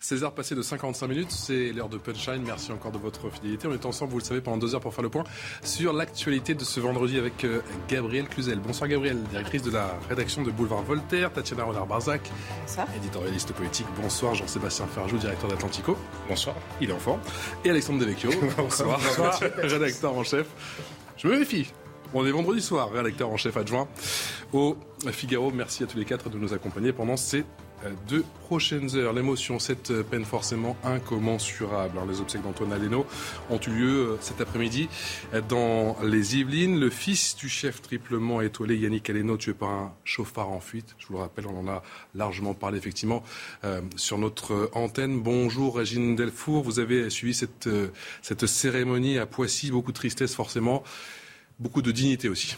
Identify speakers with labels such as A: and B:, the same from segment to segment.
A: 16h passées de 55 minutes, c'est l'heure de Punchline. Merci encore de votre fidélité. On est ensemble, vous le savez, pendant deux heures pour faire le point sur l'actualité de ce vendredi avec euh, Gabrielle Cluzel. Bonsoir Gabrielle, directrice de la rédaction de Boulevard Voltaire, Tatiana Renard-Barzac, éditorialiste politique. Bonsoir Jean-Sébastien Ferjou, directeur d'Atlantico.
B: Bonsoir.
A: Il est en forme. Et Alexandre Devecchio. Bonsoir. Bonsoir. rédacteur en chef. Je me méfie. On est vendredi soir, rédacteur en chef adjoint au Figaro. Merci à tous les quatre de nous accompagner pendant ces deux prochaines heures. L'émotion, cette peine forcément incommensurable. les obsèques d'Antoine Aleno ont eu lieu euh, cet après-midi dans les Yvelines. Le fils du chef triplement étoilé, Yannick Aleno, tué par un chauffard en fuite. Je vous le rappelle, on en a largement parlé effectivement euh, sur notre antenne. Bonjour Régine Delfour, vous avez suivi cette, euh, cette cérémonie à Poissy. Beaucoup de tristesse forcément, beaucoup de dignité aussi.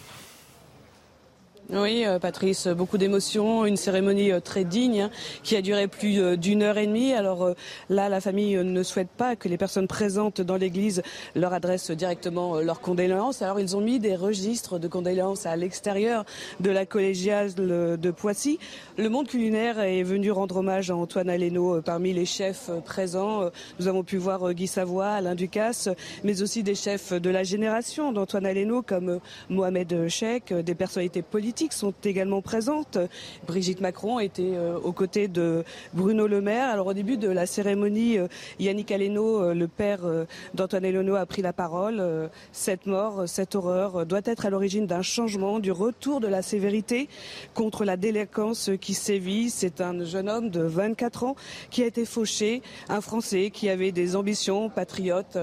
C: Oui, euh, Patrice, beaucoup d'émotions, une cérémonie euh, très digne hein, qui a duré plus euh, d'une heure et demie. Alors là, la famille ne souhaite pas que les personnes présentes dans l'église leur adressent directement leurs condoléances. Alors ils ont mis des registres de condoléances à l'extérieur de la collégiale de Poissy. Le monde culinaire est venu rendre hommage à Antoine Aleno parmi les chefs présents. Nous avons pu voir Guy Savoie, Alain Ducasse, mais aussi des chefs de la génération d'Antoine Aleno comme Mohamed Cheikh, des personnalités politiques sont également présentes. Brigitte Macron était euh, aux côtés de Bruno Le Maire. Alors au début de la cérémonie, euh, Yannick Aleno, euh, le père d'Antoine Eleno, a pris la parole. Cette mort, cette horreur doit être à l'origine d'un changement, du retour de la sévérité contre la délinquance qui sévit. C'est un jeune homme de 24 ans qui a été fauché, un Français qui avait des ambitions patriotes.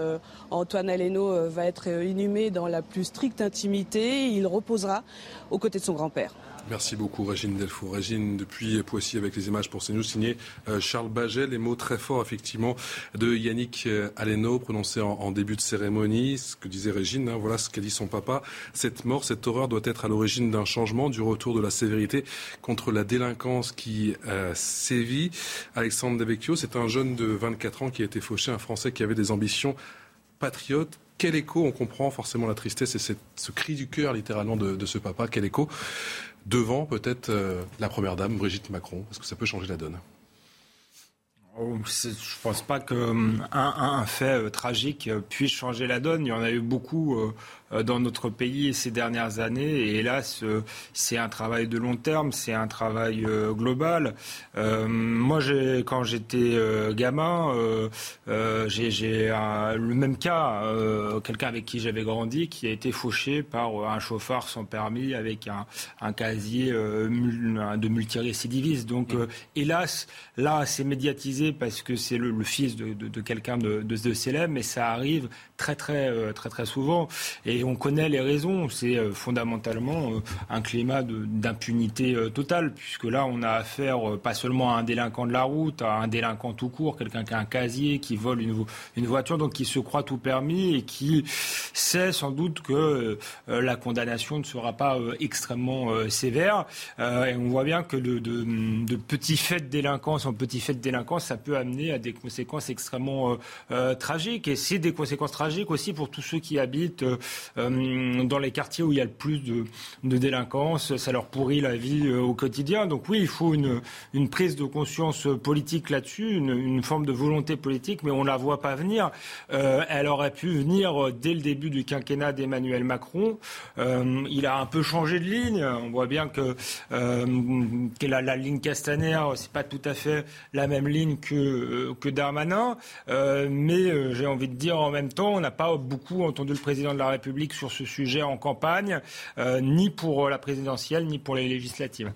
C: Antoine Aleno va être inhumé dans la plus stricte intimité. Il reposera aux côtés de son grand-père.
A: Merci beaucoup Régine Delfour. Régine, depuis Poissy avec les images pour CNews, signé euh, Charles Baget. Les mots très forts effectivement de Yannick euh, Aleno prononcés en, début de cérémonie. Ce que disait Régine, hein, voilà ce qu'a dit son papa. Cette mort, cette horreur doit être à l'origine d'un changement, du retour de la sévérité contre la délinquance qui euh, sévit. Alexandre Devecchio, c'est un jeune de 24 ans qui a été fauché, un Français qui avait des ambitions patriotes quel écho, on comprend forcément la tristesse et ce cri du cœur littéralement de, ce papa, quel écho devant peut-être euh, la Première Dame, Brigitte Macron? Est-ce que ça peut changer la donne?
B: Oh, je ne pense pas qu'un un fait euh, tragique euh, puisse changer la donne. Il y en a eu beaucoup dans notre pays ces dernières années. Et hélas, euh, c'est un travail de long terme, c'est un travail euh, global. moi, quand j'étais gamin, j'ai le même cas, quelqu'un avec qui j'avais grandi, qui a été fauché par un chauffeur sans permis avec un, casier de multirécidiviste. Donc, mmh. hélas, là, c'est médiatisé parce que c'est le, fils de, quelqu'un de, de, célèbre, mais ça arrive très, très, très, très souvent. Et et on connaît les raisons. C'est euh, fondamentalement euh, un climat d'impunité euh, totale, puisque là, on a affaire pas seulement à un délinquant de la route, à un délinquant tout court, quelqu'un qui a un casier, qui vole une, une, voiture, donc qui se croit tout permis et qui sait sans doute que la condamnation ne sera pas extrêmement sévère. et on voit bien que de, de, petits faits de délinquance en petits faits de délinquance, ça peut amener à des conséquences extrêmement tragiques. Et c'est des conséquences tragiques aussi pour tous ceux qui habitent dans les quartiers où il y a le plus de, délinquance. Ça leur pourrit la vie euh, au quotidien. Donc oui, il faut une, prise de conscience politique là-dessus, une, forme de volonté politique, mais on ne la voit pas venir. Euh, elle aurait pu venir dès le début du quinquennat d'Emmanuel Macron. il a un peu changé de ligne. On voit bien que, la, la, ligne Castaner, c'est pas tout à fait la même ligne que Darmanin. mais j'ai envie de dire en même temps, on n'a pas beaucoup entendu le président de la République sur ce sujet en campagne, euh, ni pour la présidentielle, ni pour les législatives.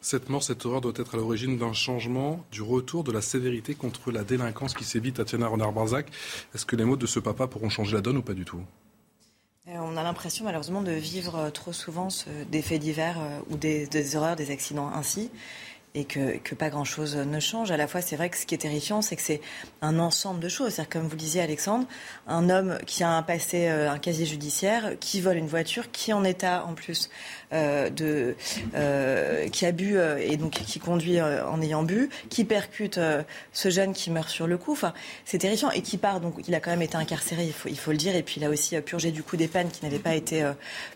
A: Cette mort, cette horreur doit être à l'origine d'un changement, du retour de la sévérité contre la délinquance qui sévit Tatiana Renard-Barzac. Est-ce que les mots de ce papa pourront changer la donne ou pas du tout?
D: Euh, on a l'impression malheureusement de vivre euh, trop souvent des faits divers ou des, des horreurs, des accidents ainsi et que, que pas grand-chose ne change. À la fois, c'est vrai que ce qui est terrifiant, c'est que c'est un ensemble de choses. C'est-à-dire, comme vous le disiez, Alexandre, un homme qui a un passé, euh, un casier judiciaire, qui vole une voiture, qui en état en plus euh, de, euh, qui a bu euh, et donc qui conduit euh, en ayant bu, qui percute ce jeune qui meurt sur le coup. Enfin, c'est terrifiant et qui part. Donc, il a quand même été incarcéré, il faut, il faut le dire, et puis il a aussi purgé du coup des peines qui n'avaient pas été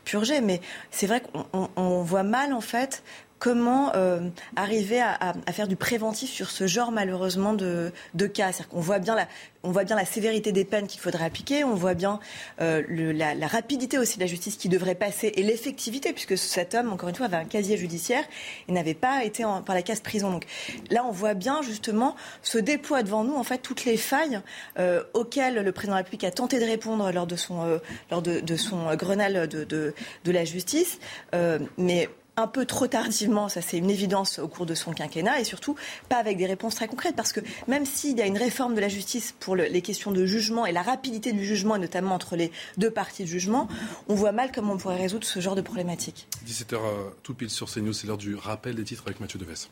D: purgées. Mais c'est vrai qu'on on voit mal en fait comment euh, arriver à, faire du préventif sur ce genre malheureusement de, de cas. C'est-à-dire qu'on voit bien la, on voit bien la sévérité des peines qu'il faudrait appliquer, on voit bien euh, la, rapidité aussi de la justice qui devrait passer et l'effectivité, puisque cet homme, encore une fois, avait un casier judiciaire et n'avait pas été par la case prison. Donc là, on voit bien justement se déploie devant nous en fait toutes les failles euh, auxquelles le président de la République a tenté de répondre lors de son, euh, lors de, son Grenelle de, de, de, la justice. mais un peu trop tardivement, ça c'est une évidence au cours de son quinquennat, et surtout pas avec des réponses très concrètes, parce que même s'il y a une réforme de la justice pour les questions de jugement et la rapidité du jugement, et notamment entre les deux parties de jugement, on voit mal comment on pourrait résoudre ce genre de problématique.
A: 17h euh, tout pile sur CNews, c'est l'heure du rappel des titres avec Mathieu Deves.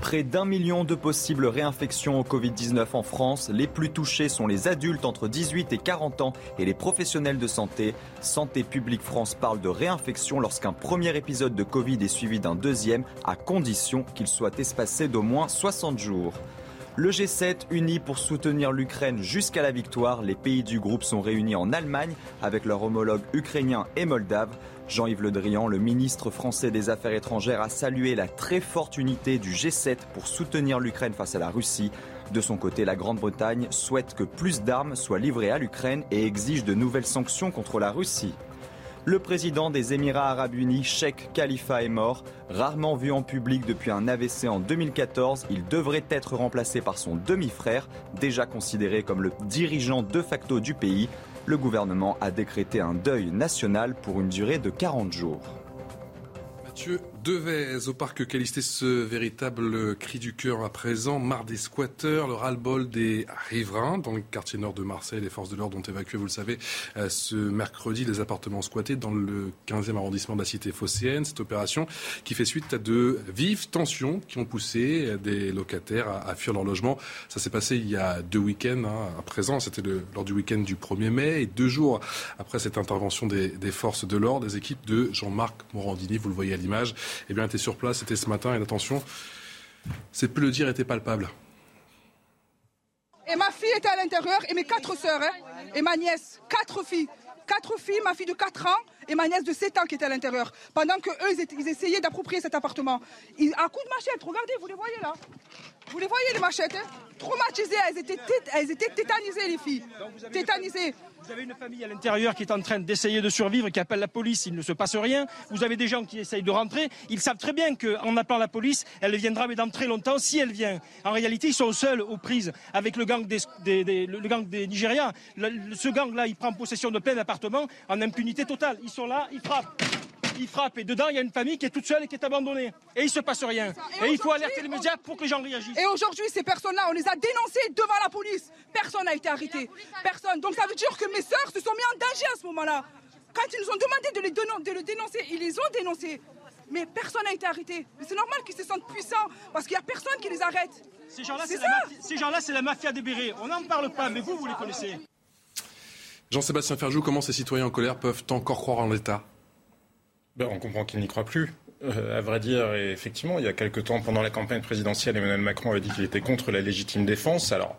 E: Près d'un million de possibles réinfections au Covid-19 en France. Les plus touchés sont les adultes entre 18 et 40 ans et les professionnels de santé. Santé publique France parle de réinfection lorsqu'un premier épisode de Covid est suivi d'un deuxième, à condition qu'il soit espacé d'au moins 60 jours. Le G7 uni pour soutenir l'Ukraine jusqu'à la victoire. Les pays du groupe sont réunis en Allemagne avec leurs homologues ukrainiens et moldaves. Jean-Yves Le Drian, le ministre français des Affaires étrangères, a salué la très forte unité du G7 pour soutenir l'Ukraine face à la Russie. De son côté, la Grande-Bretagne souhaite que plus d'armes soient livrées à l'Ukraine et exige de nouvelles sanctions contre la Russie. Le président des Émirats arabes unis, Sheikh Khalifa, est mort. Rarement vu en public depuis un AVC en 2014, il devrait être remplacé par son demi-frère, déjà considéré comme le dirigeant de facto du pays le gouvernement a décrété un deuil national pour une durée de 40 jours.
A: Devez au parc Calisté, ce véritable cri du cœur à présent, marre des squatteurs, le ras-le-bol des riverains. Dans le quartier nord de Marseille, les forces de l'ordre ont évacué, vous le savez, euh, ce mercredi les appartements squattés dans le 15e arrondissement de la cité phocéenne. Cette opération qui fait suite à de vives tensions qui ont poussé des locataires à, fuir leur logement. Ça s'est passé il y a deux week-ends. Hein. À présent, c'était lors du week-end du 1er mai. Et deux jours après cette intervention des, des forces de l'ordre, des équipes de Jean-Marc Morandini, vous le voyez à l'image, eh bien, était sur place, c'était ce matin, et attention, c'est peu le dire était palpable.
F: Et ma fille était à l'intérieur, et mes quatre sœurs, hein, et ma nièce, quatre filles. Quatre filles, ma fille de 4 ans et ma nièce de 7 ans qui était à l'intérieur. Pendant qu'eux, ils, ils, essayaient d'approprier cet appartement. Ils, à coup de machette, regardez, vous les voyez là. Vous les voyez les machettes, hein traumatisées, elles étaient, elles étaient tétanisées les filles. Tétanisées.
G: Vous avez une famille à l'intérieur qui est en train d'essayer de survivre, qui appelle la police, il ne se passe rien. Vous avez des gens qui essayent de rentrer. Ils savent très bien qu'en appelant la police, elle viendra, mais dans très longtemps, si elle vient. En réalité, ils sont seuls aux prises avec le gang des, le gang des Nigériens. ce gang-là, il prend possession de plein d'appartements en impunité totale. Ils sont là, ils frappent il frappe et dedans il y a une famille qui est toute seule et qui est abandonnée. Et il se passe rien. Et, il faut alerter les médias pour que les gens réagissent.
F: Et aujourd'hui, ces personnes-là, on les a dénoncées devant la police. Personne n'a été arrêté. Personne. Donc ça veut dire que mes sœurs se sont mis en danger à ce moment-là. Quand ils nous ont demandé de les, de le dénoncer, ils les ont dénoncés. Mais personne n'a été arrêté. Mais c'est normal qu'ils se sentent puissants parce qu'il n'y a personne qui les arrête.
G: Ces gens-là, c'est la, mafia des bérets. On n'en parle pas, mais vous, vous les connaissez.
A: Jean-Sébastien Ferjou, comment ces citoyens en colère peuvent encore croire en l'État?
H: Ben, on comprend qu'il n'y croit plus. Euh, à vrai dire, et effectivement, il y a quelque temps, pendant la campagne présidentielle, Emmanuel Macron avait dit qu'il était contre la légitime défense. Alors,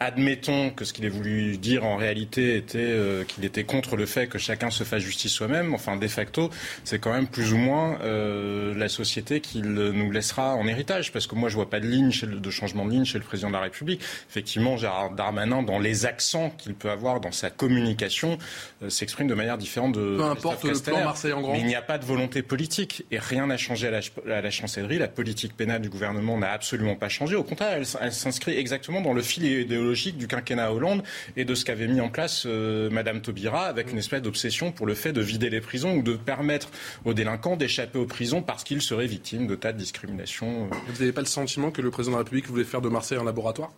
H: admettons que ce qu'il ait voulu dire en réalité était euh, qu'il était contre le fait que chacun se fasse justice soi-même. Enfin, de facto, c'est quand même plus ou moins euh, la société qu'il nous laissera en héritage. Parce que moi, je vois pas de ligne, chez de changement de ligne chez le président de la République. Effectivement, Gérard Darmanin, dans les accents qu'il peut avoir dans sa communication, euh, s'exprime de manière différente de.
A: Peu importe le plan Marseille en grand.
H: Mais il n'y a pas de volonté politique et rien n'a changé à la, à la, chancellerie. La politique pénale du gouvernement n'a absolument pas changé. Au contraire, elle, elle s'inscrit exactement dans le fil idéologique du quinquennat Hollande et de ce qu'avait mis en place euh, Madame Taubira avec une espèce d'obsession pour le fait de vider les prisons ou de permettre aux délinquants d'échapper aux prisons parce qu'ils seraient victimes de tas de discriminations.
A: Vous n'avez pas le sentiment que le président de la République voulait faire de Marseille un laboratoire?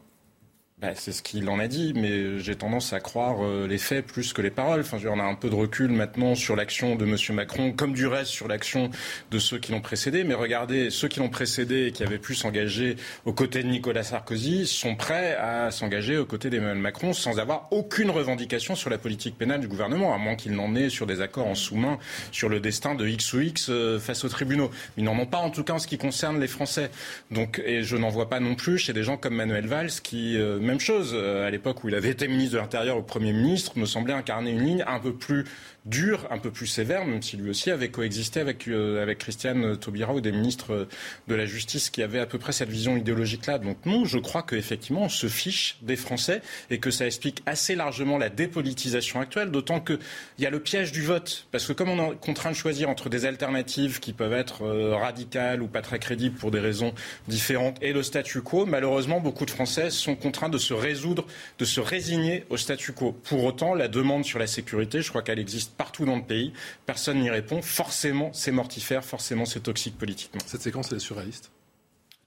H: Bah, c'est ce qu'il en a dit, mais j'ai tendance à croire euh, les faits plus que les paroles. Enfin, on a un peu de recul maintenant sur l'action de M. Macron, comme du reste sur l'action de ceux qui l'ont précédé. Mais regardez, ceux qui l'ont précédé et qui avaient pu s'engager aux côtés de Nicolas Sarkozy sont prêts à s'engager aux côtés d'Emmanuel Macron sans avoir aucune revendication sur la politique pénale du gouvernement, à moins qu'il n'en ait sur des accords en sous-main sur le destin de X ou X euh, face aux tribunaux. Ils n'en ont pas, en tout cas, en ce qui concerne les Français. Donc, et je n'en vois pas non plus chez des gens comme Manuel Valls qui euh, même chose. Euh, à l'époque où il avait été ministre de l'Intérieur ou Premier ministre, me semblait incarner une ligne un peu plus dur, un peu plus sévère, même si lui aussi avait coexisté avec, euh, avec Christiane Taubira ou des ministres de la Justice qui avaient à peu près cette vision idéologique-là. Donc non, je crois qu'effectivement, on se fiche des Français et que ça explique assez largement la dépolitisation actuelle, d'autant qu'il y a le piège du vote. Parce que comme on est contraint de choisir entre des alternatives qui peuvent être euh, radicales ou pas très crédibles pour des raisons différentes et le statu quo, malheureusement, beaucoup de Français sont contraints de se résoudre, de se résigner au statu quo. Pour autant, la demande sur la sécurité, je crois qu'elle existe partout dans le pays. Personne n'y répond. Forcément, c'est mortifère. Forcément, c'est toxique politiquement.
A: Cette séquence, est surréaliste?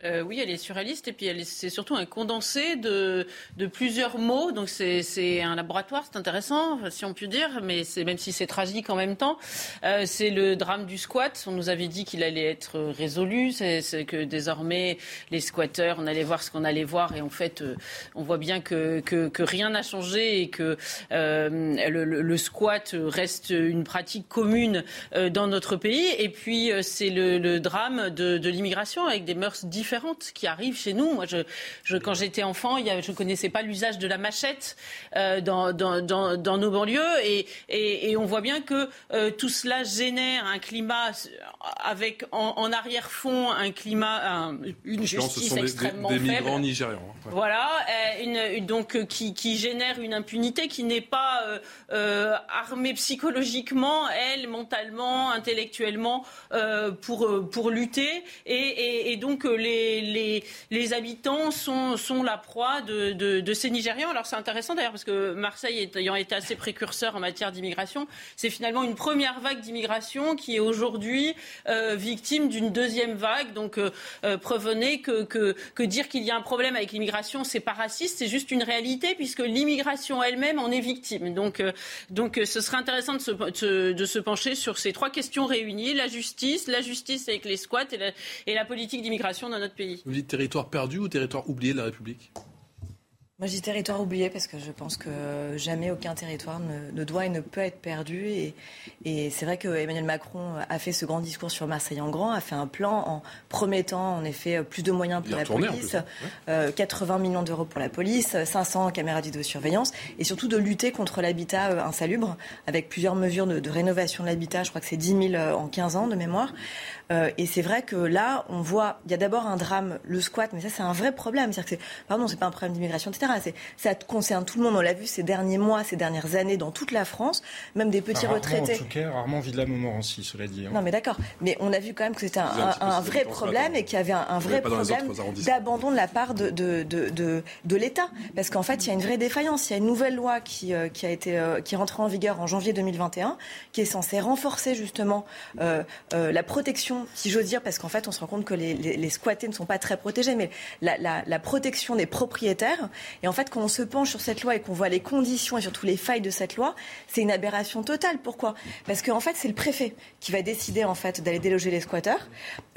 I: Euh, oui, elle est surréaliste et puis c'est surtout un condensé de, plusieurs mots. Donc c'est un laboratoire, c'est intéressant, si on peut dire, mais même si c'est tragique en même temps. Euh, c'est le drame du squat. On nous avait dit qu'il allait être résolu. C'est que désormais les squatteurs, on allait voir ce qu'on allait voir et en fait, euh, on voit bien que, rien n'a changé et que le, squat reste une pratique commune dans notre pays. Et puis c'est le, le, drame de, de l'immigration avec des mœurs différentes qui arrivent chez nous. Moi, je, quand j'étais enfant, il y je ne connaissais pas l'usage de la machette euh, dans, dans, nos banlieues. Et, et, on voit bien que euh, tout cela génère un climat avec en, arrière-fond un climat, une justice extrêmement
A: des, des,
I: des
A: migrants nigérians.
I: Hein, voilà, euh, une, donc qui, qui, génère une impunité qui n'est pas armée psychologiquement, elle, mentalement, intellectuellement, pour, pour lutter. Et, et donc les les, habitants sont, la proie de, ces Nigérians. Alors c'est intéressant d'ailleurs parce que Marseille ayant été assez précurseur en matière d'immigration, c'est finalement une première vague d'immigration qui est aujourd'hui euh, victime d'une deuxième vague. Donc euh, euh que, dire qu'il y a un problème avec l'immigration, c'est pas raciste, c'est juste une réalité puisque l'immigration elle-même en est victime. Donc, euh, donc ce serait intéressant de se, pencher sur ces trois questions réunies la justice, la justice avec les squats et la, politique d'immigration notre pays.
A: Vous dites territoire perdu ou territoire oublié de la République
D: moi, je dis territoire oublié parce que je pense que jamais aucun territoire ne, doit et ne peut être perdu. Et, et c'est vrai que Emmanuel Macron a fait ce grand discours sur Marseille en grand, a fait un plan en promettant en effet plus de moyens pour la police, 80 hein. euh, millions d'euros pour la police, 500 caméras de vidéosurveillance et surtout de lutter contre l'habitat euh, insalubre avec plusieurs mesures de, de rénovation de l'habitat. Je crois que c'est 10 000 euh, en 15 ans de mémoire. Euh, et c'est vrai que là, on voit, il y a d'abord un drame, le squat, mais ça c'est un vrai problème. C'est-à-dire que pardon, c'est pas un problème d'immigration, etc. Ça concerne tout le monde. On l'a vu ces derniers mois, ces dernières années dans toute la France, même des petits retraités.
H: En tout cas, rarement Villa Montmorency, cela dit. Hein.
D: Non, mais d'accord. Mais on a vu quand même que c'était un, vrai problème et qu'il y avait un, vrai problème d'abandon de la part de, de, de, de, l'État. Parce qu'en fait, il y a une vraie défaillance. Il y a une nouvelle loi qui, euh, qui a été euh, qui est rentrée en vigueur en janvier 2021, qui est censée renforcer justement la protection si j'ose dire, parce qu'en fait, on se rend compte que les, squattés ne sont pas très protégés, mais la, protection des propriétaires. Et en fait, quand on se penche sur cette loi et qu'on voit les conditions et surtout les failles de cette loi, c'est une aberration totale. Pourquoi? Parce qu'en fait, c'est le préfet qui va décider en fait d'aller déloger les squatteurs.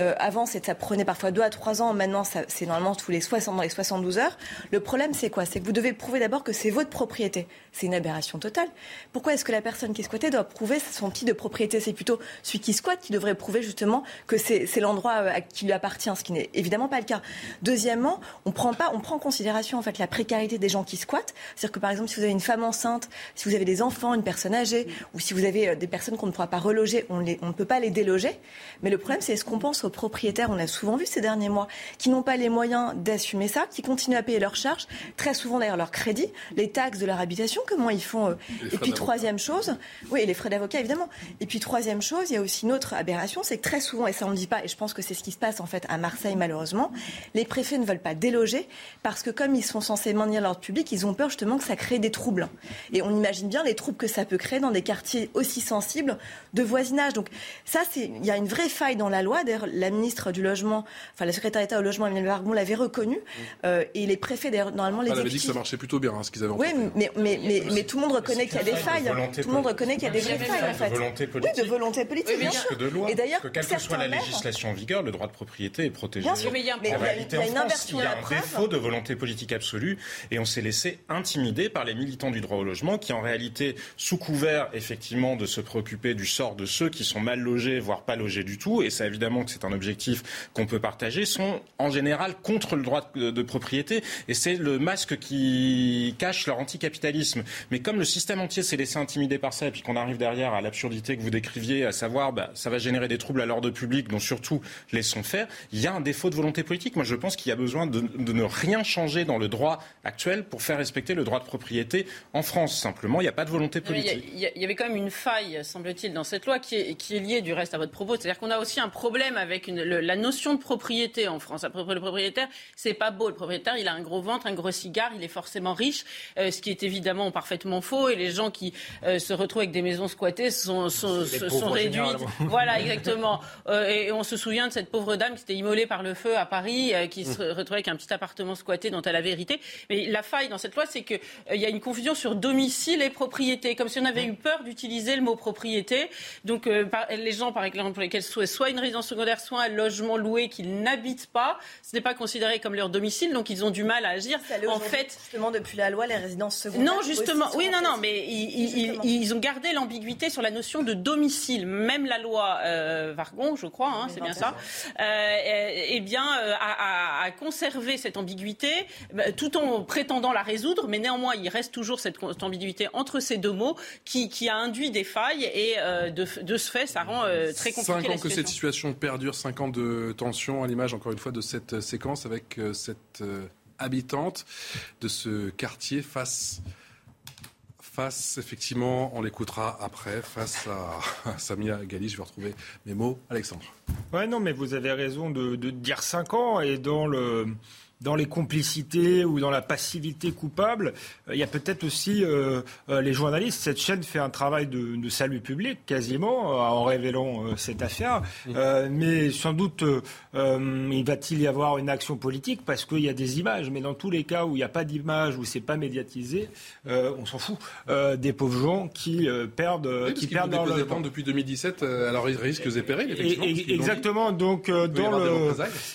D: Euh, avant, ça prenait parfois deux à trois ans. Maintenant, c'est normalement tous les 60 dans les 72 heures. Le problème, c'est quoi? C'est que vous devez prouver d'abord que c'est votre propriété. C'est une aberration totale. Pourquoi est-ce que la personne qui est squattée doit prouver son titre de propriété? C'est plutôt celui qui squatte qui devrait prouver justement que c'est l'endroit euh, qui lui appartient, ce qui n'est évidemment pas le cas. Deuxièmement, on prend pas, on prend en considération en fait la précarité des gens qui squattent. C'est-à-dire que par exemple, si vous avez une femme enceinte, si vous avez des enfants, une personne âgée, ou si vous avez euh, des personnes qu'on ne pourra pas reloger, on, on ne peut pas les déloger. Mais le problème, c'est ce qu'on pense aux propriétaires. On l'a souvent vu ces derniers mois, qui n'ont pas les moyens d'assumer ça, qui continuent à payer leurs charges, très souvent d'ailleurs leur crédit, les taxes de leur habitation, comment ils font. Euh. Et puis troisième chose, oui, les frais d'avocat évidemment. Et puis troisième chose, il y a aussi une autre aberration, c'est que très souvent, et ça on ne dit pas, et je pense que c'est ce qui se passe en fait à Marseille malheureusement, les préfets ne veulent pas déloger parce que comme ils sont censés maintenir l'ordre public, ils ont peur justement que ça crée des troubles. Et on imagine bien les troubles que ça peut créer dans des quartiers aussi sensibles de voisinage. Donc ça, c'est il y a une vraie faille dans la loi. D'ailleurs, la ministre du logement, enfin la secrétaire d'État au logement, Emmanuel Vargon, l'avait reconnu. Euh, et les préfets, d'ailleurs, normalement les.
A: Elle avait dit que ça marchait plutôt bien, hein, ce qu'ils avaient.
D: Oui, mais, mais, mais, mais, tout le monde reconnaît qu'il y a des failles. Tout le monde reconnaît qu'il y a des vraies failles en fait.
H: De volonté politique.
D: Oui, de volonté politique.
H: Oui, bien sûr. De loi,
D: et d'ailleurs,
H: que soit la législation en vigueur, le droit de propriété est protégé.
D: Bien sûr, mais il y a, en réalité,
H: en France, il y a un défaut de volonté politique absolue et on s'est laissé intimider par les militants du droit au logement qui, en réalité, sous couvert effectivement de se préoccuper du sort de ceux qui sont mal logés, voire pas logés du tout, et c'est évidemment que c'est un objectif qu'on peut partager, sont en général contre le droit de propriété et c'est le masque qui cache leur anticapitalisme. Mais comme le système entier s'est laissé intimider par ça et puis qu'on arrive derrière à l'absurdité que vous décriviez, à savoir bah, ça va générer des troubles à l'ordre public, dont surtout laissons faire, il y a un défaut de volonté politique. Moi, je pense qu'il y a besoin de, ne rien changer dans le droit actuel pour faire respecter le droit de propriété en France. Simplement, il n'y a pas de volonté politique.
I: Il y, avait quand même une faille, semble-t-il, dans cette loi qui est, qui est liée du reste à votre propos. C'est-à-dire qu'on a aussi un problème avec une, la notion de propriété en France. Le propriétaire, c'est pas beau. Le propriétaire, il a un gros ventre, un gros cigare, il est forcément riche, euh, ce qui est évidemment parfaitement faux. Et les gens qui euh, se retrouvent avec des maisons squattées sont, sont, sont réduites. Voilà, exactement. Euh, et, on se souvient de cette pauvre dame qui s'était immolée par le feu à Paris, qui se mmh. retrouvait avec un petit appartement squatté dont elle avait hérité. Mais la faille dans cette loi, c'est qu'il il y a une confusion sur domicile et propriété, comme si on avait mmh. eu peur d'utiliser le mot propriété. Donc les gens, par exemple, pour lesquels soit une résidence secondaire, soit un logement loué qu'ils n'habitent pas, ce n'est pas considéré comme leur domicile, donc ils ont du mal à agir.
D: En fait, justement, depuis la loi, les résidences secondaires.
I: Non, justement, oui, non, non, mais ils, ont gardé l'ambiguïté sur la notion de domicile. Même la loi euh, Vargon, je crois, hein, c'est bien ça, euh, eh bien, euh, a, conservé cette ambiguïté, bah, tout en prétendant la résoudre, mais néanmoins, il reste toujours cette, ambiguïté entre ces deux mots qui, a induit des failles et de, ce fait, ça rend très compliqué.
A: Cinq ans que cette situation perdure, cinq ans de tension, à l'image encore une fois de cette séquence avec cette habitante de ce quartier face face, effectivement, on l'écoutera après, face à Samia Gali. Je vais retrouver mes mots. Alexandre.
B: Ouais, non, mais vous avez raison de, de dire 5 ans. Et dans le, dans les complicités ou dans la passivité coupable, euh, il y a peut-être aussi euh, euh, les journalistes. Cette chaîne fait un travail de, de salut public quasiment en révélant cette affaire. mais sans doute, il va-t-il y avoir une action politique parce qu'il y a des images. Mais dans tous les cas où il n'y a pas d'image, où c'est pas médiatisé, on s'en fout des pauvres gens qui perdent, qui perdent
A: dans le depuis 2017. alors ils risquent zépérer.
B: Exactement. Donc dans le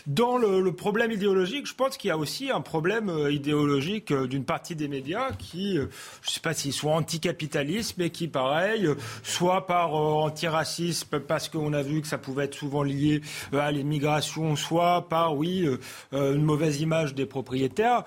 B: dans le, le problème idéologique, je pense qu'il y a aussi un problème euh, idéologique euh, d'une partie des médias qui, euh, je ne sais pas s'ils sont anticapitalistes, mais qui, pareil, soit par antiracisme, parce qu'on a vu que ça pouvait être souvent lié à l'immigration, soit par, oui, une mauvaise image des propriétaires,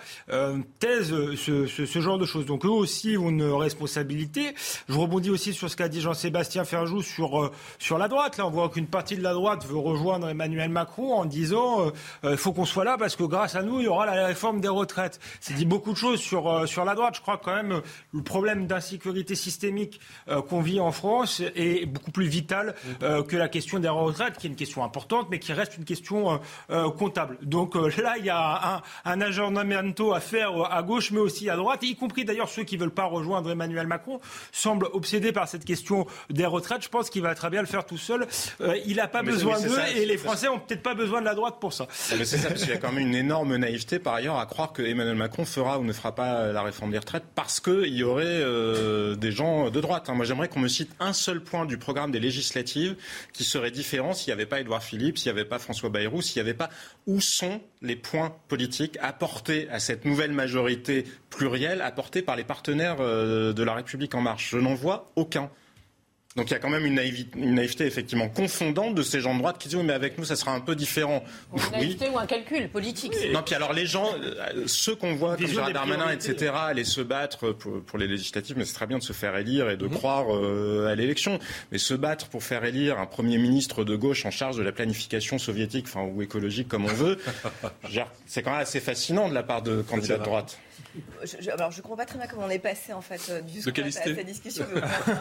B: taisent ce, genre de choses. Donc eux aussi ont une responsabilité. Je rebondis aussi sur ce qu'a dit Jean-Sébastien Ferjou sur, sur la droite. Là, on voit qu'une partie de la droite veut rejoindre Emmanuel Macron en disant il faut qu'on soit là parce que grâce à nous, il y aura la réforme des retraites. C'est dit beaucoup de choses sur, euh, sur la droite. Je crois quand même le problème d'insécurité systémique euh, qu'on vit en France est beaucoup plus vital euh, que la question des retraites, qui est une question importante, mais qui reste une question comptable. Donc là, il y a un, un aggiornamento à faire à gauche, mais aussi à droite, y compris d'ailleurs ceux qui ne veulent pas rejoindre Emmanuel Macron, semblent obsédés par cette question des retraites. Je pense qu'il va très bien le faire tout seul. il n'a pas besoin d'eux et les Français n'ont peut-être pas besoin de la droite pour ça.
H: Mais c'est ça, parce qu'il y a quand même une énorme naïveté par ailleurs à croire que Emmanuel Macron fera ou ne fera pas la réforme des retraites parce qu'il y aurait euh, des gens de droite. Hein. Moi j'aimerais qu'on me cite un seul point du programme des législatives qui serait différent s'il n'y avait pas Édouard Philippe, s'il n'y avait pas François Bayrou, s'il n'y avait pas où sont les points politiques apportés à cette nouvelle majorité plurielle apportés par les partenaires euh, de la République en marche. Je n'en vois aucun. Donc il y a quand même une, naïveté, effectivement confondante de ces gens de droite qui disent oui mais avec nous ça sera un peu différent.
I: Une naïveté ou un calcul politique.
H: Non puis alors les gens, euh, ceux qu'on voit comme Gérard Darmanin etc. aller se battre pour, les législatives, mais c'est très bien de se faire élire et de mhm. croire euh, à l'élection, mais se battre pour faire élire un premier ministre de gauche en charge de la planification soviétique, enfin ou écologique comme on veut, c'est quand même assez fascinant de la part de candidats de droite.
D: Je, alors, je ne comprends pas très bien comment on est passé en fait euh, du
A: à,
D: cette discussion.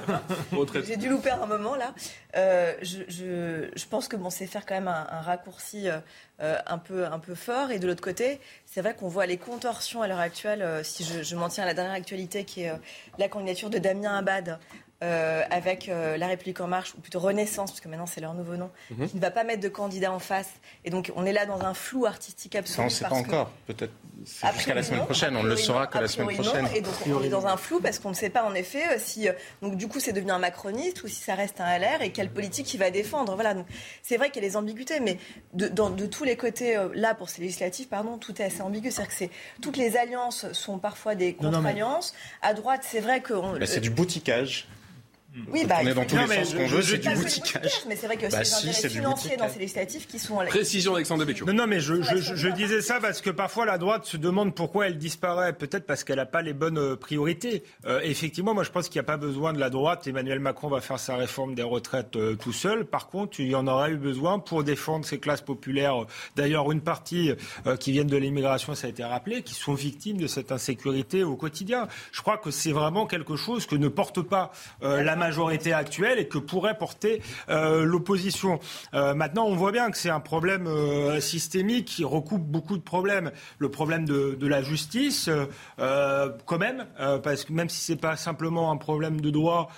D: J'ai dû louper un moment là. Euh, je, pense que bon, c'est faire quand même un, raccourci euh, un, peu, un peu fort. Et de l'autre côté, c'est vrai qu'on voit les contorsions à l'heure actuelle. si je, m'en tiens à la dernière actualité, qui est la candidature de Damien Abad. Avec La République en marche, ou plutôt Renaissance, parce que maintenant c'est leur nouveau nom, mhm. qui ne va pas mettre de candidat en face. Et donc on est là dans un flou artistique absolu.
H: Ça, on ne sait pas encore, peut-être jusqu'à la semaine prochaine. On ne le saura que la semaine prochaine.
D: et donc on est dans un flou parce qu'on ne sait pas en effet euh, si euh, donc du coup c'est devenu un macroniste ou si ça reste un LR et quelle politique il va défendre. Voilà. Donc c'est vrai qu'il y a des ambiguïtés, mais de, de tous les côtés euh, là pour ces législatives, pardon, tout est assez ambigu. C'est-à-dire que c'est toutes les alliances sont parfois des contre-alliances. À droite, c'est vrai que
H: c'est du bouticage.
D: Oui, bah,
H: on est dans tous les sens qu'on veut, c'est du boutiquage.
D: Mais c'est vrai que bah, si, c'est financiers dans ces législatives qui sont...
A: Précision, Alexandre Devecchio.
B: Non, non, mais je, je, je, disais ça parce que parfois la droite se demande pourquoi elle disparaît. Peut-être parce qu'elle n'a pas les bonnes euh, priorités. Euh, effectivement, moi je pense qu'il n'y a pas besoin de la droite. Emmanuel Macron va faire sa réforme des retraites euh, tout seul. Par contre, il y en aura eu besoin pour défendre ces classes populaires. D'ailleurs, une partie qui viennent de l'immigration, ça a été rappelé, qui sont victimes de cette insécurité au quotidien. Je crois que c'est vraiment quelque chose que ne porte pas la majorité actuelle et que pourrait porter euh, l'opposition. Euh, maintenant, on voit bien que c'est un problème euh, systémique qui recoupe beaucoup de problèmes. Le problème de, la justice, quand même, parce que même si c'est pas simplement un problème de droit,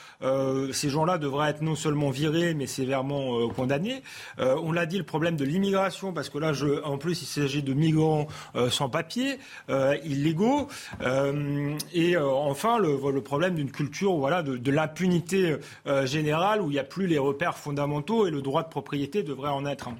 B: ces gens-là devraient être non seulement virés, mais sévèrement condamnés. on l'a dit, le problème de l'immigration, parce que là, je, en plus, il s'agit de migrants sans papier, illégaux. et enfin, le, problème d'une culture voilà, de l'impunité général où il n'y a plus les repères fondamentaux et le droit de propriété devrait en être un.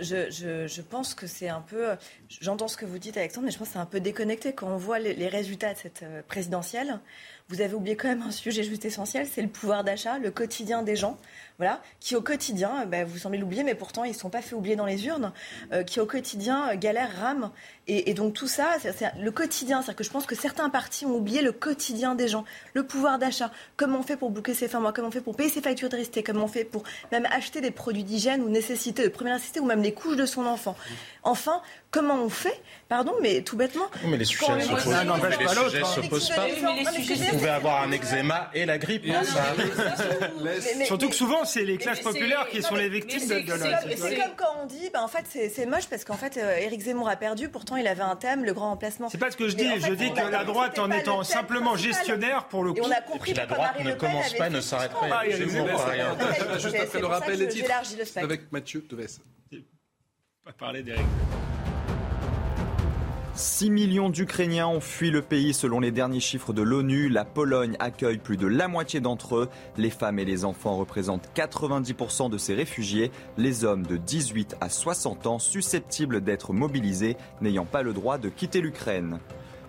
D: Je, je, je pense que c'est un peu. J'entends ce que vous dites, Alexandre, mais je pense que c'est un peu déconnecté quand on voit les, les résultats de cette euh, présidentielle. Vous avez oublié quand même un sujet juste essentiel, c'est le pouvoir d'achat, le quotidien des gens voilà, qui au quotidien, ben, vous semblez l'oublier, mais pourtant ils ne sont pas fait oublier dans les urnes, euh, qui au quotidien euh, galèrent, rament. Et, donc tout ça, c'est le quotidien. C'est-à-dire que je pense que certains partis ont oublié le quotidien des gens, le pouvoir d'achat. Comment on fait pour boucler ses fins mois? Comment on fait pour payer ses factures de resté Comment on fait pour même acheter des produits d'hygiène ou nécessité de première nécessité ou même les couches de son enfant? Enfin, comment on fait? Pardon, mais tout bêtement.
H: mais les sujets ne s'opposent pas. Vous pouvez avoir un eczéma et la grippe. Hein,
B: Surtout que souvent, c'est les classes populaires qui sont les victimes de, la
D: C'est comme quand on dit, bah, en fait, c'est moche parce qu'en fait, euh, Éric Zemmour a perdu, pourtant il avait un thème, le grand remplacement.
B: C'est pas ce que je dis, je dis que la droite, en étant simplement gestionnaire, pour le coup.
H: on a compris la droite ne commence pas, ne s'arrête pas.
A: Zemmour, rien. Juste après le rappel des titres, avec Mathieu Deves.
B: Pas parler d'Éric
E: 6 millions d'Ukrainiens ont fui le pays selon les derniers chiffres de l'ONU. La Pologne accueille plus de la moitié d'entre eux. Les femmes et les enfants représentent 90% de ces réfugiés. Les hommes de 18 à 60 ans susceptibles d'être mobilisés n'ayant pas le droit de quitter l'Ukraine.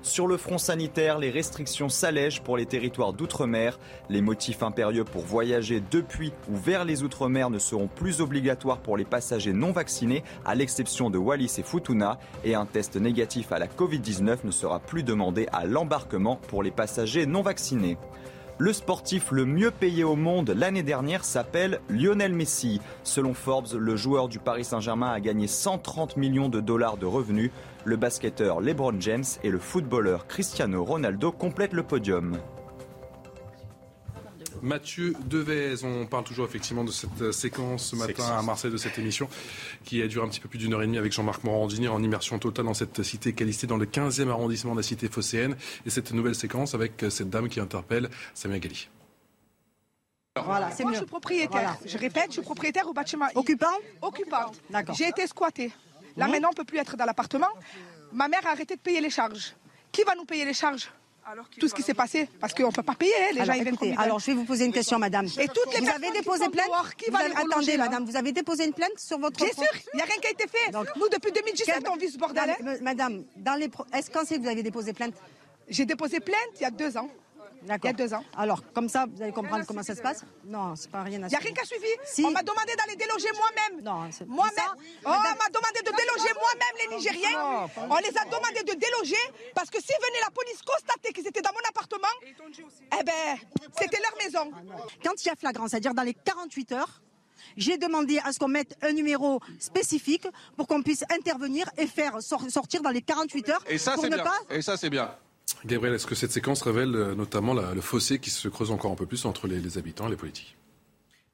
E: Sur le front sanitaire, les restrictions s'allègent pour les territoires d'outre-mer. Les motifs impérieux pour voyager depuis ou vers les outre-mer ne seront plus obligatoires pour les passagers non vaccinés, à l'exception de Wallis et Futuna. Et un test négatif à la Covid-19 ne sera plus demandé à l'embarquement pour les passagers non vaccinés. Le sportif le mieux payé au monde l'année dernière s'appelle Lionel Messi. Selon Forbes, le joueur du Paris Saint-Germain a gagné 130 millions de dollars de revenus. Le basketteur LeBron James et le footballeur Cristiano Ronaldo complètent le podium.
A: Mathieu Devez. On parle toujours effectivement de cette euh, séquence ce matin à Marseille de cette émission qui a duré un petit peu plus d'une heure et demie avec Jean-Marc Morandini en immersion totale dans cette cité qualifiée dans le 15e arrondissement de la cité phocéenne et cette nouvelle séquence avec euh, cette dame qui interpelle Samia Gali.
F: Voilà, c'est Moi, je suis propriétaire. Je répète, je suis propriétaire au bâtiment.
J: Occupant
F: Occupant. D'accord. J'ai été squattée. Là, maintenant, on ne peut plus être dans l'appartement. Ma mère a arrêté de payer les charges. Qui va nous payer les charges? Tout ce qui s'est passé, parce qu'on ne peut pas payer, hein, les
J: alors,
F: gens ils
J: viennent Alors je vais vous poser une question, madame.
F: Et toutes les
J: vous avez déposé plainte
F: qui va
J: Attendez, madame, vous avez déposé une plainte sur votre.
F: Bien sûr, il n'y a rien qui a été fait. Nous, depuis 2017, on vit ce bordel.
J: Hein. Madame, dans les... est-ce quand c'est que vous avez déposé plainte
F: J'ai déposé plainte il y a deux ans. Il y a deux ans.
J: Alors, comme ça, vous allez comprendre comment ça se passe Non, c'est pas rien à
F: Il n'y a rien qui a suivi. On m'a demandé d'aller déloger moi-même. Non, c'est Moi-même. Oh, on m'a demandé de déloger moi-même les Nigériens. On les a demandé de déloger parce que si venait la police constater qu'ils étaient dans mon appartement, eh ben, c'était leur maison.
J: Quand il y a flagrant, c'est-à-dire dans les 48 heures, j'ai demandé à ce qu'on mette un numéro spécifique pour qu'on puisse intervenir et faire sortir dans les 48 heures.
A: Et ça, c'est bien. Et ça, c'est bien. Gabriel, est-ce que cette séquence révèle euh, notamment le fossé qui se creuse encore un peu plus entre les, habitants et les politiques?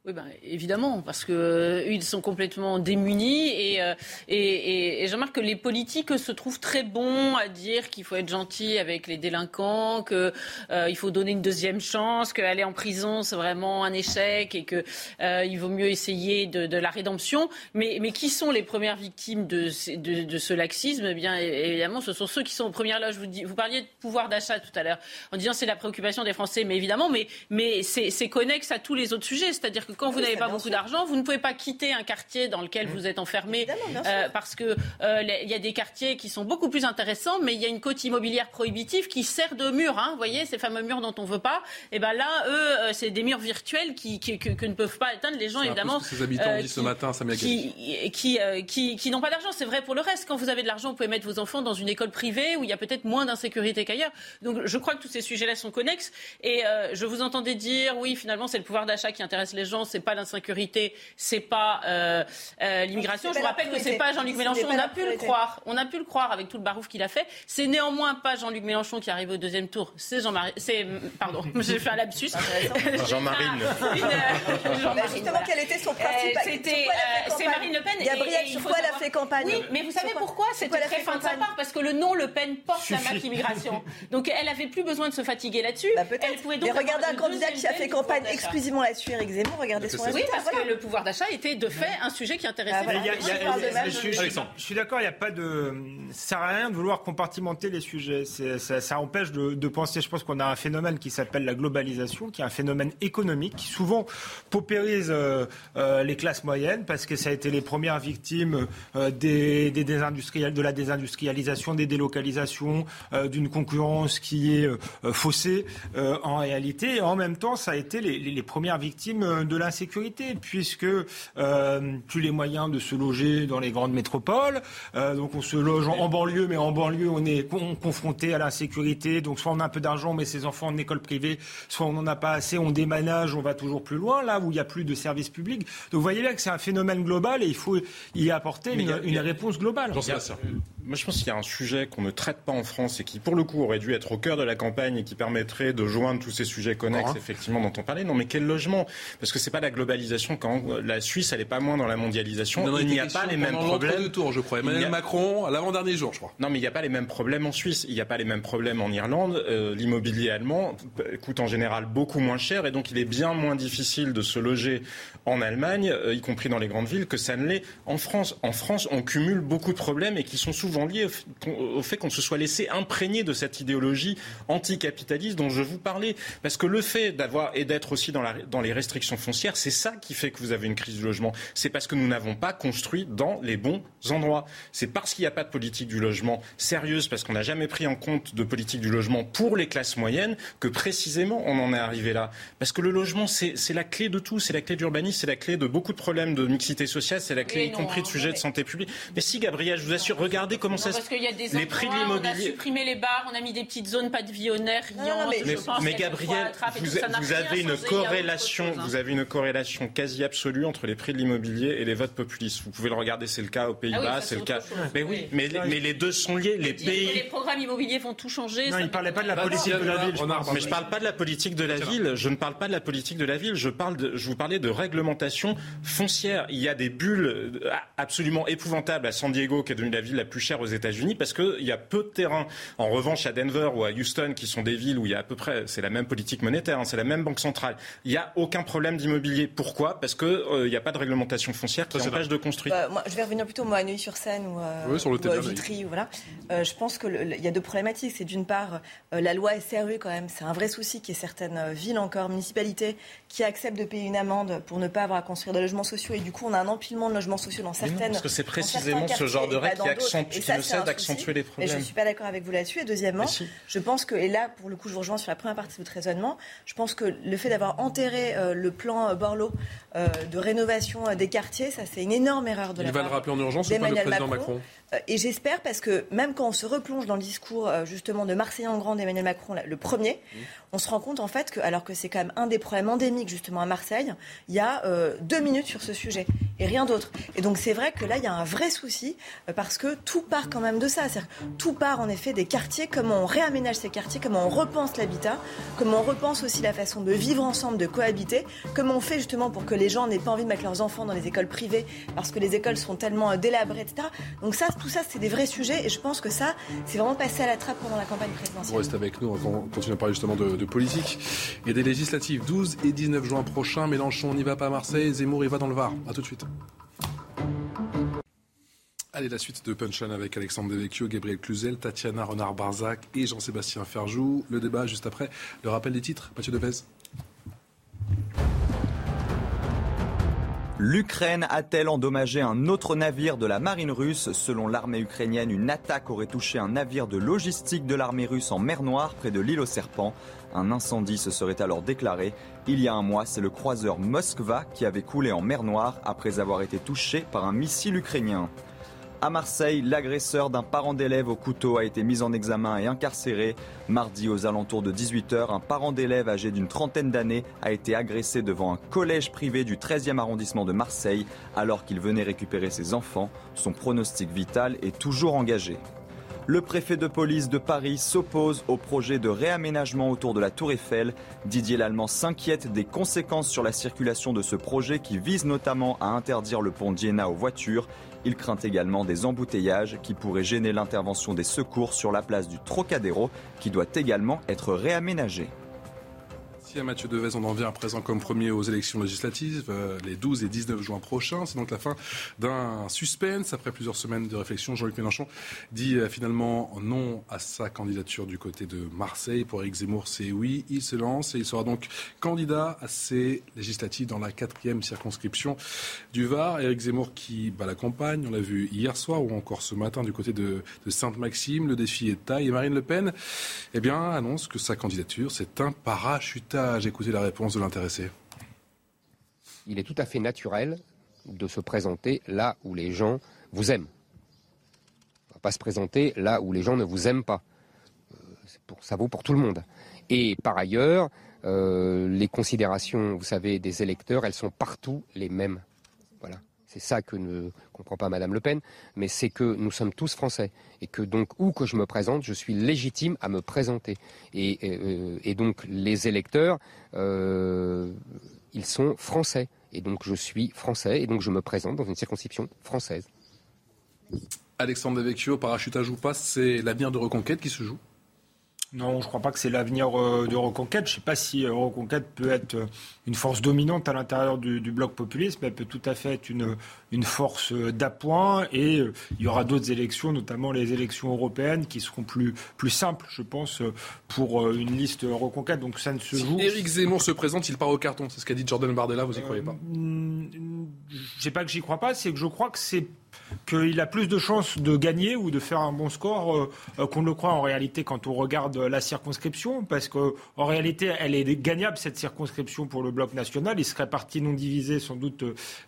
I: Oui, ben, évidemment, parce que euh, ils sont complètement démunis et, euh, et, et que les politiques se trouvent très bons à dire qu'il faut être gentil avec les délinquants, qu'il euh, faut donner une deuxième chance, qu'aller en prison c'est vraiment un échec et qu'il euh, vaut mieux essayer de, la rédemption. Mais, qui sont les premières victimes de ce laxisme? Eh Bien évidemment, ce sont ceux qui sont aux premières loges. Vous, vous parliez de pouvoir d'achat tout à l'heure en disant c'est la préoccupation des Français, mais évidemment, mais, mais c'est connexe à tous les autres sujets, c'est-à-dire que quand vous n'avez pas beaucoup d'argent, vous ne pouvez pas quitter un quartier dans lequel mmh. vous êtes enfermé euh, parce que euh, il y a des quartiers qui sont beaucoup plus intéressants, mais il y a une côte immobilière prohibitive qui sert de mur. Hein, vous voyez, ces fameux murs dont on veut pas. Et eh ben là, eux, euh, c'est des murs virtuels qui, qui que, ne peuvent pas atteindre les gens, évidemment.
A: ces habitants disent ce matin, ça
I: qui, qui, qui, qui n'ont pas d'argent. C'est vrai pour le reste. Quand vous avez de l'argent, vous pouvez mettre vos enfants dans une école privée où il y a peut-être moins d'insécurité qu'ailleurs. Donc, je crois que tous ces sujets-là sont connexes. Et je vous entendais dire, oui, finalement, c'est le pouvoir d'achat qui intéresse les gens, c'est pas l'insécurité, c'est pas euh, euh, l'immigration. Je vous rappelle que c'est pas Jean-Luc Mélenchon. On a pu le croire. On a pu le croire avec tout le barouf qu'il a fait. C'est néanmoins pas Jean-Luc Mélenchon qui arrive au deuxième tour. C'est Jean-Marie. C'est pardon, j'ai fait un lapsus.
H: Jean-Marine.
D: Jean justement, quel était son principe
I: C'était c'est Marine Le Pen.
D: Gabriel, sur quoi elle a fait campagne
I: Oui, mais vous savez pourquoi C'était très fin de sa part parce que le nom Le Pen porte la marque immigration. Donc elle avait plus besoin de se fatiguer là-dessus.
D: Bah, elle pouvait donc. Mais regardez un candidat qui a fait campagne exclusivement là-dessus, Eric Zemmour. Son
I: Oui, parce que le pouvoir d'achat était de fait un sujet qui intéressait.
B: Je suis d'accord, il n'y a pas de. Ça sert à rien de vouloir compartimenter les sujets. Ça, empêche de, penser. Je pense qu'on a un phénomène qui s'appelle la globalisation, qui est un phénomène économique qui souvent paupérise euh, euh, les classes moyennes parce que ça a été les premières victimes euh, des, des de la désindustrialisation, des délocalisations, d'une concurrence qui est faussée en réalité. Et en même temps, ça a été les, les premières victimes de l'insécurité, puisque euh, plus les moyens de se loger dans les grandes métropoles, euh, donc on se loge en, banlieue, mais en banlieue on est confronté à l'insécurité, donc soit on a un peu d'argent, mais ses enfants en école privée, soit on n'en a pas assez, on démanage, on va toujours plus loin, là où il n'y a plus de services publics. Donc vous voyez bien que c'est un phénomène global et il faut y apporter une, une, réponse globale.
H: Moi, je pense qu'il y a un sujet qu'on ne traite pas en France et qui, pour le coup, aurait dû être au cœur de la campagne et qui permettrait de joindre tous ces sujets connexes, effectivement, dont on parlait. Non, mais quel logement? Parce que c'est pas la globalisation. Quand la Suisse, elle est pas moins dans la mondialisation, il n'y a pas les mêmes problèmes.
A: Tour, je crois. Emmanuel Macron, à l'avant-dernier jour, je crois.
H: Non, mais il n'y a pas les mêmes problèmes en Suisse. Il n'y a pas les mêmes problèmes en Irlande. Euh, l'immobilier allemand coûte en général beaucoup moins cher et donc il est bien moins difficile de se loger en Allemagne, euh, y compris dans les grandes villes, que ça ne l'est en France. En France, on cumule beaucoup de problèmes et qui sont souvent lié au fait qu'on se soit laissé imprégner de cette idéologie anticapitaliste dont je vous parlais. Parce que le fait d'avoir et d'être aussi dans, la, dans les restrictions foncières, c'est ça qui fait que vous avez une crise du logement. C'est parce que nous n'avons pas construit dans les bons endroits. C'est parce qu'il n'y a pas de politique du logement sérieuse, parce qu'on n'a jamais pris en compte de politique du logement pour les classes moyennes, que précisément on en est arrivé là. Parce que le logement, c'est la clé de tout. C'est la clé d'urbanisme, c'est la clé de beaucoup de problèmes de mixité sociale, c'est la clé y compris de sujets de santé publique. Mais si, Gabriel, je vous assure, regardez comment ça
I: parce qu'il y a des les prix de l'immobilier. On a supprimé les bars, on a mis des petites zones pas de rien.
H: mais, mais Gabriel, vous, avez une corrélation, vous avez une corrélation quasi absolue entre les prix de l'immobilier et les votes populistes. Vous pouvez le regarder, c'est le cas aux Pays-Bas, ah c'est le cas. Mais oui, mais, mais les deux sont liés. Les pays.
I: Les programmes immobiliers vont tout changer.
B: Non, il parlait pas de la politique de la ville.
H: Mais je parle pas de la politique de la ville. Je ne parle pas de la politique de la ville. Je parle de, je vous parlais de réglementation foncière. Il y a des bulles absolument épouvantables à San Diego, qui est devenue la ville la plus aux États-Unis parce qu'il y a peu de terrain. En revanche, à Denver ou à Houston, qui sont des villes où il y a à peu près, c'est la même politique monétaire, hein, c'est la même banque centrale, il n'y a aucun problème d'immobilier. Pourquoi? Parce qu'il euh, n'y a pas de réglementation foncière qui empêche de construire.
D: Euh, moi, je vais revenir plutôt moi, à Neuilly-sur-Seine ou, euh,
A: sur le
D: à Vitry. voilà. je pense qu'il y a deux problématiques. C'est d'une part, la loi est sérieuse quand même. C'est un vrai souci qu'il y ait certaines villes encore, municipalités, qui acceptent de payer une amende pour ne pas avoir à construire de logements sociaux. Et du coup, on a un empilement de logements sociaux dans certaines.
H: parce que c'est précisément ce genre de règle qui accentue, d'accentuer les problèmes.
D: Et je ne suis pas d'accord avec vous là-dessus. Et deuxièmement, je pense que, et là, pour le coup, je vous rejoins sur la première partie de votre raisonnement, je pense que le fait d'avoir enterré euh, le plan euh, Borloo euh, de rénovation des quartiers, ça, c'est une énorme erreur de
A: Il
D: la
A: va le rappeler en urgence, c'est pas le président Macron,
D: Et j'espère, parce que même quand on se replonge dans le discours justement de Marseille en grand d'Emmanuel Macron, le premier, on se rend compte en fait que, alors que c'est quand même un des problèmes endémiques justement à Marseille, il y a euh, deux minutes sur ce sujet et rien d'autre. Et donc c'est vrai que là, il y a un vrai souci euh, parce que tout part quand même de ça. Tout part en effet des quartiers, comment on réaménage ces quartiers, comment on repense l'habitat, comment on repense aussi la façon de vivre ensemble, de cohabiter, comment on fait justement pour que les gens n'aient pas envie de mettre leurs enfants dans les écoles privées parce que les écoles sont tellement euh, délabrées, etc. Donc ça, tout ça, c'est des vrais sujets et je pense que ça, c'est vraiment passé à la trappe pendant la campagne présidentielle.
A: Vous restez avec nous, on continue à parler justement de, politique et des législatives 12 et 19 juin prochain. Mélenchon n'y va pas à Marseille, Zemmour y va dans le Var. A tout de suite. Allez, la suite de Punchline avec Alexandre Devecchio, Gabriel Cluzel, Tatiana Renard-Barzac et Jean-Sébastien Ferjou. Le débat juste après. Le rappel des titres, Mathieu Devez.
E: L'Ukraine a-t-elle endommagé un autre navire de la marine russe Selon l'armée ukrainienne, une attaque aurait touché un navire de logistique de l'armée russe en mer Noire, près de l'île aux Serpents. Un incendie se serait alors déclaré. Il y a un mois, c'est le croiseur Moskva qui avait coulé en mer Noire après avoir été touché par un missile ukrainien. À Marseille, l'agresseur d'un parent d'élève au couteau a été mis en examen et incarcéré. Mardi, aux alentours de 18h, un parent d'élève âgé d'une trentaine d'années a été agressé devant un collège privé du 13e arrondissement de Marseille alors qu'il venait récupérer ses enfants. Son pronostic vital est toujours engagé. Le préfet de police de Paris s'oppose au projet de réaménagement autour de la Tour Eiffel. Didier Lallemand s'inquiète des conséquences sur la circulation de ce projet qui vise notamment à interdire le pont d'Iéna aux voitures. Il craint également des embouteillages qui pourraient gêner l'intervention des secours sur la place du Trocadéro qui doit également être réaménagée.
A: Merci à Mathieu Devez. On en vient à présent comme premier aux élections législatives, euh, les 12 et 19 juin prochains. C'est donc la fin d'un suspense. Après plusieurs semaines de réflexion, Jean-Luc Mélenchon dit euh, finalement non à sa candidature du côté de Marseille. Pour Eric Zemmour, c'est oui. Il se lance et il sera donc candidat à ces législatives dans la quatrième circonscription du Var. Eric Zemmour qui bat la campagne, on l'a vu hier soir ou encore ce matin du côté de, Sainte-Maxime. Le défi est de taille. Et Marine Le Pen eh bien, annonce que sa candidature, c'est un parachutage Écoutez la réponse de l'intéressé.
K: Il est tout à fait naturel de se présenter là où les gens vous aiment. On ne va pas se présenter là où les gens ne vous aiment pas. Euh, ça vaut pour tout le monde. Et par ailleurs, euh, les considérations, vous savez, des électeurs, elles sont partout les mêmes. C'est ça que ne comprend pas Madame Le Pen, mais c'est que nous sommes tous français et que donc où que je me présente, je suis légitime à me présenter. Et, euh, donc les électeurs, euh, ils sont français et donc je suis français et donc je me présente dans une circonscription française.
A: Alexandre Devecchio, parachutage ou pas, c'est l'avenir de Reconquête qui se joue
B: non, je ne crois pas que c'est l'avenir euh, de Reconquête. Je ne sais pas si euh, Reconquête peut être euh, une force dominante à l'intérieur du, bloc populiste, mais elle peut tout à fait être une, une force d'appoint. Et il y aura d'autres élections, notamment les élections européennes, qui seront plus, plus simples, je pense, pour une liste Reconquête. Donc ça ne se joue.
A: Si Éric Zemmour se présente, il part au carton. C'est ce qu'a dit Jordan Bardella. Vous n'y croyez pas? Je
B: ne sais pas que j'y crois pas. C'est que je crois que c'est qu'il a plus de chances de gagner ou de faire un bon score euh, euh, qu'on le croit en réalité quand on regarde la circonscription, parce qu'en réalité, elle est gagnable, cette circonscription, pour le bloc national. Ils seraient partis non divisés, sans doute,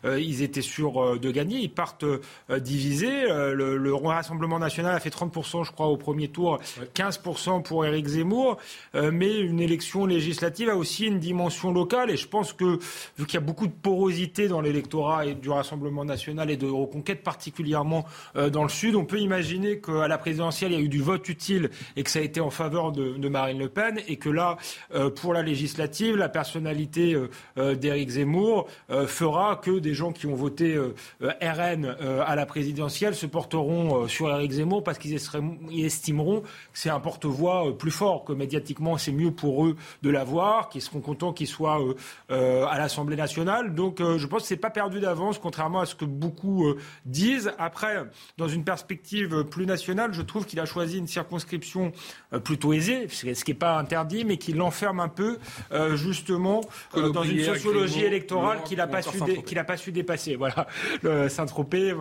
B: euh, ils étaient sûrs de gagner. Ils partent divisés. Le, Rassemblement national a fait 30%, je crois, au premier tour, 15% pour Éric Zemmour. mais une élection législative a aussi une dimension locale, et je pense que, vu qu'il y a beaucoup de porosité dans l'électorat du Rassemblement national et de Reconquête, particulièrement euh, dans le Sud. On peut imaginer qu'à la présidentielle, il y a eu du vote utile et que ça a été en faveur de, Marine Le Pen et que là, euh, pour la législative, la personnalité euh, d'Éric Zemmour fera que des gens qui ont voté RN à la présidentielle se porteront sur Éric Zemmour parce qu'ils estimeront que c'est un porte-voix plus fort, que médiatiquement c'est mieux pour eux de l'avoir, qu'ils seront contents qu'il soit à l'Assemblée nationale. Donc je pense que c'est pas perdu d'avance, contrairement à ce que beaucoup disent après, dans une perspective plus nationale, je trouve qu'il a choisi une circonscription euh, plutôt aisée, ce qui n'est pas interdit, mais qui l'enferme un peu, euh, justement, euh, dans une sociologie électorale qu'il n'a pas, su pas su dépasser. Voilà, Saint-Tropez,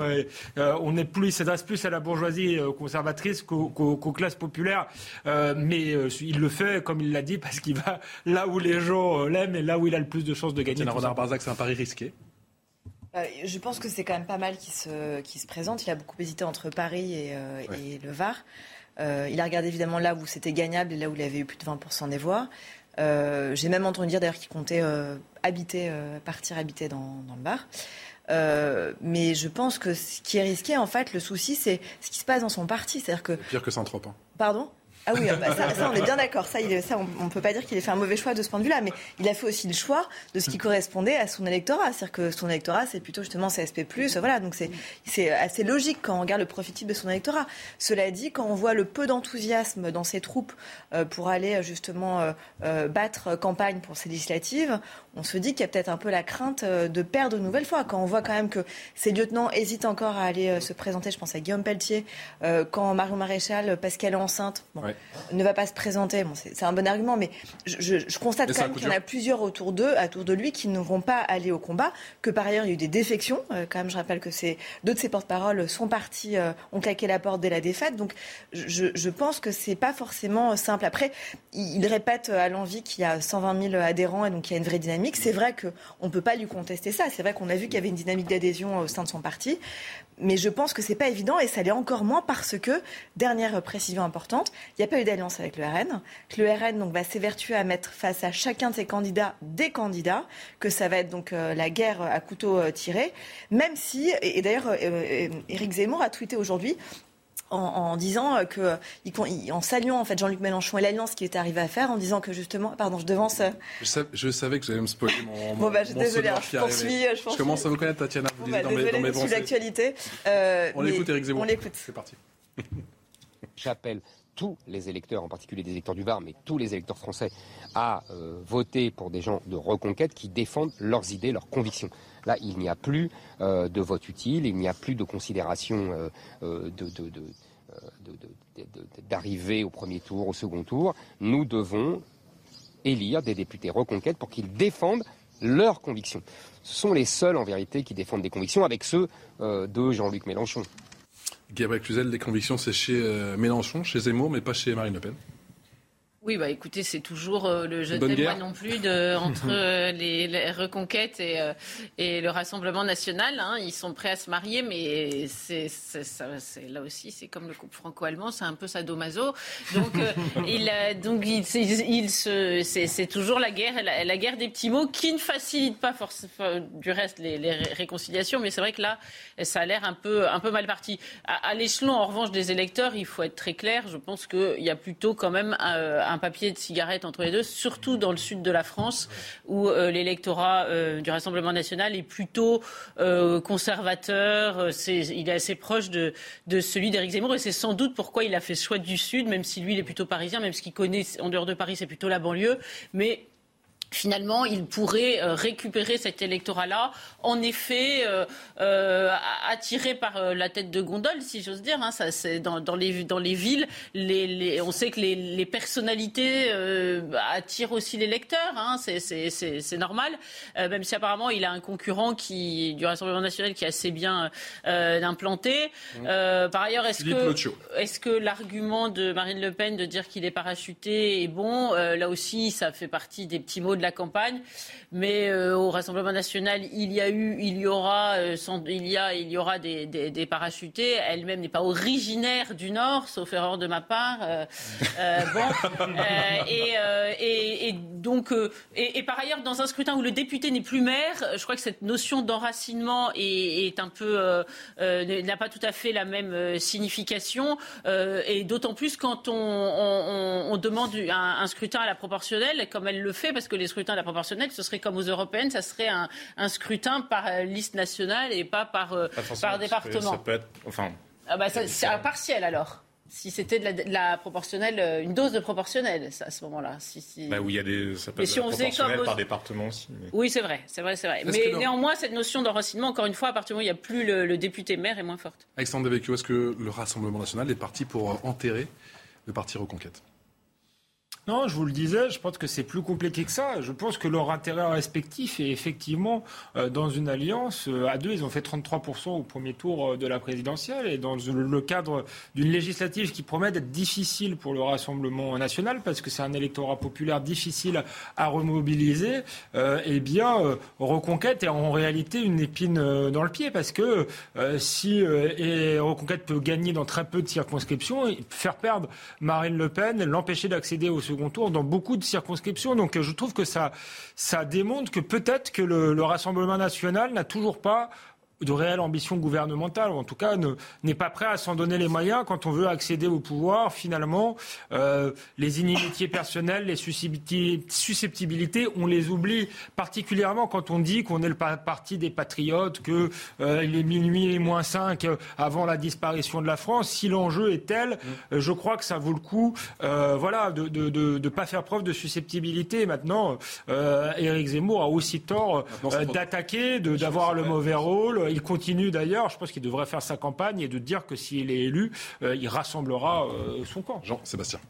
B: on est plus, s'adresse plus à la bourgeoisie conservatrice qu'aux classes populaires, mais il le fait, comme il l'a dit, parce qu'il va là où les gens l'aiment et là où il a le plus de chances de gagner.
A: c'est un pari risqué.
D: Euh, je pense que c'est quand même pas mal qui se, qui se présente. Il a beaucoup hésité entre Paris et, euh, le Var. Euh, il a regardé évidemment là où c'était gagnable et là où il avait eu plus de 20% des voix. J'ai même entendu dire d'ailleurs qu'il comptait habiter, partir habiter dans, dans le bar. mais je pense que ce qui est risqué, en fait, le souci, c'est ce qui se passe dans son parti. C'est-à-dire que.
A: Pire que Saint-Tropez. Hein.
D: Pardon? Ah oui, ah bah ça, on est bien d'accord. Ça, ça, on ne peut pas dire qu'il ait fait un mauvais choix de ce point de vue-là, mais il a fait aussi le choix de ce qui correspondait à son électorat. C'est-à-dire que son électorat, c'est plutôt justement CSP+. Voilà, donc c'est assez logique quand on regarde le profit type de son électorat. Cela dit, quand on voit le peu d'enthousiasme dans ses troupes euh, pour aller justement euh, euh, battre campagne pour ces législatives, on se dit qu'il y a peut-être un peu la crainte de perdre une nouvelle fois. Quand on voit quand même que ces lieutenants hésitent encore à aller se présenter, je pense à Guillaume Pelletier, quand Marion Maréchal, parce qu'elle est enceinte, ne va pas se présenter. Bon, c'est un bon argument, mais je, constate quand même qu'il y en a plusieurs autour d'eux, autour de lui, qui ne vont pas aller au combat. Que par ailleurs, il y a eu des défections. Euh, quand même, je rappelle que deux de ses porte-paroles sont partis, euh, ont claqué la porte dès la défaite. Donc, je, pense que c'est pas forcément simple. Après, il, répète à l'envie qu'il y a 120 000 adhérents et donc il y a une vraie dynamique. C'est vrai qu'on ne peut pas lui contester ça. C'est vrai qu'on a vu qu'il y avait une dynamique d'adhésion au sein de son parti mais je pense que c'est pas évident et ça l'est encore moins parce que, dernière précision importante, il n'y a pas eu d'alliance avec le RN, que le RN donc, va s'évertuer à mettre face à chacun de ses candidats des candidats, que ça va être donc euh, la guerre à couteau euh, tiré, même si, et, d'ailleurs, euh, Éric Zemmour a tweeté aujourd'hui, en, disant que, en saluant en fait Jean-Luc Mélenchon et l'alliance qu'il était arrivé à faire, en disant que justement, pardon, je devance.
A: Je, savais que j'allais me spoiler mon.
D: bon bah, je désolé, hein, je poursuis.
A: Je, commence à vous connaître, Tatiana.
D: Vous bon, bah, dans, mes, dans mes
A: l'actualité. Euh, on l'écoute, Eric Zemmour.
D: On l'écoute.
A: C'est parti.
K: J'appelle tous les électeurs, en particulier des électeurs du Var, mais tous les électeurs français, à euh, voter pour des gens de reconquête qui défendent leurs idées, leurs convictions. Là, il n'y a plus euh, de vote utile, il n'y a plus de considération euh, d'arriver au premier tour, au second tour. Nous devons élire des députés reconquête pour qu'ils défendent leurs convictions. Ce sont les seuls, en vérité, qui défendent des convictions avec ceux de Jean-Luc Mélenchon.
A: Gabriel Cluzel, les convictions, c'est chez Mélenchon, chez Zemmour, mais pas chez Marine Le Pen.
I: Oui, bah écoutez, c'est toujours euh, le je t'aime moi non plus de, entre euh, les, reconquêtes et, euh, et le Rassemblement national. Hein. Ils sont prêts à se marier, mais c'est, là aussi, c'est comme le couple franco-allemand, c'est un peu sadomaso. Donc, il, donc il, il se, c'est, toujours la guerre, la, guerre des petits mots qui ne facilite pas forcément du reste les, les, réconciliations, mais c'est vrai que là, ça a l'air un peu, un peu mal parti. À, à l'échelon, en revanche, des électeurs, il faut être très clair. Je pense qu'il y a plutôt quand même un papier de cigarette entre les deux, surtout dans le sud de la France, où euh, l'électorat euh, du Rassemblement national est plutôt euh, conservateur. il est assez proche de, celui d'Éric Zemmour, et c'est sans doute pourquoi il a fait choix du sud, même si lui, il est plutôt parisien, même ce qu'il connaît en dehors de Paris, c'est plutôt la banlieue. Mais finalement, il pourrait euh, récupérer cet électorat-là, en effet, euh, euh, attiré par la tête de gondole, si j'ose dire. Hein, ça, c'est dans, dans, les, dans les villes, les, les, on sait que les, les personnalités attirent aussi les lecteurs. Hein, c'est normal, même si apparemment il a un concurrent qui, du Rassemblement national qui est assez bien implanté. Mmh. par ailleurs, est-ce que, est que l'argument de Marine Le Pen de dire qu'il est parachuté est bon? Là aussi, ça fait partie des petits mots de la campagne. Mais euh, au Rassemblement national, il y a eu, il y aura, euh, il y a, il y aura des, des, parachutés. Elle-même n'est pas originaire du Nord, sauf erreur de ma part. Euh, bon, et, et, et, donc, et, par ailleurs, dans un scrutin où le député n'est plus maire, je crois que cette notion d'enracinement est, est, un peu n'a pas tout à fait la même signification. et d'autant plus quand on, on, on demande un, un, scrutin à la proportionnelle, comme elle le fait, parce que les scrutin à la proportionnelle, ce serait comme aux européennes, ça serait un, scrutin par euh, liste nationale et pas par, euh, par département.
H: Ça peut être, enfin.
I: Ah bah c'est un partiel alors si c'était de, la, proportionnelle, euh, une dose de proportionnelle à ce moment-là. Si, si...
H: Bah oui, il y a des, ça peut être si proportionnel par département aussi.
I: Oui, c'est vrai, c'est vrai, c'est vrai. Mais néanmoins, cette notion d'enracinement, encore une fois, à partir du moment où il n'y a plus le, député maire, est moins forte.
A: Alexandre Devecchio, est-ce que le Rassemblement national est parti pour enterrer le parti Reconquête?
B: Non, je vous le disais, je pense que c'est plus compliqué que ça. Je pense que leur intérêt respectif est effectivement euh, dans une alliance. Euh, à deux, ils ont fait 33% au premier tour euh, de la présidentielle et dans le cadre d'une législative qui promet d'être difficile pour le Rassemblement national parce que c'est un électorat populaire difficile à remobiliser, eh bien, Reconquête est en réalité une épine dans le pied parce que si et Reconquête peut gagner dans très peu de circonscriptions, faire perdre Marine Le Pen, l'empêcher d'accéder au second dans beaucoup de circonscriptions. Donc je trouve que ça démontre que peut-être que le Rassemblement national n'a toujours pas de réelle ambition gouvernementale, ou en tout cas n'est pas prêt à s'en donner les moyens quand on veut accéder au pouvoir. Finalement, euh, les inimitiés personnelles, les susceptibilités, on les oublie, particulièrement quand on dit qu'on est le parti des patriotes, qu'il euh, est minuit et moins 5 avant la disparition de la France. Si l'enjeu est tel, euh, je crois que ça vaut le coup voilà, de ne de, de, pas faire preuve de susceptibilité. Maintenant, Éric Zemmour a aussi tort d'attaquer, d'avoir le mauvais rôle il continue d'ailleurs, je pense qu'il devrait faire sa campagne et de dire que s'il est élu, euh, il rassemblera euh, son camp.
A: Jean-Sébastien.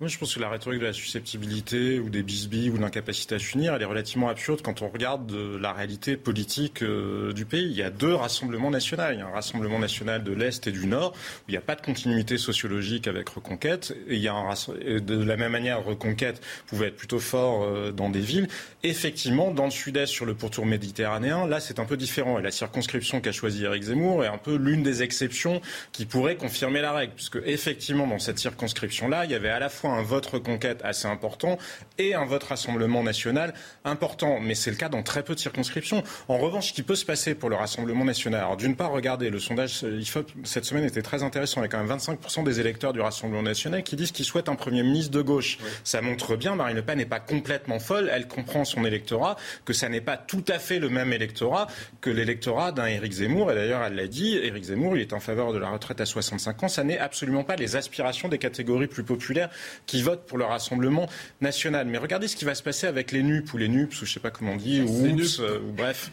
H: Moi, je pense que la rhétorique de la susceptibilité ou des bisbilles ou de l'incapacité à s'unir, elle est relativement absurde quand on regarde la réalité politique euh, du pays. Il y a deux rassemblements nationaux. Il y a un rassemblement national de l'Est et du Nord où il n'y a pas de continuité sociologique avec Reconquête. Il y a de la même manière, Reconquête pouvait être plutôt fort euh, dans des villes. Effectivement, dans le Sud-Est, sur le pourtour méditerranéen, là, c'est un peu différent. Et la circonscription qu'a choisie Eric Zemmour est un peu l'une des exceptions qui pourrait confirmer la règle. Puisque, effectivement, dans cette circonscription-là, il y avait à la fois un vote reconquête assez important et un vote Rassemblement national important. Mais c'est le cas dans très peu de circonscriptions. En revanche, ce qui peut se passer pour le Rassemblement national, alors d'une part, regardez, le sondage IFOP cette semaine était très intéressant. Il y a quand même 25% des électeurs du Rassemblement national qui disent qu'ils souhaitent un Premier ministre de gauche. Ça montre bien, Marine Le Pen n'est pas complètement folle. Elle comprend son électorat, que ça n'est pas tout à fait le même électorat que l'électorat d'un Éric Zemmour. Et d'ailleurs, elle l'a dit, Éric Zemmour, il est en faveur de la retraite à 65 ans. Ça n'est absolument pas les aspirations des catégories plus populaires qui votent pour le Rassemblement national. Mais regardez ce qui va se passer avec les NUP ou les NUPS, ou je sais pas comment on dit, ou UPS, euh, ou bref.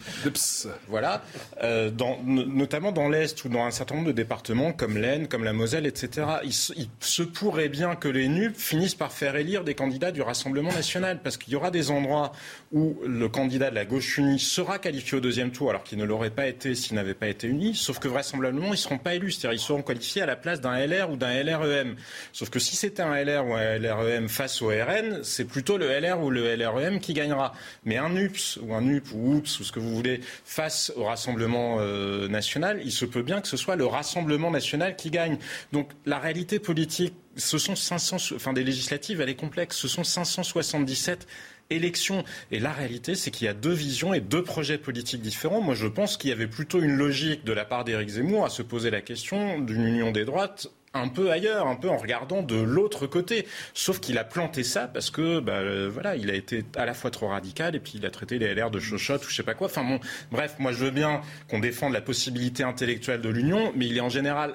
H: Voilà. Euh, dans, notamment dans l'Est ou dans un certain nombre de départements comme l'Aisne, comme la Moselle, etc. Il, se pourrait bien que les NUP finissent par faire élire des candidats du Rassemblement national, parce qu'il y aura des endroits où le candidat de la gauche unie sera qualifié au deuxième tour, alors qu'il ne l'aurait pas été s'il n'avait pas été uni, sauf que vraisemblablement, ils ne seront pas élus, c'est-à-dire ils seront qualifiés à la place d'un LR ou d'un LREM. Sauf que si c'était un LR ou LREM face au RN, c'est plutôt le LR ou le LREM qui gagnera. Mais un UPS ou un UP ou UPS ou ce que vous voulez face au Rassemblement euh, national, il se peut bien que ce soit le Rassemblement national qui gagne. Donc la réalité politique, ce sont 500, enfin des législatives, elle est complexe. Ce sont 577 élections. Et la réalité, c'est qu'il y a deux visions et deux projets politiques différents. Moi, je pense qu'il y avait plutôt une logique de la part d'Éric Zemmour à se poser la question d'une union des droites un peu ailleurs, un peu en regardant de l'autre côté. Sauf qu'il a planté ça parce que, bah, euh, voilà, il a été à la fois trop radical et puis il a traité les LR de chochotte ou je sais pas quoi. Enfin bon, bref, moi je veux bien qu'on défende la possibilité intellectuelle de l'union, mais il est en général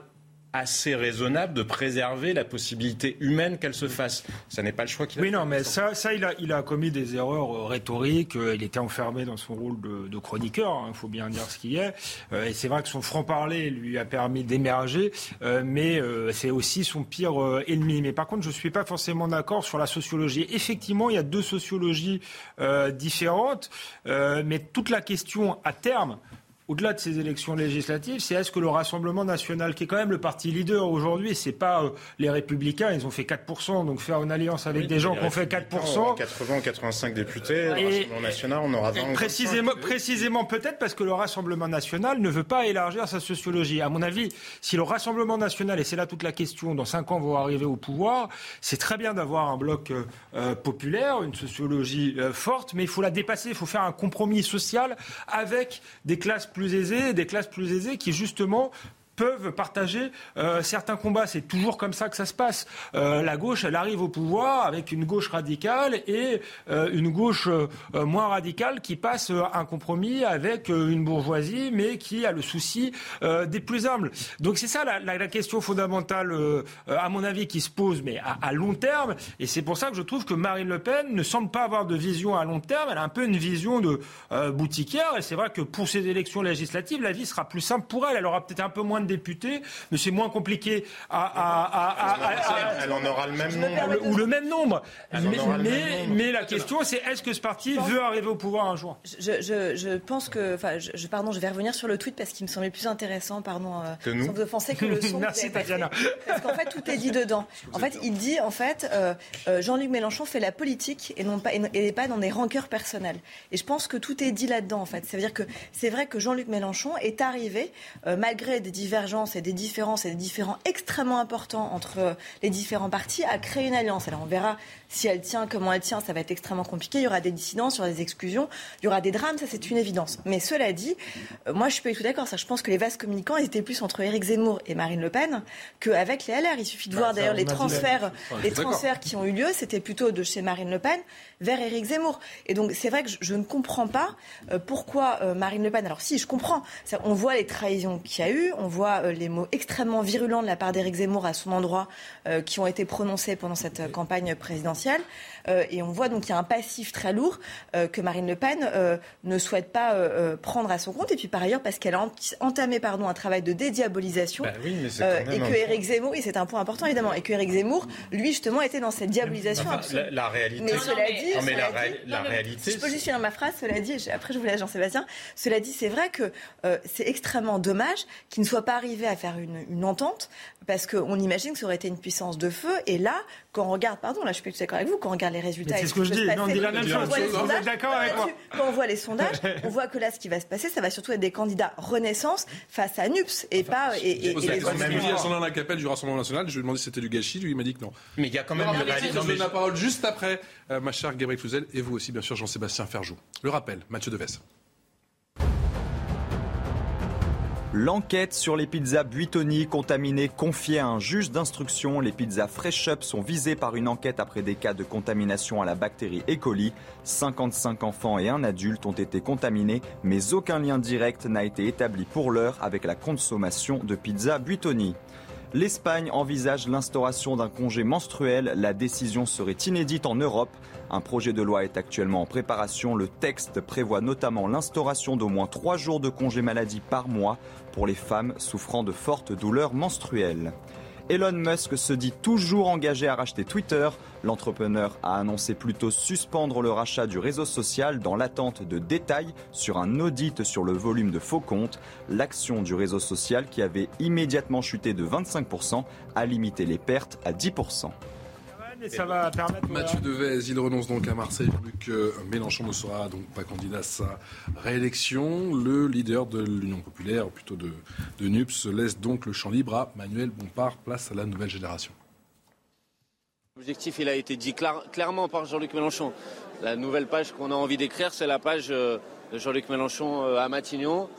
H: assez raisonnable de préserver la possibilité humaine qu'elle se fasse. Ça n'est pas le choix qu'il
B: a Oui, non, mais ça, ça il, a, il a commis des erreurs euh, rhétoriques. Euh, il était enfermé dans son rôle de, chroniqueur, il hein, faut bien dire ce qu'il est. Euh, et c'est vrai que son franc-parler lui a permis d'émerger, mais c'est aussi son pire ennemi. Mais par contre, je ne suis pas forcément d'accord sur la sociologie. Effectivement, il y a deux sociologies différentes, mais toute la question à terme, au-delà de ces élections législatives, c'est est-ce que le Rassemblement national, qui est quand même le parti leader aujourd'hui, c'est pas euh, les Républicains, ils ont fait 4%, donc faire une alliance avec des gens qui ont fait 4%.
H: 80, 85 députés, le Rassemblement national, on aura 20
B: Précisément, précisément peut-être parce que le Rassemblement national ne veut pas élargir sa sociologie. À mon avis, si le Rassemblement national, et c'est là toute la question, dans 5 ans vont arriver au pouvoir, c'est très bien d'avoir un bloc euh, euh, populaire, une sociologie forte, mais il faut la dépasser, il faut faire un compromis social avec des classes plus aisées, des classes plus aisées qui justement peuvent partager euh, certains combats. C'est toujours comme ça que ça se passe. Euh, la gauche, elle arrive au pouvoir avec une gauche radicale et euh, une gauche moins radicale qui passe un compromis avec une bourgeoisie, mais qui a le souci des plus humbles. Donc c'est ça la, la, question fondamentale, à mon avis, qui se pose, mais à, à long terme. Et c'est pour ça que je trouve que Marine Le Pen ne semble pas avoir de vision à long terme. Elle a un peu une vision de boutiquière. Et c'est vrai que pour ces élections législatives, la vie sera plus simple pour elle. Elle aura peut-être un peu moins de députés, mais c'est moins compliqué
H: à, Elle en aura le même nombre.
B: Ou le même nombre. Mais, mais, la question, c'est est-ce que ce parti veut arriver au pouvoir un jour?
D: Je, je, pense que. Enfin, je, pardon, je vais revenir sur le tweet parce qu'il me semblait plus intéressant, pardon, euh,
H: que nous.
D: sans offenser que le son.
B: Merci, Tatiana.
D: Parce qu'en fait, tout est dit dedans. En fait, il dit, en fait, euh, euh, Jean-Luc Mélenchon fait la politique et non pas, et pas dans des rancœurs personnelles. Et je pense que tout est dit là-dedans, en fait. Ça veut dire que c'est vrai que Jean-Luc Mélenchon est arrivé, malgré des divers et des différences et des différents extrêmement importants entre les différents partis à créer une alliance. Alors on verra si elle tient, comment elle tient, ça va être extrêmement compliqué. Il y aura des dissidences, il y aura des exclusions, il y aura des drames, ça c'est une évidence. Mais cela dit, euh, moi je suis pas du tout d'accord. Je pense que les vases communicants étaient plus entre Éric Zemmour et Marine Le Pen qu'avec les LR. Il suffit de
A: Bah,
D: voir d'ailleurs les transferts, les transferts qui ont eu lieu, c'était plutôt de chez Marine Le Pen vers Éric Zemmour. Et donc c'est vrai que je, je, ne comprends pas euh, pourquoi euh, Marine Le Pen. Alors si, je comprends. On voit les trahisons qu'il y a eu, on voit euh, les mots extrêmement virulents de la part d'Éric Zemmour à son endroit qui ont été prononcés pendant cette campagne présidentielle. Et on voit donc qu'il y a un passif très lourd que Marine Le Pen ne souhaite pas prendre à son compte. Et puis par ailleurs parce qu'elle a entamé pardon un travail de dédiabolisation
H: bah oui,
D: et que Éric Zemmour, et c'est un point important évidemment, et que Éric Zemmour, lui justement, était dans cette diabolisation.
H: Enfin, la, la, réalité.
D: Mais cela dit,
H: non, mais la,
D: cela dit,
H: la réalité.
D: Je peux juste finir ma phrase. Cela dit, après je vous laisse Jean-Sébastien. Cela dit, c'est vrai que euh, c'est extrêmement dommage qu'il ne soit pas arrivé à faire une, une entente, parce qu'on imagine que ça aurait été une puissance de feu. Et là, quand on regarde, pardon, là je suis tout d'accord avec vous, quand on regarde les résultats,
B: c'est ce que je dis. Non, on dit la même chose. Vous êtes d'accord avec moi
D: Quand on voit les sondages, on voit que là, ce qui va se passer, ça va surtout être des candidats Renaissance face à NUPS et pas et, et,
A: et les même dit à la capelle du Rassemblement national. Je lui ai demandé si c'était du gâchis. Lui, il m'a dit que non.
H: Mais il y a quand même
A: une réalité. Je donne la parole juste après, euh, ma chère Gabriel Cluzel, et vous aussi, bien sûr, Jean-Sébastien Ferjou. Le rappel, Mathieu Deves.
E: L'enquête sur les pizzas Buitoni contaminées confiée à un juge d'instruction. Les pizzas Fresh Up sont visées par une enquête après des cas de contamination à la bactérie E. coli. 55 enfants et un adulte ont été contaminés, mais aucun lien direct n'a été établi pour l'heure avec la consommation de pizzas Buitoni. L'Espagne envisage l'instauration d'un congé menstruel. La décision serait inédite en Europe. Un projet de loi est actuellement en préparation. Le texte prévoit notamment l'instauration d'au moins trois jours de congé maladie par mois pour les femmes souffrant de fortes douleurs menstruelles. Elon Musk se dit toujours engagé à racheter Twitter. L'entrepreneur a annoncé plutôt suspendre le rachat du réseau social dans l'attente de détails sur un audit sur le volume de faux comptes. L'action du réseau social qui avait immédiatement chuté de 25% a limité les pertes à 10%.
B: Et ça va permettre.
A: Mathieu Devez, il renonce donc à Marseille vu que Mélenchon ne sera donc pas candidat à sa réélection. Le leader de l'Union populaire, ou plutôt de, de NUPS, laisse donc le champ libre à Manuel Bompard, place à la nouvelle génération.
L: L'objectif, il a été dit clar, clairement par Jean-Luc Mélenchon. La nouvelle page qu'on a envie d'écrire, c'est la page de Jean-Luc Mélenchon à Matignon.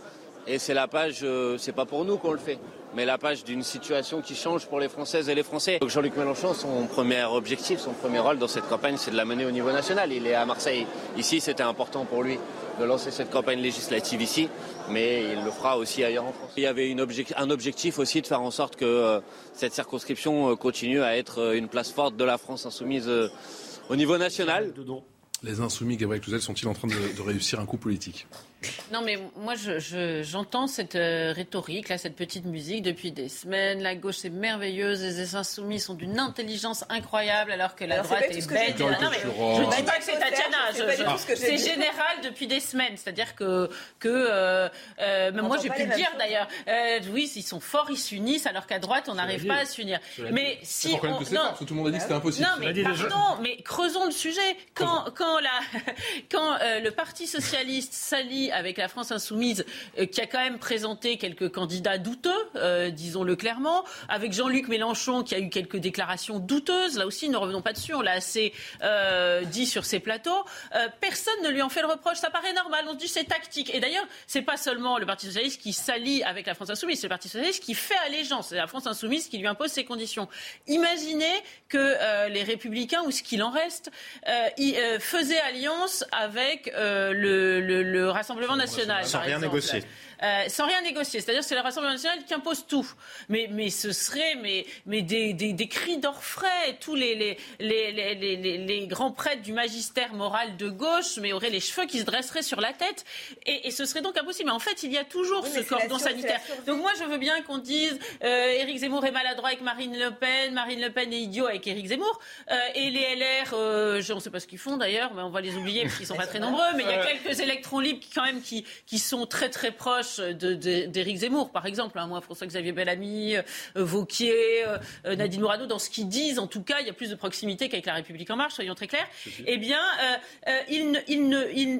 L: Et c'est la page, c'est pas pour nous qu'on le fait, mais la page d'une situation qui change pour les Françaises et les Français. Donc Jean-Luc Mélenchon, son premier objectif, son premier rôle dans cette campagne, c'est de la mener au niveau national. Il est à Marseille. Ici, c'était important pour lui de lancer cette campagne législative ici, mais il le fera aussi ailleurs en France. Il y avait un objectif aussi de faire en sorte que euh, cette circonscription continue à être une place forte de la France insoumise euh, au niveau national.
A: Les insoumis, Gabriel Cluzel, sont-ils en train de réussir un coup politique?
I: Non, mais moi, j'entends je, je, cette euh, rhétorique, là, cette petite musique depuis des semaines. La gauche est merveilleuse, les insoumis sont d'une intelligence incroyable, alors que la
D: alors,
I: droite est, bête.
D: Non,
I: mais je ne dis pas que c'est Tatiana. C'est général depuis des semaines. C'est-à-dire que, que euh, euh, même moi, j'ai pu le dire d'ailleurs. Euh, oui, ils sont forts, ils s'unissent, alors qu'à droite, on n'arrive pas à s'unir. Mais si
A: on,
I: non,
A: que fort, parce que tout le monde a dit que c'était impossible.
I: Non, mais pardon, mais creusons le sujet. Quand, quand, la, quand le Parti socialiste s'allie avec la France insoumise, euh, qui a quand même présenté quelques candidats douteux, euh, disons-le clairement, avec Jean-Luc Mélenchon, qui a eu quelques déclarations douteuses. Là aussi, ne revenons pas dessus, on l'a assez euh, dit sur ces plateaux. Personne ne lui en fait le reproche. Ça paraît normal. On se dit c'est tactique. Et d'ailleurs, c'est pas seulement le Parti socialiste qui s'allie avec la France insoumise, c'est le Parti socialiste qui fait allégeance. C'est la France insoumise qui lui impose ses conditions. Imaginez que les Républicains ou ce qu'il en reste faisaient alliance avec le Rassemblement national.
H: Sans rien
I: exemple.
H: négocier.
I: Euh, sans rien négocier. C'est-à-dire que c'est le Rassemblement national qui impose tout. Mais, mais ce serait mais, mais des, des, des cris d'orfraie. Tous les, les, les, les, les, les grands prêtres du magistère moral de gauche mais auraient les cheveux qui se dresseraient sur la tête. Et, et ce serait donc impossible. Mais en fait, il y a toujours
D: oui,
I: ce cordon sanitaire. Donc moi, je veux bien qu'on dise euh, Éric Zemmour est maladroit avec Marine Le Pen, Marine Le Pen est idiot avec Éric Zemmour. Euh, et les LR, euh, je, on ne sait pas ce qu'ils font d'ailleurs, mais on va les oublier parce qu'ils sont pas très nombreux. Mais il y a quelques électrons libres qui, quand même qui, qui sont très très proches proche d'Éric Zemmour, par exemple. Hein. Moi, François-Xavier Bellamy, euh, Vauquier, euh, Nadine Morano, dans ce qu'ils disent, en tout cas, il y a plus de proximité qu'avec La République En Marche, soyons très clairs. Eh bien,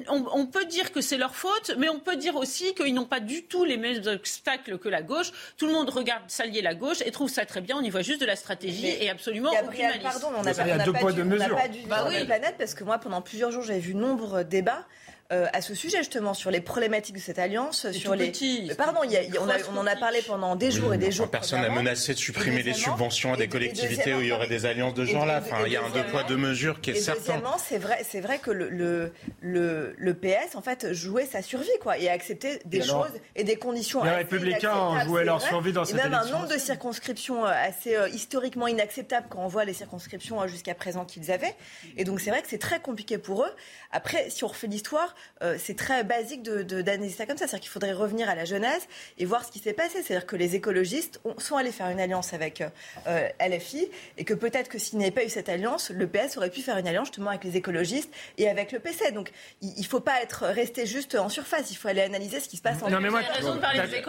I: on, peut dire que c'est leur faute, mais on peut dire aussi qu'ils n'ont pas du tout les mêmes obstacles que la gauche. Tout le monde regarde s'allier la gauche et trouve ça très bien. On y voit juste de la stratégie et absolument
D: Gabriel, aucune
I: Pardon,
D: on n'a pas, pas, pas, dû bah la planète parce que moi, pendant plusieurs jours, j'avais vu nombre de débats euh, à ce sujet justement sur les problématiques de cette alliance, sur les. Pardon, y a, on, on, en a parlé pendant des jours et des jours.
H: Personne n'a menacé de supprimer les subventions à des collectivités où il y aurait des alliances de gens là. Enfin, il y a un deux poids deux mesures qui est certain.
D: Deuxièmement, c'est vrai, c'est vrai que le, le, le, PS en fait jouait sa survie quoi et a accepté des choses et des conditions.
B: Les Républicains jouaient leur survie dans cette
D: et même un nombre de circonscriptions euh, assez euh, historiquement inacceptable quand on voit les circonscriptions jusqu'à présent qu'ils avaient. Et donc c'est vrai que c'est très compliqué pour eux. Après, si on refait l'histoire, euh, c'est très basique d'analyser ça comme ça. C'est-à-dire qu'il faudrait revenir à la jeunesse et voir ce qui s'est passé. C'est-à-dire que les écologistes sont allés faire une alliance avec euh, LFI et que peut-être que s'il n'y avait pas eu cette alliance, le PS aurait pu faire une alliance justement avec les écologistes et avec le PC. Donc il ne faut pas être resté juste en surface. Il faut aller analyser ce qui se passe en
B: Non, mais moi,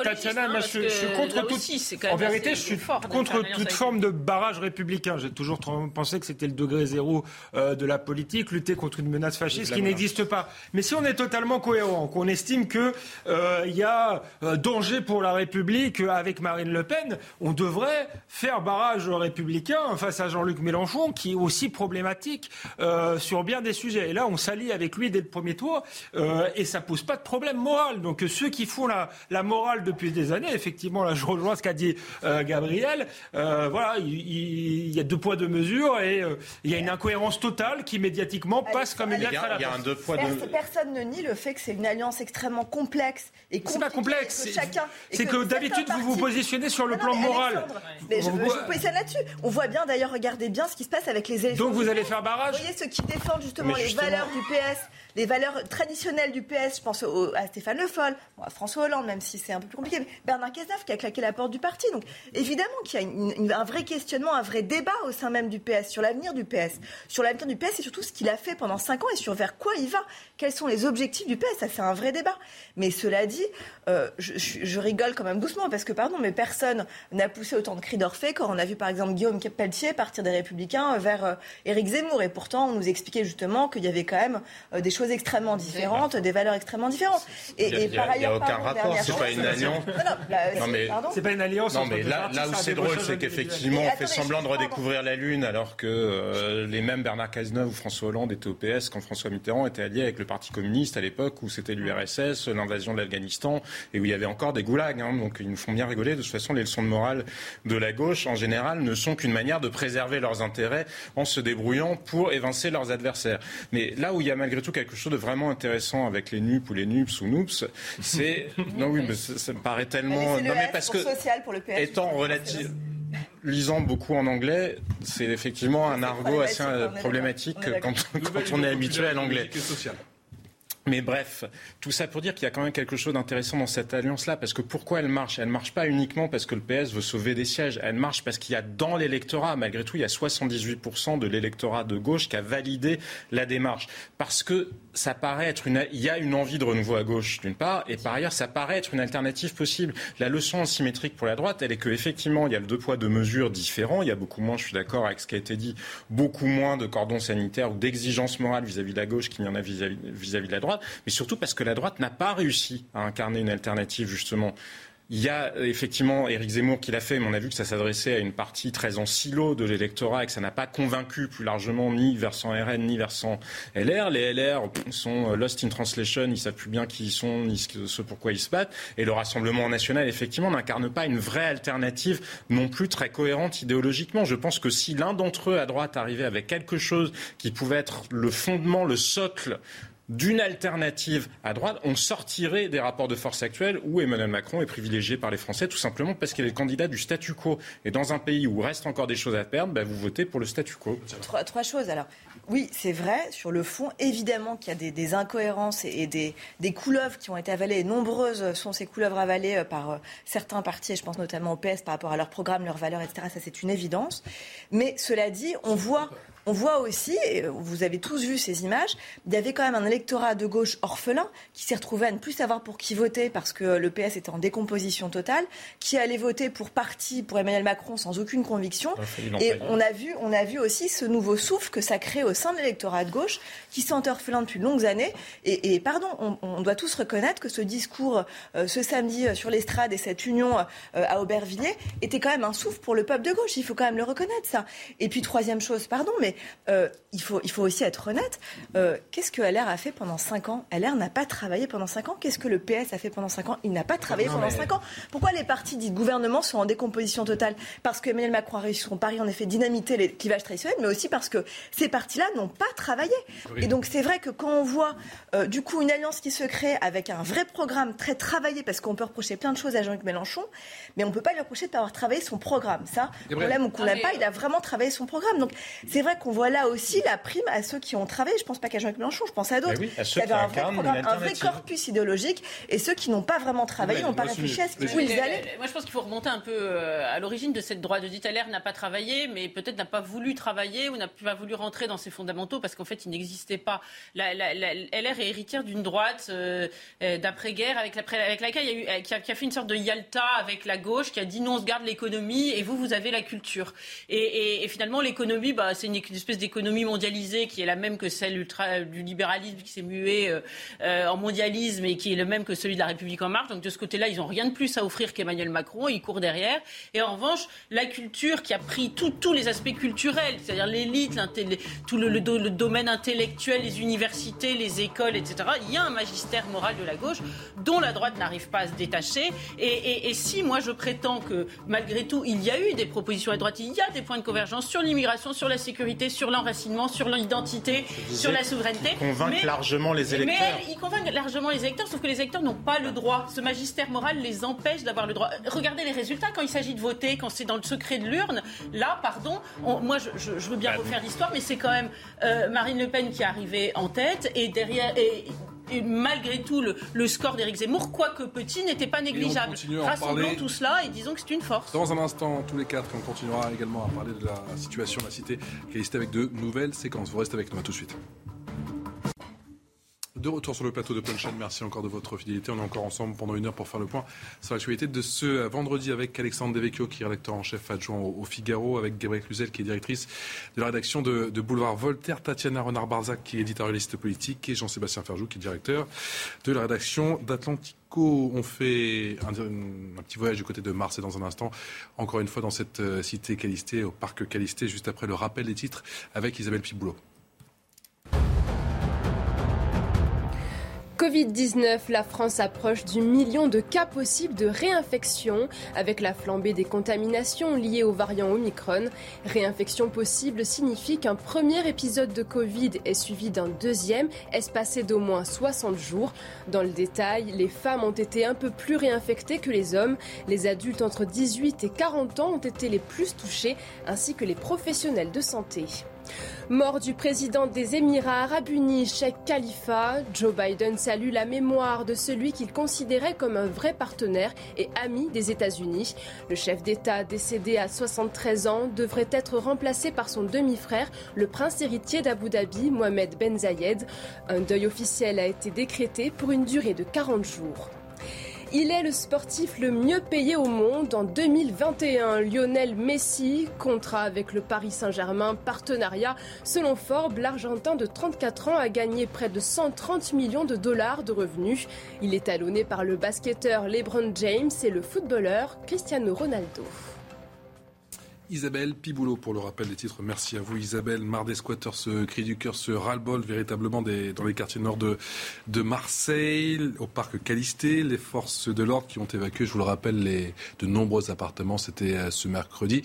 B: Tatiana, hein, je, suis contre tout. En vérité, je suis contre toute forme de barrage républicain. J'ai toujours pensé que c'était le degré zéro euh, de la politique, lutter contre une menace fasciste qui n'existe pas. Mais si on est totalement cohérent, qu'on estime qu'il euh, y a euh, danger pour la République avec Marine Le Pen, on devrait faire barrage républicain face à Jean-Luc Mélenchon, qui est aussi problématique euh, sur bien des sujets. Et là, on s'allie avec lui dès le premier tour, et ça pose pas de problème moral. Donc ceux qui font la, la morale depuis des années, effectivement, là je rejoins ce qu'a dit Gabriel, voilà, il, y a deux poids, deux mesures, et il y a une incohérence totale qui médiatiquement passe comme une lettre à la
H: il y a un deux poids
D: Personne ne nie le fait que c'est une alliance extrêmement complexe et
B: C'est pas complexe. C'est que, d'habitude vous vous positionnez sur le plan moral.
D: Mais je, vous positionne là-dessus. On voit bien d'ailleurs, regardez bien ce qui se passe avec les élections.
B: Donc vous allez faire barrage.
D: Vous voyez ceux qui défendent justement, les valeurs du PS les valeurs traditionnelles du PS, je pense à Stéphane Le Foll, à François Hollande, même si c'est un peu plus compliqué, mais Bernard Cazeneuve qui a claqué la porte du parti. Donc évidemment qu'il y a un vrai questionnement, un vrai débat au sein même du PS sur l'avenir du PS, sur l'avenir du PS et surtout ce qu'il a fait pendant 5 ans et sur vers quoi il va. Quels sont les objectifs du PS Ça, c'est un vrai débat. Mais cela dit, euh, je, rigole quand même doucement parce que, pardon, mais personne n'a poussé autant de cris d'Orphée quand on a vu par exemple Guillaume Pelletier partir des Républicains vers euh, Éric Zemmour. Et pourtant, on nous expliquait justement qu'il y avait quand même euh, des choses extrêmement différentes, des valeurs extrêmement différentes.
H: Et, par ailleurs, il n'y a aucun rapport, c'est pas une alliance.
B: Non, mais c'est pas une alliance.
H: Non, mais là, là où c'est drôle, c'est qu'effectivement, on fait semblant de redécouvrir la Lune alors que les mêmes Bernard Cazeneuve ou François Hollande étaient au PS quand François Mitterrand était allié avec le Parti communiste à l'époque où c'était l'URSS, l'invasion de l'Afghanistan et où il y avait encore des goulags. Hein. donc ils nous font bien rigoler. De toute façon, les leçons de morale de la gauche, en général, ne sont qu'une manière de préserver leurs intérêts en se débrouillant pour évincer leurs adversaires. Mais là où il y a malgré tout quelque chose de vraiment intéressant avec les NUP ou les NUPS ou NUPS, c'est non oui, mais ça, me paraît tellement
D: mais non
H: mais
D: parce que pour le PS,
H: étant relatif lisant beaucoup en anglais, c'est effectivement un argot assez problématique quand, quand on est habitué à l'anglais. Mais bref, tout ça pour dire qu'il y a quand même quelque chose d'intéressant dans cette alliance-là, parce que pourquoi elle marche? Elle ne marche pas uniquement parce que le PS veut sauver des sièges, elle marche parce qu'il y a dans l'électorat, malgré tout, il y a 78% de l'électorat de gauche qui a validé la démarche. Parce que ça paraît être une, il y a une envie de renouveau à gauche, d'une part, et par ailleurs, ça paraît être une alternative possible. La leçon symétrique pour la droite, elle est qu'effectivement, il y a le deux poids, deux mesures différents, il y a beaucoup moins, je suis d'accord avec ce qui a été dit, beaucoup moins de cordons sanitaires ou d'exigences morales vis-à-vis de la gauche qu'il y en a vis-à-vis -vis de la droite mais surtout parce que la droite n'a pas réussi à incarner une alternative justement il y a euh, effectivement Éric Zemmour qui l'a fait, mais on a vu que ça s'adressait à une partie très en silo de l'électorat et que ça n'a pas convaincu plus largement ni versant RN ni versant LR. Les LR sont euh, lost in translation, ils savent plus bien qui ils sont ni ce pourquoi ils se battent. Et le Rassemblement national, effectivement, n'incarne pas une vraie alternative non plus très cohérente idéologiquement. Je pense que si l'un d'entre eux à droite arrivait avec quelque chose qui pouvait être le fondement, le socle d'une alternative à droite, on sortirait des rapports de force actuels où Emmanuel Macron est privilégié par les Français tout simplement parce qu'il est le candidat du statu quo. Et dans un pays où reste encore des choses à perdre, bah, vous votez pour le statu quo.
D: Trois, choses. Alors, oui, c'est vrai, sur le fond, évidemment qu'il y a des, incohérences et, des, des, couleuvres qui ont été avalées. Et nombreuses sont ces couleuvres avalées euh, par euh, certains partis, et je pense notamment au PS par rapport à leur programme, leurs valeurs, etc. Ça, c'est une évidence. Mais cela dit, on voit on voit aussi, et vous avez tous vu ces images, il y avait quand même un électorat de gauche orphelin qui s'est retrouvé à ne plus savoir pour qui voter parce que le PS était en décomposition totale, qui allait voter pour parti pour Emmanuel Macron sans aucune conviction. Et on a vu, on a vu aussi ce nouveau souffle que ça crée au sein de l'électorat de gauche qui sont orphelins depuis de longues années. Et, pardon, on, doit tous reconnaître que ce discours euh, ce samedi euh, sur l'estrade et cette union euh, à Aubervilliers était quand même un souffle pour le peuple de gauche. Il faut quand même le reconnaître, ça. Et puis, troisième chose, pardon, mais il, faut, il faut aussi être honnête. Qu'est-ce que LR a fait pendant 5 ans? LR n'a pas travaillé pendant 5 ans. Qu'est-ce que le PS a fait pendant 5 ans? Il n'a pas travaillé pendant 5 ans. Pourquoi les partis dits de gouvernement sont en décomposition totale? Parce que Emmanuel Macron a réussi son pari, en effet, dynamiter les clivages traditionnels, mais aussi parce que ces partis-là n'ont pas travaillé. Et donc, c'est vrai que quand on voit, du coup, une alliance qui se crée avec un vrai programme très travaillé, parce qu'on peut reprocher plein de choses à Jean-Luc Mélenchon, mais on ne peut pas lui reprocher de pas avoir travaillé son programme. Ça, qu'on l'aime ou qu'on l'aime pas, il a vraiment travaillé son programme. Donc c'est vrai qu'on voit là aussi la prime à ceux qui ont travaillé. Je ne pense pas qu'à Jean-Luc Mélenchon, je pense à d'autres.
H: Oui,
D: qui avaient un vrai programme, un vrai corpus idéologique, et ceux qui n'ont pas vraiment travaillé, n'ont pas réfléchi à ce qu'ils allaient.
I: Moi, je pense qu'il faut remonter un peu euh, à l'origine de cette droite. De dit n'a pas travaillé, mais peut-être n'a pas voulu travailler ou n'a pas voulu rentrer dans ses fondamentaux parce qu'en fait, il n'existait pas. La, LR est héritière d'une droite euh, euh, d'après-guerre avec, avec laquelle il y a eu, qui a, qui a fait une sorte de Yalta avec la gauche, qui a dit non, on se garde l'économie et vous, vous avez la culture. Et, finalement, l'économie, bah, c'est une, espèce d'économie mondialisée qui est la même que celle du libéralisme qui s'est mué euh, euh, en mondialisme et qui est le même que celui de la République en marche. Donc de ce côté-là, ils n'ont rien de plus à offrir qu'Emmanuel Macron. Ils courent derrière. Et en revanche, la culture qui a pris tous les aspects culturels, c'est-à-dire l'élite, tout le domaine intellectuel, les universités, les écoles, etc. Il y a un magistère moral de la gauche dont la droite n'arrive pas à se détacher. Et, si moi je prétends que malgré tout il y a eu des propositions à droite, il y a des points de convergence sur l'immigration, sur la sécurité, sur l'enracinement, sur l'identité, sur la souveraineté.
H: Ils convainquent largement les électeurs.
I: Mais ils convainquent largement les électeurs, sauf que les électeurs n'ont pas le droit. Ce magistère moral les empêche d'avoir le droit. Regardez les résultats quand il s'agit de voter, quand c'est dans le secret de l'urne. Là, pardon, moi je, veux bien bah, refaire l'histoire, mais c'est quand même euh, Marine Le Pen qui est arrivée en tête et derrière. Et, et malgré tout, le, score d'Éric Zemmour, quoique petit, n'était pas négligeable. Rassemblons tout cela et disons que c'est une force.
A: Dans un instant, tous les quatre, on continuera également à parler de la situation de la cité, qui est avec de nouvelles séquences. Vous restez avec nous, à tout de suite. De retour sur le plateau de Punchline, merci encore de votre fidélité. On est encore ensemble pendant une heure pour faire le point sur l'actualité de ce vendredi avec Alexandre Devecchio, qui est rédacteur en chef adjoint au, Figaro, avec Gabriel Cluzel, qui est directrice de la rédaction de, Boulevard Voltaire, Tatiana Renard-Barzac, qui est éditorialiste politique, et Jean-Sébastien Ferjou, qui est directeur de la rédaction d'Atlantico. On fait un, petit voyage du côté de Marseille dans un instant, encore une fois dans cette euh, cité Calisté, au parc Calisté, juste après le rappel des titres avec Isabelle Piboulot.
M: Covid-19, la France approche du million de cas possibles de réinfection avec la flambée des contaminations liées au variant Omicron. Réinfection possible signifie qu'un premier épisode de Covid est suivi d'un deuxième espacé d'au moins 60 jours. Dans le détail, les femmes ont été un peu plus réinfectées que les hommes. Les adultes entre 18 et 40 ans ont été les plus touchés ainsi que les professionnels de santé. Mort du président des Émirats arabes unis, Sheikh Khalifa, Joe Biden salue la mémoire de celui qu'il considérait comme un vrai partenaire et ami des États-Unis. Le chef d'État décédé à 73 ans devrait être remplacé par son demi-frère, le prince héritier d'Abu Dhabi, Mohamed Ben Zayed. Un deuil officiel a été décrété pour une durée de 40 jours. Il est le sportif le mieux payé au monde en 2021. Lionel Messi, contrat avec le Paris Saint-Germain, partenariat. Selon Forbes, l'Argentin de 34 ans a gagné près de 130 millions de dollars de revenus. Il est talonné par le basketteur LeBron James et le footballeur Cristiano Ronaldo.
A: Isabelle Piboulot pour le rappel des titres. Merci à vous Isabelle. Mar des squatteurs, ce cri du cœur, ce ras-le-bol véritablement dans les quartiers nord de, de Marseille, au parc Calisté. Les forces de l'ordre qui ont évacué, je vous le rappelle, les, de nombreux appartements. C'était euh, ce mercredi.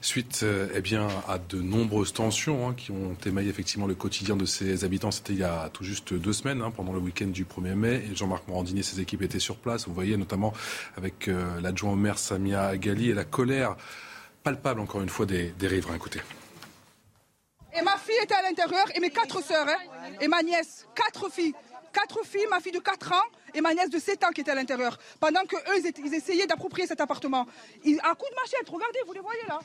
A: Suite euh, eh bien, à de nombreuses tensions hein, qui ont émaillé effectivement le quotidien de ces habitants. C'était il y a tout juste deux semaines, hein, pendant le week-end du 1er mai. Jean-Marc Morandini et ses équipes étaient sur place. Vous voyez notamment avec euh, l'adjoint au maire Samia Agali et la colère palpable, encore une fois, des, des riverains. Écoutez.
F: Et ma fille était à l'intérieur, et mes quatre sœurs, hein, et ma nièce, quatre filles. Quatre filles, ma fille de 4 ans et ma nièce de 7 ans qui était à l'intérieur. Pendant que eux, ils, essayaient d'approprier cet appartement. À coup de machette, regardez, vous les voyez là.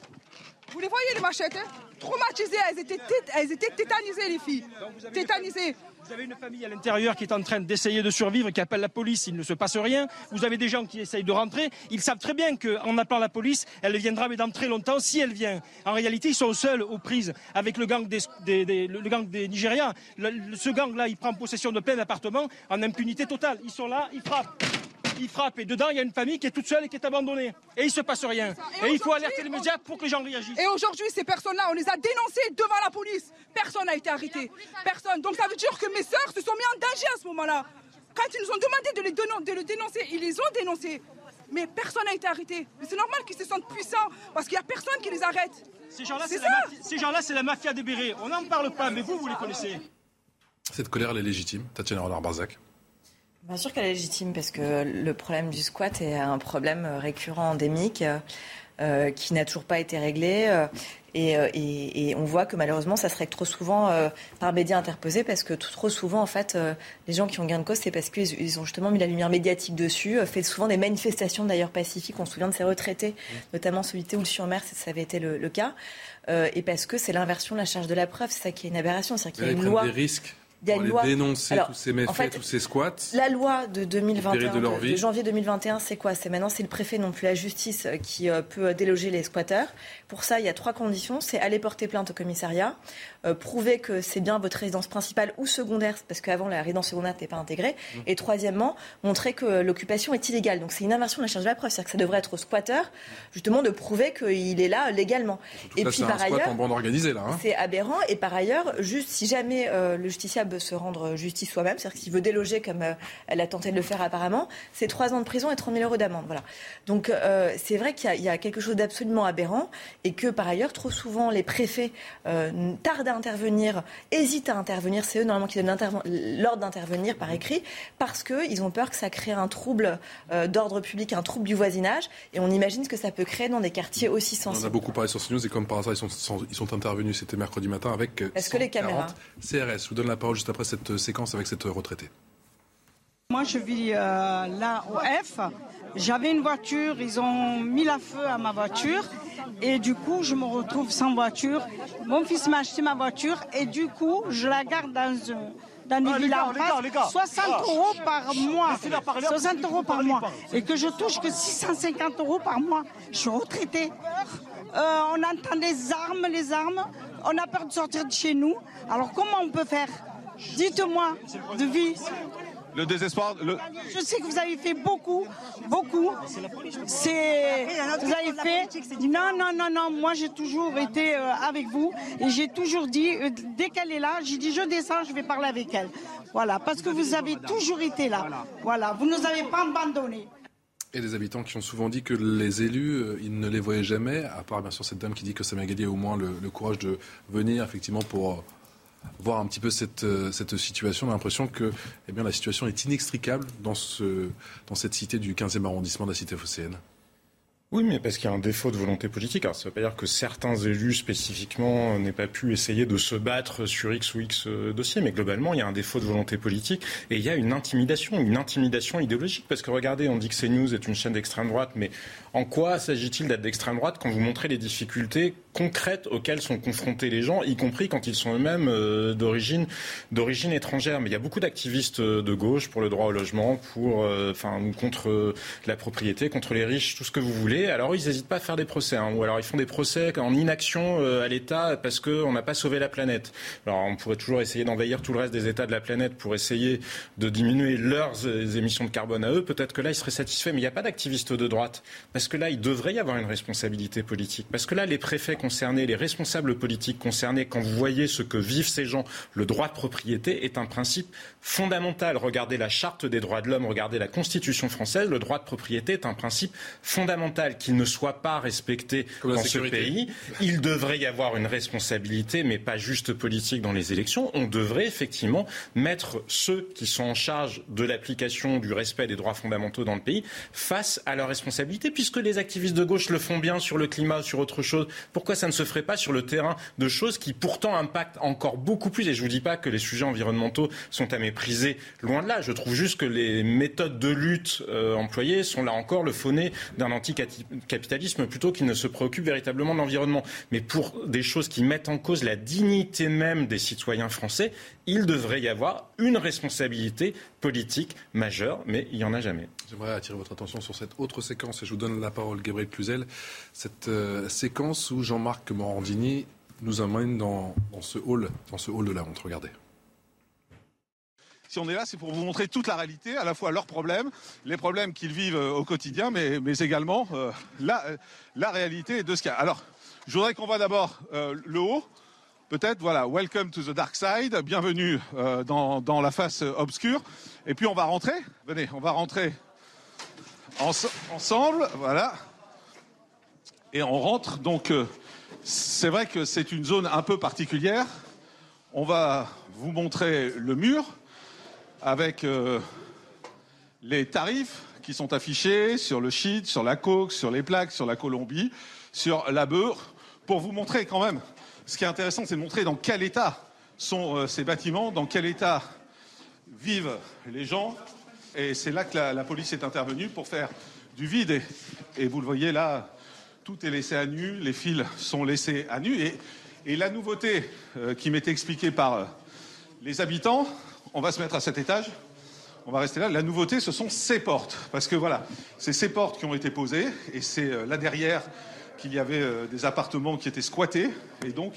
F: Vous les voyez les machettes hein? Traumatisées, elles étaient, elles étaient tétanisées les filles. Tétanisées.
G: Vous avez une famille à l'intérieur qui est en train d'essayer de survivre, qui appelle la police, il ne se passe rien. Vous avez des gens qui essayent de rentrer. Ils savent très bien qu'en appelant la police, elle viendra, mais dans très longtemps, si elle vient. En réalité, ils sont seuls aux prises avec le gang des, le gang des Nigériens. ce gang-là, il prend possession de plein d'appartements en impunité totale. Ils sont là, ils frappent il frappe et dedans il y a une famille qui est toute seule et qui est abandonnée. Et il se passe rien. Et, il faut alerter les médias pour que les gens réagissent.
F: Et aujourd'hui, ces personnes-là, on les a dénoncées devant la police. Personne n'a été arrêté. Personne. Donc ça veut dire que mes sœurs se sont mis en danger à ce moment-là. Quand ils nous ont demandé de les, de le dénoncer, ils les ont dénoncés. Mais personne n'a été arrêté. Mais c'est normal qu'ils se sentent puissants parce qu'il n'y a personne qui les arrête.
G: Ces gens-là, c'est la, mafia des bérets. On n'en parle pas, mais vous, vous les connaissez.
A: Cette colère, elle est légitime, Tatiana Renard-Barzac
D: Bien sûr qu'elle est légitime parce que le problème du squat est un problème récurrent endémique euh, qui n'a toujours pas été réglé. Euh, euh, et, on voit que malheureusement, ça se règle trop souvent par médias interposés parce que trop souvent, en fait, les gens qui ont gain de cause, c'est parce qu'ils ont justement mis la lumière médiatique dessus, fait souvent des manifestations d'ailleurs pacifiques. On se souvient de ces retraités, notamment celui de Théoul-sur-Mer, ça avait été le, cas. et parce que c'est l'inversion de la charge de la preuve, c'est ça qui est une aberration. C'est-à-dire qu'il y a une loi.
A: Des risques pour dénoncer tous ces méfaits, tous ces squats.
D: La loi de 2021, de, janvier 2021, c'est quoi? C'est maintenant c'est le préfet, non plus la justice, euh, qui euh, peut déloger les squatteurs. Pour ça, il y a trois conditions. C'est aller porter plainte au commissariat, prouver que c'est bien votre résidence principale ou secondaire, parce qu'avant la résidence secondaire n'était pas intégrée. Mmh. Et troisièmement, montrer que l'occupation est illégale. Donc c'est une inversion de la charge de la preuve, c'est-à-dire que ça devrait être au squatteur justement de prouver qu'il est là légalement.
A: Et, puis par ailleurs, en bande organisée là. Hein.
D: C'est aberrant. Et par ailleurs, juste si jamais le justiciable se rendre justice soi-même, c'est-à-dire qu'il veut déloger comme euh, elle a tenté de le faire apparemment, c'est trois ans de prison et 30 000 euros d'amende. Voilà. Donc euh, c'est vrai qu'il y, a quelque chose d'absolument aberrant et que par ailleurs, trop souvent, les préfets euh, tardent à intervenir, hésitent à intervenir. C'est eux normalement qui donnent l'ordre d'intervenir par écrit parce qu'ils ont peur que ça crée un trouble d'ordre public, un trouble du voisinage. Et on imagine ce que ça peut créer dans des quartiers aussi sensibles.
A: On a beaucoup parlé sur CNews et comme par hasard, ils sont, ils sont intervenus, c'était mercredi matin, avec
D: Est-ce que les caméras?
A: CRS. Je vous donne la parole juste après cette séquence avec cette retraitée
N: Moi, je vis euh, là au F. J'avais une voiture, ils ont mis la feu à ma voiture et du coup, je me retrouve sans voiture. Mon fils m'a acheté ma voiture et du coup, je la garde dans dans des ah, villas 60 ah. euros par mois. 60 euros par mois. Et que je touche que 650 euros par mois. Je suis retraité. Euh, on entend des armes, les armes. On a peur de sortir de chez nous. Alors comment on peut faire? Dites-moi, de vie.
O: Le désespoir.
N: Je sais que vous avez fait beaucoup, beaucoup. C'est. Vous avez fait. Non, non, non, non. Moi, j'ai toujours été euh, avec vous et j'ai toujours dit, euh, dès qu'elle est là, j'ai dit, je descends, je vais parler avec elle. Voilà, parce que vous avez toujours été là. Voilà, vous ne nous avez pas abandonnés.
A: Et des habitants qui ont souvent dit que les élus, euh, ils ne les voyaient jamais, à part bien sûr cette dame qui dit que Samia Gali a au moins le, le courage de venir effectivement pour voir un petit peu cette, euh, cette situation. On a l'impression que eh bien, la situation est inextricable dans, ce, dans cette cité du 15e arrondissement de la cité phocéenne.
H: Oui, mais parce qu'il y a un défaut de volonté politique. Alors, ça ne veut pas dire que certains élus spécifiquement n'aient pas pu essayer de se battre sur X ou X euh, dossiers, mais globalement, il y a un défaut de volonté politique et il y a une intimidation, une intimidation idéologique. Parce que regardez, on dit que CNews est une chaîne d'extrême droite, mais en quoi s'agit-il d'être d'extrême droite quand vous montrez les difficultés concrètes auxquelles sont confrontés les gens, y compris quand ils sont eux-mêmes euh, d'origine étrangère? Mais il y a beaucoup d'activistes euh, de gauche pour le droit au logement, pour euh, enfin contre la propriété, contre les riches, tout ce que vous voulez. Alors ils n'hésitent pas à faire des procès, hein, ou alors ils font des procès en inaction à l'État parce qu'on n'a pas sauvé la planète. Alors on pourrait toujours essayer d'envahir tout le reste des États de la planète pour essayer de diminuer leurs émissions de carbone à eux. Peut-être que là ils seraient satisfaits, mais il n'y a pas d'activistes de droite que là il devrait y avoir une responsabilité politique. Parce que là les préfets concernés, les responsables politiques concernés, quand vous voyez ce que vivent ces gens, le droit de propriété est un principe fondamental. Regardez la charte des droits de l'homme, regardez la Constitution française, le droit de propriété est un principe fondamental. Qu'il ne soit pas respecté dans ce pays, il devrait y avoir une responsabilité, mais pas juste politique dans les élections. On devrait effectivement mettre ceux qui sont en charge de l'application du respect des droits fondamentaux dans le pays face à leurs responsabilités, puisque puisque les activistes de gauche le font bien sur le climat, sur autre chose, pourquoi ça ne se ferait pas sur le terrain de choses qui pourtant impactent encore beaucoup plus? Et je ne vous dis pas que les sujets environnementaux sont à mépriser, loin de là. Je trouve juste que les méthodes de lutte euh, employées sont là encore le fauné d'un anticapitalisme plutôt qu'il ne se préoccupe véritablement de l'environnement. Mais pour des choses qui mettent en cause la dignité même des citoyens français, il devrait y avoir une responsabilité politique majeure, mais il n'y en a jamais.
A: J'aimerais attirer votre attention sur cette autre séquence, et je vous donne la parole, Gabriel Cluzel. Cette euh, séquence où Jean-Marc Morandini nous amène dans, ce hall, dans ce hall de la honte. Regardez.
O: Si on est là, c'est pour vous montrer toute la réalité, à la fois leurs problèmes, les problèmes qu'ils vivent euh, au quotidien, mais, également euh, la, réalité de ce qu'il y a. Alors, je voudrais qu'on voit d'abord le haut. Peut-être, voilà, welcome to the dark side, bienvenue dans, la face obscure. Et puis on va rentrer, venez, on va rentrer ensemble, voilà. Et on rentre, donc euh, c'est vrai que c'est une zone un peu particulière. On va vous montrer le mur avec euh, les tarifs qui sont affichés sur le shit, sur la coke, sur les plaques, sur la Colombie, sur la beurre, pour vous montrer quand même. Ce qui est intéressant, c'est de montrer dans quel état sont euh, ces bâtiments, dans quel état vivent les gens, et c'est là que la, police est intervenue pour faire du vide. Et, vous le voyez là, tout est laissé à nu, les fils sont laissés à nu. Et, la nouveauté euh, qui m'était expliquée par euh, les habitants, on va se mettre à cet étage, on va rester là. La nouveauté, ce sont ces portes. Parce que voilà, c'est ces portes qui ont été posées. Et c'est euh, là derrière qu'il y avait des appartements qui étaient squattés. Et donc,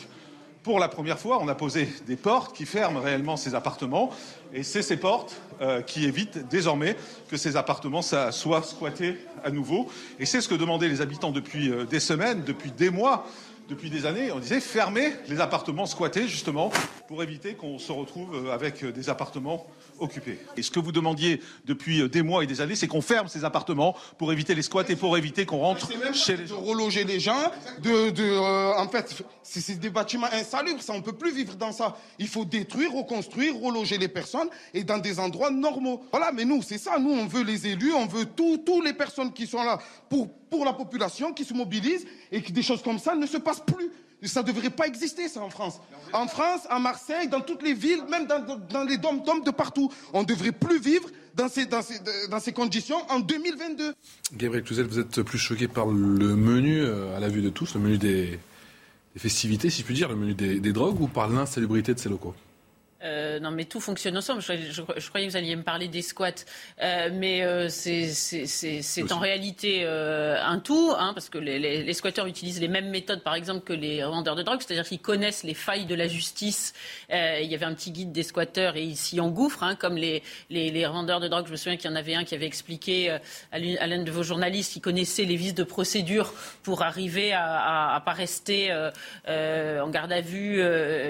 O: pour la première fois, on a posé des portes qui ferment réellement ces appartements. Et c'est ces portes euh, qui évitent désormais que ces appartements soient squattés à nouveau. Et c'est ce que demandaient les habitants depuis euh, des semaines, depuis des mois depuis des années, on disait fermer les appartements squattés, justement, pour éviter qu'on se retrouve euh, avec des appartements occupés. Et ce que vous demandiez depuis euh, des mois et des années, c'est qu'on ferme ces appartements pour éviter les squats et pour éviter qu'on rentre chez les gens.
P: De reloger les gens, de, de euh, en fait, c'est des bâtiments insalubres, ça, on peut plus vivre dans ça. Il faut détruire, reconstruire, reloger les personnes et dans des endroits normaux. Voilà, mais nous, c'est ça, nous, on veut les élus, on veut toutes les personnes qui sont là pour, pour la population, qui se mobilisent et que des choses comme ça ne se passent plus. Ça ne devrait pas exister, ça, en France. En France, à Marseille, dans toutes les villes, même dans, les dom de partout. On ne devrait plus vivre dans ces, conditions en 2022.
A: Gabriel Cluzel, vous êtes plus choqué par le menu, euh, à la vue de tous, le menu des, festivités, si je puis dire, le menu des drogues, ou par l'insalubrité de ces locaux?
I: Euh, non, mais tout fonctionne ensemble. Je, croyais que vous alliez me parler des squats, euh, mais euh, c'est en réalité un tout, hein, parce que les, les, squatteurs utilisent les mêmes méthodes, par exemple, que les vendeurs de drogue, c'est-à-dire qu'ils connaissent les failles de la justice. il y avait un petit guide des squatteurs et ils s'y engouffrent, hein, comme les, les, vendeurs de drogue. Je me souviens qu'il y en avait un qui avait expliqué à l'un de vos journalistes qui connaissait les vices de procédure pour arriver à ne pas rester en garde à vue,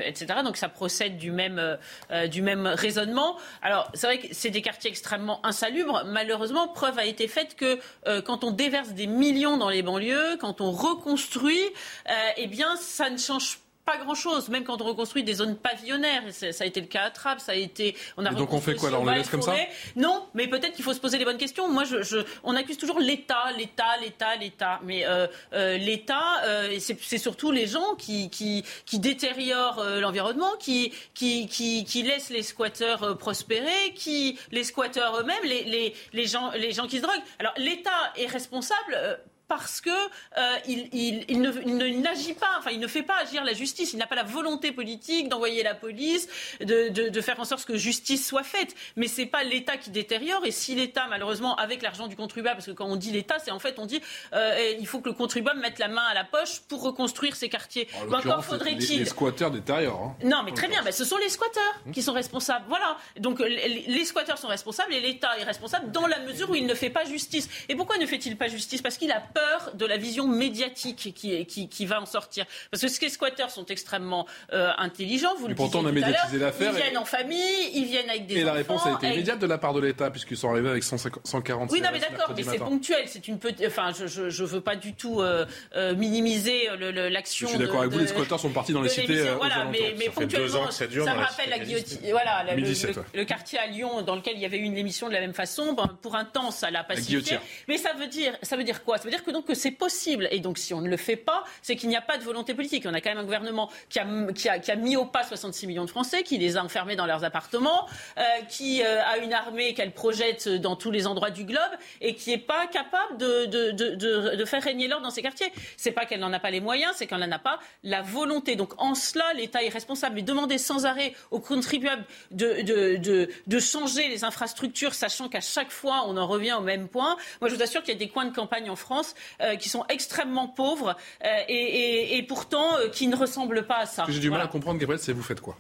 I: etc. Donc ça procède du même euh, du même raisonnement. Alors, c'est vrai que c'est des quartiers extrêmement insalubres. Malheureusement, preuve a été faite que euh, quand on déverse des millions dans les banlieues, quand on reconstruit, euh, eh bien, ça ne change pas pas grand-chose, même quand on reconstruit des zones pavillonnaires. Ça a été le cas à Trappes, ça a été.
A: On a donc on fait quoi là On les laisse comme ça
I: Non, mais peut-être qu'il faut se poser les bonnes questions. Moi, je, on accuse toujours l'État, l'État, l'État, l'État. Mais euh, euh, l'État, euh, c'est surtout les gens qui, qui, qui détériorent l'environnement, qui, qui, qui, qui, laissent les squatteurs prospérer, qui les squatteurs eux-mêmes, les, les, les, gens, les gens qui se droguent. Alors l'État est responsable parce que euh, il, ne, n'agit pas, enfin il ne fait pas agir la justice, il n'a pas la volonté politique d'envoyer la police, de, faire en sorte que justice soit faite. Mais c'est pas l'État qui détériore. Et si l'État, malheureusement, avec l'argent du contribuable, parce que quand on dit l'État, c'est en fait on dit euh, il faut que le contribuable mette la main à la poche pour reconstruire ces quartiers.
A: encore faudrait-il les, squatteurs détériorent. Hein.
I: Non, mais très bien, ce sont les squatteurs qui sont responsables. Voilà. Donc les, les squatteurs sont responsables et l'État est responsable dans la mesure où il ne fait pas justice. Et pourquoi ne fait-il pas justice? Parce qu'il a peur de la vision médiatique qui, qui, qui va en sortir. Parce que ces squatteurs sont extrêmement euh, intelligents. Vous le
A: pourtant, on a médiatisé l'affaire.
I: Ils viennent en famille, ils viennent avec des Et
A: la réponse a été immédiate de la part de l'État, puisqu'ils sont arrivés avec 140
I: Oui, non, mais d'accord, mais c'est ponctuel. C'est une petite. Enfin, je ne veux pas du tout euh, euh, minimiser l'action.
A: Je suis d'accord avec vous, les squatteurs sont partis dans les cités.
I: voilà, mais, mais ponctuellement, ça, ça me rappelle la guillotine. Voilà, le, quartier à Lyon dans lequel il y avait eu une émission de la même façon. Pour un temps, ça l'a pacifié. Mais ça veut dire, ça veut dire quoi? Ça veut dire que donc c'est possible. Et donc si on ne le fait pas, c'est qu'il n'y a pas de volonté politique. On a quand même un gouvernement qui a, mis au pas 66 millions de Français, qui les a enfermés dans leurs appartements, euh, qui euh, a une armée qu'elle projette dans tous les endroits du globe et qui n'est pas capable de, faire régner l'ordre dans ces quartiers. C'est pas qu'elle n'en a pas les moyens, c'est qu'elle n'en a pas la volonté. Donc en cela, l'État est responsable. Mais demander sans arrêt aux contribuables de changer les infrastructures, sachant qu'à chaque fois on en revient au même point. Moi, je vous assure qu'il y a des coins de campagne en France euh, qui sont extrêmement pauvres euh, et, et, et, pourtant euh, qui ne ressemblent pas à ça.
A: J'ai du voilà. mal à comprendre, Gabriel, c'est vous faites quoi?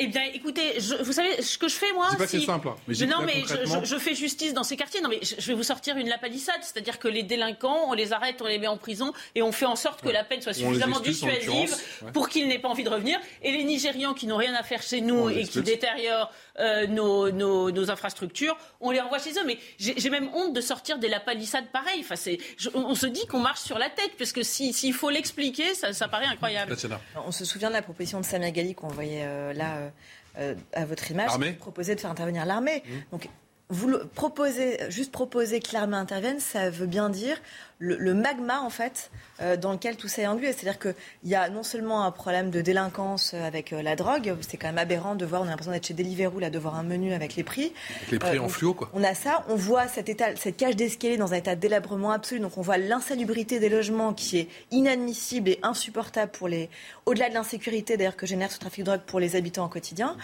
I: Eh bien, écoutez, je, vous savez ce que je fais moi
A: C'est pas si... simple. Hein.
I: Mais, mais non, mais je, je, fais justice dans ces quartiers. Non, mais je, vais vous sortir une lapalissade, c'est-à-dire que les délinquants, on les arrête, on les met en prison et on fait en sorte que la peine soit suffisamment dissuasive ouais. pour qu'ils n'aient pas envie de revenir. Et les Nigérians qui n'ont rien à faire chez nous et qui détériorent euh, nos, nos, nos, infrastructures, on les renvoie chez eux. Mais j'ai même honte de sortir des lapalissades pareilles. Enfin, on, on, se dit qu'on marche sur la tête, parce que s'il si, faut l'expliquer, ça, ça, paraît incroyable.
D: On se souvient de la proposition de Samia Gali qu'on voyait euh, là euh, à votre image, proposer de faire intervenir l'armée. Mmh. Donc, vous le proposez, juste proposer que l'armée intervienne, ça veut bien dire le, le magma en fait euh, dans lequel tout ça est englué. C'est-à-dire qu'il y a non seulement un problème de délinquance avec euh, la drogue, c'est quand même aberrant de voir, on a l'impression d'être chez Deliveroo là, de voir un menu avec les prix.
A: Avec les prix euh, en fluo quoi.
D: On a ça, on voit cet état, cette cage d'escalier dans un état de délabrement absolu. Donc on voit l'insalubrité des logements qui est inadmissible et insupportable pour les, au-delà de l'insécurité d'ailleurs que génère ce trafic de drogue pour les habitants au quotidien.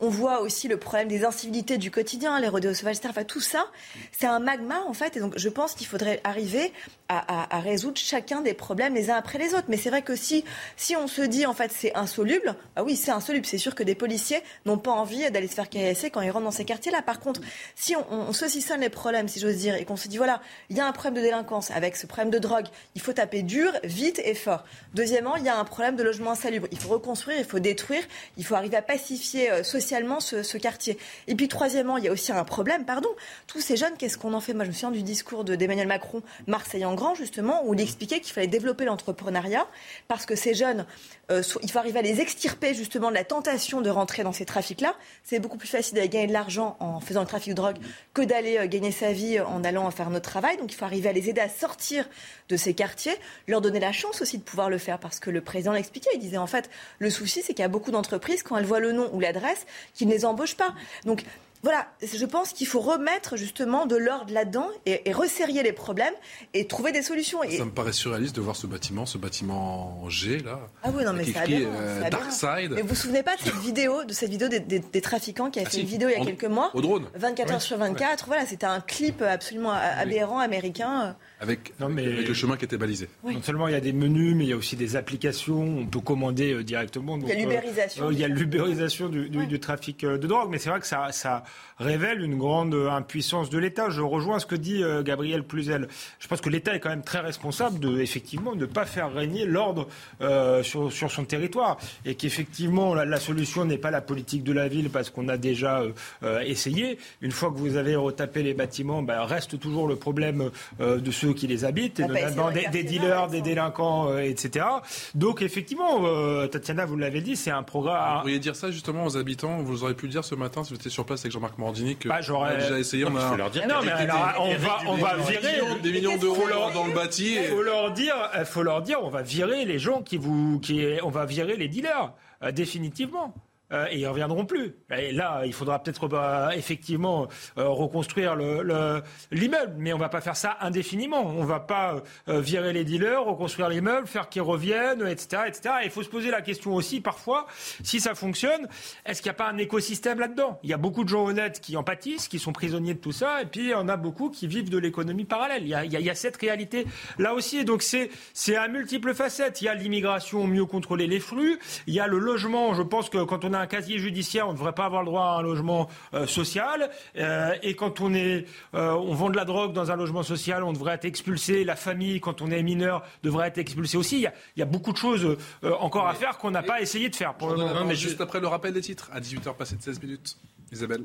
D: On voit aussi le problème des incivilités du quotidien, les rodéos sauvages, etc. Enfin, tout ça, c'est un magma, en fait. Et donc, je pense qu'il faudrait arriver à, résoudre chacun des problèmes les uns après les autres. Mais c'est vrai que si, si on se dit, en fait, c'est insoluble, ah oui, c'est insoluble. C'est sûr que des policiers n'ont pas envie d'aller se faire caresser quand ils rentrent dans ces quartiers-là. Par contre, si on, on, on saucissonne les problèmes, si j'ose dire, et qu'on se dit, voilà, il y a un problème de délinquance avec ce problème de drogue, il faut taper dur, vite et fort. Deuxièmement, il y a un problème de logement insalubre. Il faut reconstruire, il faut détruire, il faut arriver à pacifier euh, socialement ce, ce, quartier. Et puis troisièmement, il y a aussi un problème, pardon, tous ces jeunes, qu'est-ce qu'on en fait? Moi, je me souviens du discours d'Emmanuel Macron, Marseille en grand, justement, où il expliquait qu'il fallait développer l'entrepreneuriat, parce que ces jeunes, euh, il faut arriver à les extirper justement de la tentation de rentrer dans ces trafics-là. C'est beaucoup plus facile d'aller gagner de l'argent en faisant le trafic de drogue que d'aller euh, gagner sa vie en allant faire notre travail. Donc il faut arriver à les aider à sortir de ces quartiers, leur donner la chance aussi de pouvoir le faire, parce que le président l'expliquait, il disait en fait, le souci c'est qu'il y a beaucoup d'entreprises, quand elles voient le nom ou l'adresse, qui ne les embauchent pas. Donc voilà, je pense qu'il faut remettre justement de l'ordre là-dedans et, et, resserrer les problèmes et trouver des solutions. Et...
A: Ça me paraît surréaliste de voir ce bâtiment, ce bâtiment G là.
D: Ah oui, non mais c'est
A: euh, Dark Side.
D: Mais vous vous souvenez pas de cette vidéo, de cette vidéo des, des, des trafiquants qui a ah fait si, une vidéo il y a
A: en,
D: quelques mois
A: Au drone.
D: 24
A: ouais.
D: heures sur 24. Ouais. Voilà, c'était un clip absolument aberrant oui. américain.
A: Avec, non, mais... avec, le chemin qui était balisé.
B: Oui. Non seulement il y a des menus, mais il y a aussi des applications. On peut commander euh, directement.
D: Donc, il y a l'ubérisation.
B: Euh, il y a l'ubérisation du, du, du, trafic de drogue. Mais c'est vrai que ça, ça révèle une grande impuissance de l'État. Je rejoins ce que dit euh, Gabriel Cluzel. Je pense que l'État est quand même très responsable de, effectivement, ne pas faire régner l'ordre euh, sur, sur, son territoire. Et qu'effectivement, la, la, solution n'est pas la politique de la ville parce qu'on a déjà euh, essayé. Une fois que vous avez retapé les bâtiments, ben, reste toujours le problème de ceux qui les habitent, et notamment des, des, dealers, des délinquants, etc. Donc, effectivement, Tatiana, vous l'avez dit, c'est un programme.
A: Vous pourriez dire ça justement aux habitants. Vous auriez pu le dire ce matin si vous étiez sur place avec Jean-Marc Morandini que
B: bah,
A: on a déjà essayé. On a...
B: leur dire non, mais alors, on va, on va virer
A: des millions d'euros dans le bâti.
B: Il faut leur dire, faut leur dire, on va virer les gens qui vous, qui, on va virer les dealers euh, définitivement euh, et ils reviendront plus. Et là, il faudra peut-être euh, effectivement euh, reconstruire l'immeuble, mais on va pas faire ça indéfiniment. On va pas euh, virer les dealers, reconstruire l'immeuble, faire qu'ils reviennent, etc., etc. Et il faut se poser la question aussi parfois, si ça fonctionne, est-ce qu'il n'y a pas un écosystème là-dedans? Il y a beaucoup de gens honnêtes qui en pâtissent, qui sont prisonniers de tout ça, et puis il y en a beaucoup qui vivent de l'économie parallèle. Il y, a, il y, a, cette réalité là aussi, et donc c'est à multiples facettes. Il y a l'immigration, mieux contrôler les flux. Il y a le logement. Je pense que quand on a un casier judiciaire, on ne devrait pas avoir le droit à un logement euh, social. Euh, et quand on, est, euh, on vend de la drogue dans un logement social, on devrait être expulsé. La famille, quand on est mineur, devrait être expulsée aussi. Il y a, il y a beaucoup de choses encore à faire qu'on n'a pas essayé de faire. Pour
A: le moment. mais juste après le rappel des titres, à 18h passé de 16 minutes. Isabelle.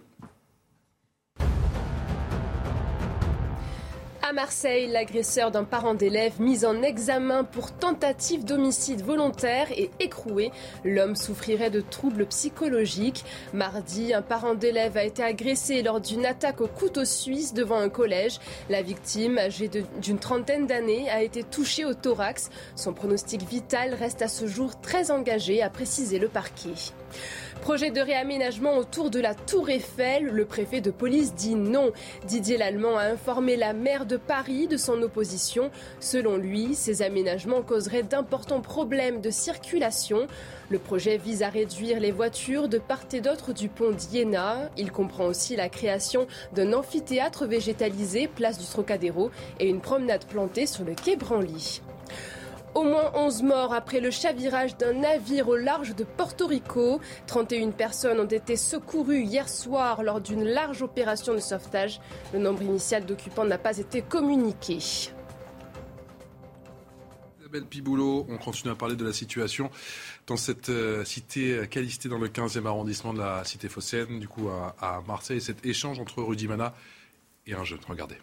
M: À Marseille, l'agresseur d'un parent d'élève mis en examen pour tentative d'homicide volontaire et écroué. L'homme souffrirait de troubles psychologiques. Mardi, un parent d'élève a été agressé lors d'une attaque au couteau suisse devant un collège. La victime, âgée d'une trentaine d'années, a été touchée au thorax. Son pronostic vital reste à ce jour très engagé, a précisé le parquet. Projet de réaménagement autour de la Tour Eiffel. Le préfet de police dit non. Didier Lallemand a informé la maire de Paris de son opposition. Selon lui, ces aménagements causeraient d'importants problèmes de circulation. Le projet vise à réduire les voitures de part et d'autre du pont d'Iéna. Il comprend aussi la création d'un amphithéâtre végétalisé, place du Trocadéro, et une promenade plantée sur le quai Branly. Au moins 11 morts après le chavirage d'un navire au large de Porto Rico. 31 personnes ont été secourues hier soir lors d'une large opération de sauvetage. Le nombre initial d'occupants n'a pas été communiqué.
A: Isabelle Piboulot, on continue à parler de la situation dans cette euh, cité calistée dans le 15e arrondissement de la cité phocéenne, du coup à, Marseille, cet échange entre Rudy Mana et un jeune. Regardez.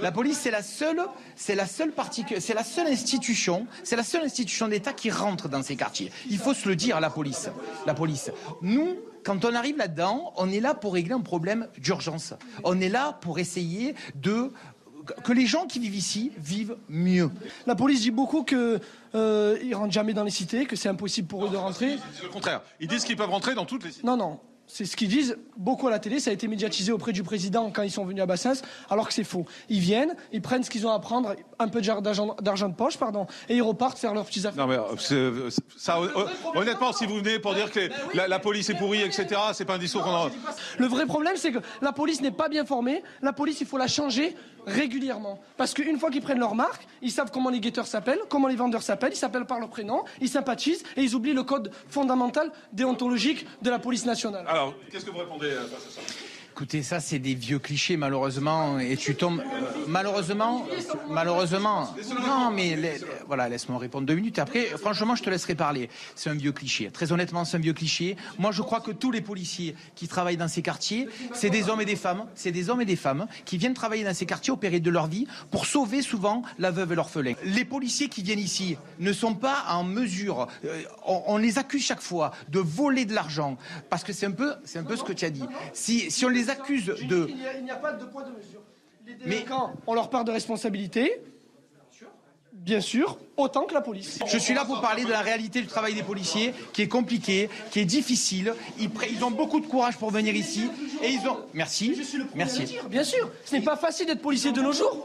Q: La police, c'est la seule, c'est la seule c'est la seule institution, c'est la seule institution d'État qui rentre dans ces quartiers. Il faut se le dire, la police. La police. Nous, quand on arrive là-dedans, on est là pour régler un problème d'urgence. On est là pour essayer de que les gens qui vivent ici vivent mieux.
R: La police dit beaucoup qu'ils euh, ne rentrent jamais dans les cités, que c'est impossible pour eux de rentrer.
O: C'est le contraire. Ils disent qu'ils peuvent rentrer dans toutes les cités.
R: Non, non. C'est ce qu'ils disent beaucoup à la télé. Ça a été médiatisé auprès du président quand ils sont venus à Bassins, alors que c'est faux. Ils viennent, ils prennent ce qu'ils ont à prendre, un peu d'argent de poche, pardon, et ils repartent faire leurs petits affaires.
O: Non, mais euh, ça, honnêtement, si vous venez pour dire que la, police est pourrie, etc., c'est pas un discours qu'on a.
R: Le vrai problème, c'est que la police n'est pas bien formée. La police, il faut la changer régulièrement. Parce qu'une fois qu'ils prennent leur marque, ils savent comment les guetteurs s'appellent, comment les vendeurs s'appellent, ils s'appellent par leur prénom, ils sympathisent et ils oublient le code fondamental déontologique de la police nationale.
O: Alors, qu'est-ce que vous répondez à ça?
Q: Écoutez, ça, c'est des vieux clichés, malheureusement. Et tu tombes. Euh, malheureusement. Malheureusement. Non, mais voilà, laisse-moi répondre deux minutes. Après, franchement, je te laisserai parler. C'est un vieux cliché. Très honnêtement, c'est un vieux cliché. Moi, je crois que tous les policiers qui travaillent dans ces quartiers, c'est des hommes et des femmes. C'est des hommes et des femmes qui viennent travailler dans ces quartiers au péril de leur vie pour sauver souvent la veuve et l'orphelin. Les policiers qui viennent ici ne sont pas en mesure. Euh, on, les accuse chaque fois de voler de l'argent parce que c'est un peu, un peu ce que tu as dit. Si, si on les accuse de.
R: Il n'y a, pas de poids de mesure. Les délinquants on leur part de responsabilité. Bien sûr, autant que la police.
Q: Je suis là pour parler de la réalité du travail des policiers, qui est compliqué, qui est difficile. Ils, ils ont beaucoup de courage pour venir ici. Et ils ont. Merci. Merci.
R: Bien sûr, ce n'est pas facile d'être policier de nos jours.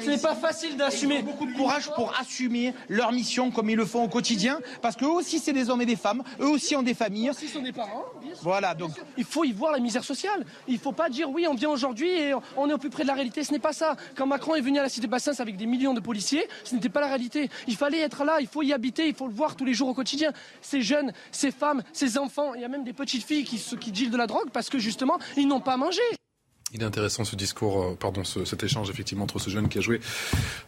R: Ce n'est pas facile d'assumer.
Q: beaucoup de courage pour assumer leur mission comme ils le font au quotidien, parce qu'eux aussi, c'est des hommes et des femmes. Eux aussi ont des familles. Eux
R: aussi sont des parents.
Q: Voilà, donc.
R: Il faut y voir la misère sociale. Il ne faut pas dire oui, on vient aujourd'hui et on est au plus près de la réalité. Ce n'est pas ça. Quand Macron est venu à la cité Bassins avec des millions de policiers, ce n'était pas la réalité. Il fallait être là, il faut y habiter, il faut le voir tous les jours au quotidien. Ces jeunes, ces femmes, ces enfants, il y a même des petites filles qui, qui dealent de la drogue parce que justement, ils n'ont pas mangé.
A: Il est intéressant ce discours, euh, pardon, cet échange effectivement entre ce jeune qui a joué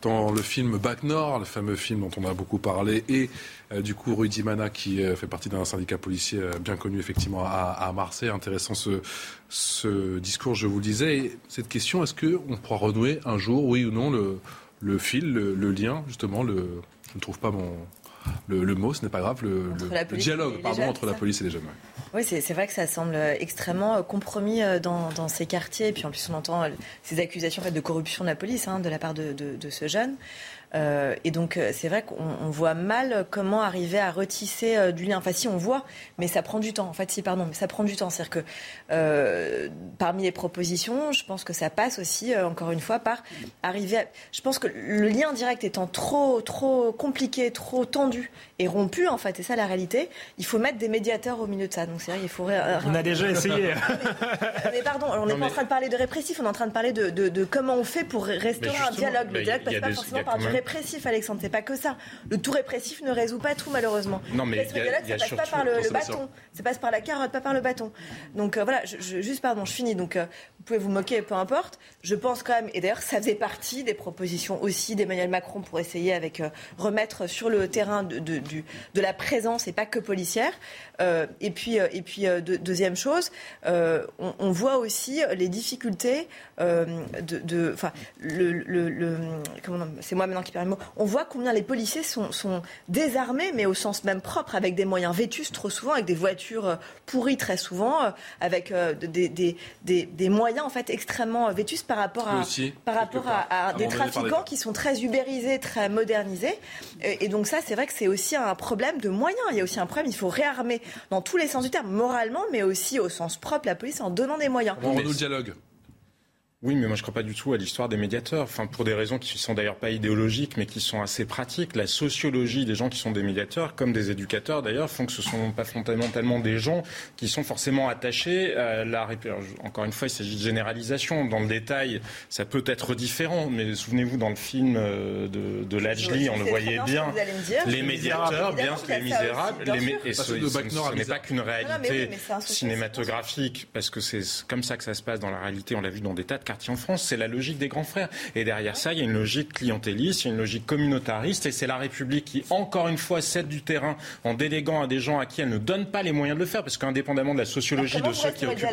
A: dans le film Bac Nord, le fameux film dont on a beaucoup parlé, et euh, du coup Rudy Mana qui euh, fait partie d'un syndicat policier bien connu effectivement à, Marseille. Intéressant ce, discours, je vous le disais. Et cette question, est-ce qu'on pourra renouer un jour, oui ou non, le, le fil, le, le lien, justement, le, je ne trouve pas mon, le, mot, ce n'est pas grave, le, dialogue pardon, entre la police et les jeunes.
D: Oui, c'est vrai que ça semble extrêmement euh, compromis euh, dans, ces quartiers. Et puis en plus, on entend euh, ces accusations en fait, de corruption de la police hein, de la part de, de ce jeune. Euh, et donc, euh, c'est vrai qu'on voit mal comment arriver à retisser euh, du lien. Enfin, si on voit, mais ça prend du temps. En fait, si, pardon, mais ça prend du temps. C'est-à-dire que parmi les propositions, je pense que ça passe aussi, encore une fois, par arriver à... Je pense que le lien direct étant trop, trop compliqué, trop tendu et rompu, en fait, et ça la réalité, il faut mettre des médiateurs au milieu de ça. Donc, c'est vrai, il faut.
B: On a déjà essayé.
D: mais, pardon, on n'est pas en train de parler de répressif, on est en train de parler de, de, comment on fait pour restaurer un dialogue. Le dialogue passe pas forcément par du répressif, Alexandre. C'est pas que ça. Le tout répressif ne résout pas tout, malheureusement.
H: Non, mais
D: y a, ça passe pas par le, bâton. Ça passe par la carotte, pas par le bâton. Donc euh, voilà, je, juste pardon, je finis. Donc euh, vous pouvez vous moquer, peu importe. Je pense quand même, et d'ailleurs ça faisait partie des propositions aussi d'Emmanuel Macron pour essayer avec euh, remettre sur le terrain de, de, de, la présence et pas que policière. Et puis, et puis deuxième chose, on, on, voit aussi les difficultés de, enfin, le, le, c'est moi maintenant qui On voit combien les policiers sont, sont désarmés, mais au sens même propre, avec des moyens vétus trop souvent, avec des voitures pourries très souvent, avec des, des, des, des moyens en fait extrêmement vétus par rapport à, par rapport à, des trafiquants qui sont très ubérisés, très modernisés. Et, donc ça, c'est vrai que c'est aussi un problème de moyens. Il y a aussi un problème, il faut réarmer dans tous les sens du terme, moralement, mais aussi au sens propre la police en donnant des moyens.
A: On le dialogue.
H: Oui, mais moi je ne crois pas du tout à l'histoire des médiateurs. Enfin, pour des raisons qui sont d'ailleurs pas idéologiques, mais qui sont assez pratiques. La sociologie des gens qui sont des médiateurs, comme des éducateurs d'ailleurs, font que ce sont pas fondamentalement des gens qui sont forcément attachés à la. Encore une fois, il s'agit de généralisation. Dans le détail, ça peut être différent, mais souvenez-vous dans le film euh, de, de Lajli, on le voyait bien. Les médiateurs, bien que les misérables, les et ce, n'est pas qu'une réalité cinématographique, parce que c'est comme ça que ça se passe dans la réalité. On l'a vu dans des tas de quartier en France. C'est la logique des grands frères. Et derrière ça, il y a une logique clientéliste, il y a une logique communautariste. Et c'est la République qui, encore une fois, cède du terrain en déléguant à des gens à qui elle ne donne pas les moyens de le faire. Parce qu'indépendamment de la sociologie de ceux qui occupent.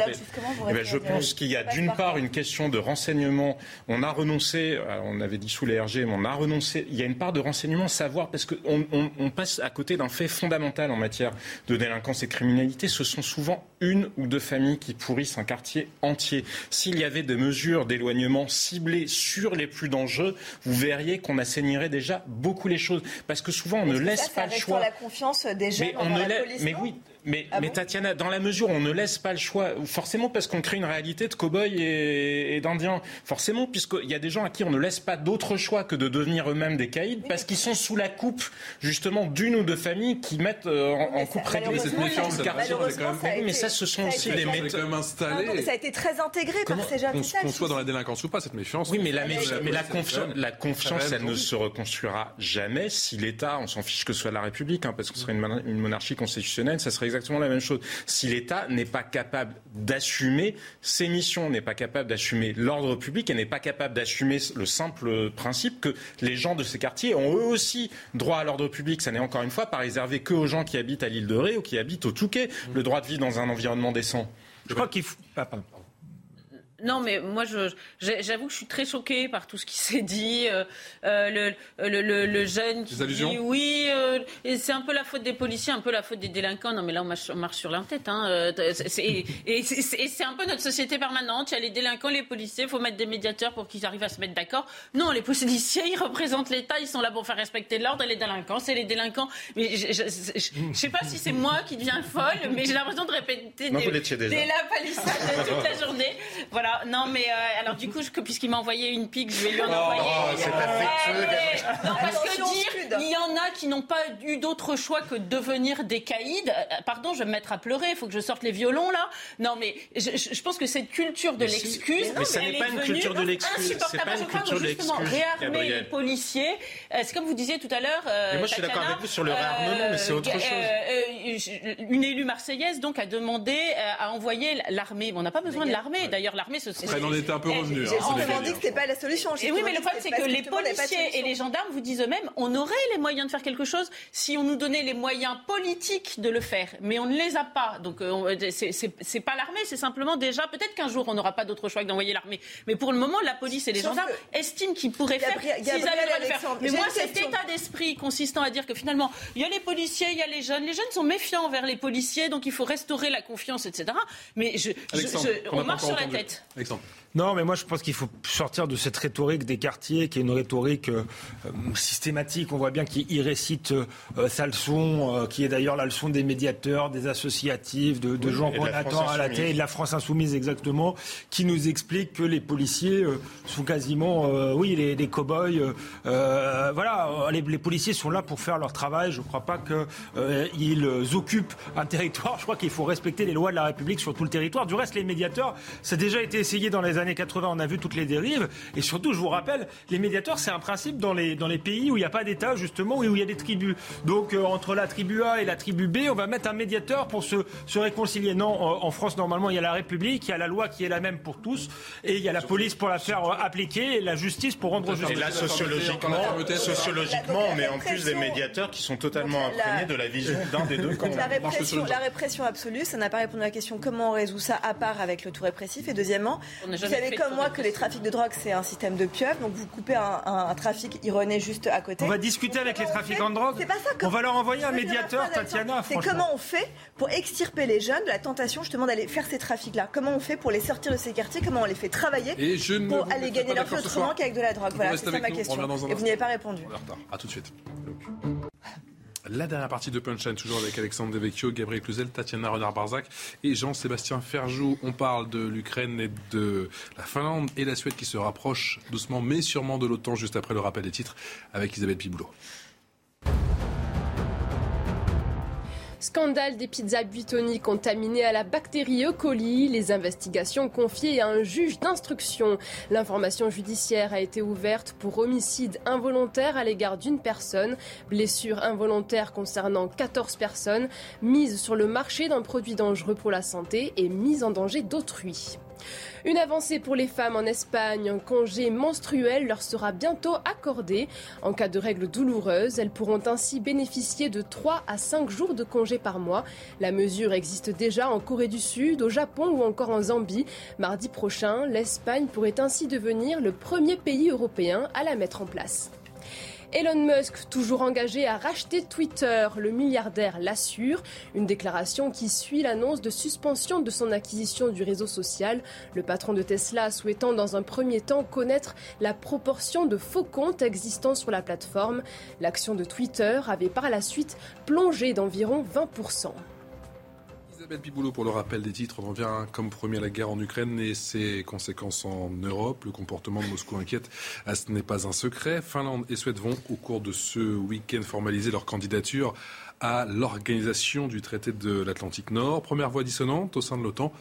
H: Eh ben, je pense qu'il y a d'une part une question de renseignement. On a renoncé, euh, on avait dissous les RG, mais on a renoncé. Il y a une part de renseignement, savoir, parce qu'on on, passe à côté d'un fait fondamental en matière de délinquance et de criminalité. Ce sont souvent une ou deux familles qui pourrissent un quartier entier. S'il y avait des mesures d'éloignement ciblé sur les plus dangereux, vous verriez qu'on assainirait déjà beaucoup les choses. Parce que souvent, on ne laisse pas le choix.
D: la confiance des jeunes
H: mais
D: on la police,
H: mais oui, mais, ah mais, Tatiana, dans la mesure où on ne laisse pas le choix, forcément parce qu'on crée une réalité de cow-boys et, d'indiens, forcément, puisqu'il y a des gens à qui on ne laisse pas d'autre choix que de devenir eux-mêmes des caïds, parce qu'ils sont sous la coupe, justement, d'une ou deux familles qui mettent euh, en, coupe réglée
A: cette méfiance.
H: Mais ça, ce sont aussi des
A: méthodes.
D: Ça a été très intégré par ces jeunes.
A: Qu'on soit dans la délinquance ou pas, cette méfiance.
H: Oui, mais la, mais la confiance, la confiance, elle ne se reconstruira jamais si l'État, on s'en fiche que ce soit la République, hein, parce que ce serait une monarchie constitutionnelle, ça serait exactement la même chose. Si l'État n'est pas capable d'assumer ses missions, n'est pas capable d'assumer l'ordre public et n'est pas capable d'assumer le simple principe que les gens de ces quartiers ont eux aussi droit à l'ordre public, ça n'est encore une fois pas réservé que aux gens qui habitent à l'île de Ré ou qui habitent au Touquet, le droit de vivre dans un environnement décent.
B: Je crois qu'il faut. Ah,
I: non, mais moi, j'avoue que je suis très choquée par tout ce qui s'est dit. Euh, euh, le, le, le, jeune qui dit oui, euh, c'est un peu la faute des policiers, un peu la faute des délinquants. Non, mais là, on marche, sur la tête. Hein. et c'est un peu notre société permanente. Il y a les délinquants, les policiers. Il faut mettre des médiateurs pour qu'ils arrivent à se mettre d'accord. Non, les policiers, ils représentent l'État. Ils sont là pour faire respecter l'ordre. Et les délinquants, c'est les délinquants. Mais je ne sais pas si c'est moi qui deviens folle, mais j'ai l'impression de répéter
H: des, des
I: la palissade toute la journée. Voilà non, mais euh, alors du coup, puisqu'il m'a envoyé une pique, je vais lui en oh, envoyer.
H: Oh, c'est affectueux.
I: non, parce que dire, il y en a qui n'ont pas eu d'autre choix que de devenir des caïds. Euh, pardon, je vais me mettre à pleurer. Il faut que je sorte les violons là. Non, mais je, pense que cette culture de l'excuse,
H: mais, ça n'est pas une culture de l'excuse. C'est pas une culture de l'excuse.
I: Réarmer les policiers, euh, c'est comme vous disiez tout à l'heure.
H: moi, je suis d'accord avec vous sur le réarmement, mais c'est autre chose.
I: Une élue marseillaise donc a demandé à envoyer l'armée. On n'a pas besoin de l'armée. D'ailleurs, l'armée
A: après, on était un peu revenu.
D: Hein, on dit que c'était pas la solution.
I: Et oui, mais le problème, c'est que les policiers et les gendarmes vous disent eux-mêmes, on aurait les moyens de faire quelque chose si on nous donnait les moyens politiques de le faire. Mais on ne les a pas. Donc, euh, c'est pas l'armée, c'est simplement déjà, peut-être qu'un jour, on n'aura pas d'autre choix que d'envoyer l'armée. Mais pour le moment, la police et les gendarmes estiment qu'ils pourraient faire s'ils avaient le faire. Mais moi, cet état d'esprit consistant à dire que finalement, il y a les policiers, il y a les jeunes. Les jeunes sont méfiants envers les policiers, donc il faut restaurer la confiance, etc. Mais je, on marche sur la tête.
A: Exemple.
B: Non, mais moi je pense qu'il faut sortir de cette rhétorique des quartiers, qui est une rhétorique euh, systématique. On voit bien qu'il récite euh, sa leçon, euh, qui est d'ailleurs la leçon des médiateurs, des associatifs, de, gens qu'on attend à la télé, de la France insoumise exactement, qui nous explique que les policiers sont quasiment, oui, les, les cow-boys. voilà, les, les, policiers sont là pour faire leur travail. Je ne crois pas qu'ils occupent un territoire. Je crois qu'il faut respecter les lois de la République sur tout le territoire. Du reste, les médiateurs, ça a déjà été essayé dans les années 80, on a vu toutes les dérives. Et surtout, je vous rappelle, les médiateurs, c'est un principe dans les, dans les pays où il n'y a pas d'État, justement, où il y a des tribus. Donc, euh, entre la tribu A et la tribu B, on va mettre un médiateur pour se, se réconcilier. Non, en, France, normalement, il y a la République, il y a la loi qui est la même pour tous, et il y a la police pour la faire euh, appliquer, et la justice pour rendre justice.
H: Et là, sociologiquement, sociologiquement, on met en plus des médiateurs qui sont totalement imprégnés de la vision d'un des deux camps.
D: La répression, la répression absolue, ça n'a pas répondu à la question comment on résout ça à part avec le tout répressif. Et deuxièmement, vous savez comme moi que les trafics de drogue, c'est un système de pieuvre. Donc vous coupez un, trafic, renaît juste à côté.
B: On va discuter avec les trafiquants de drogue. Pas ça, on va leur envoyer un médiateur, Tatiana.
D: C'est comment on fait pour extirper les jeunes de la tentation justement d'aller faire ces trafics-là? Comment on fait pour les sortir de ces quartiers? Comment on les fait travailler pour aller gagner leur vie autrement qu'avec de la drogue? Voilà, c'est ça ma question. Et vous n'y avez pas répondu.
A: À tout de suite. La dernière partie de Punchline, toujours avec Alexandre Devecchio, Gabriel Cluzel, Tatiana Renard-Barzac et Jean-Sébastien Ferjou. On parle de l'Ukraine et de la Finlande et la Suède qui se rapprochent doucement mais sûrement de l'OTAN juste après le rappel des titres avec Isabelle Piboulot.
M: Scandale des pizzas Buitoni contaminées à la bactérie E. coli. Les investigations confiées à un juge d'instruction. L'information judiciaire a été ouverte pour homicide involontaire à l'égard d'une personne, blessure involontaire concernant 14 personnes, mise sur le marché d'un produit dangereux pour la santé et mise en danger d'autrui. Une avancée pour les femmes en Espagne. Un congé menstruel leur sera bientôt accordé. En cas de règles douloureuses, elles pourront ainsi bénéficier de 3 à 5 jours de congé par mois. La mesure existe déjà en Corée du Sud, au Japon ou encore en Zambie. Mardi prochain, l'Espagne pourrait ainsi devenir le premier pays européen à la mettre en place. Elon Musk, toujours engagé à racheter Twitter, le milliardaire l'assure. Une déclaration qui suit l'annonce de suspension de son acquisition du réseau social. Le patron de Tesla souhaitant dans un premier temps connaître la proportion de faux comptes existants sur la plateforme. L'action de Twitter avait par la suite plongé d'environ 20%.
A: Isabelle pour le rappel des titres. On revient comme premier à la guerre en Ukraine et ses conséquences en Europe. Le comportement de Moscou inquiète. Ah, ce n'est pas un secret. Finlande et Suède vont, au cours de ce week-end, formaliser leur candidature à l'organisation du traité de l'Atlantique Nord. Première voix dissonante au sein de l'OTAN,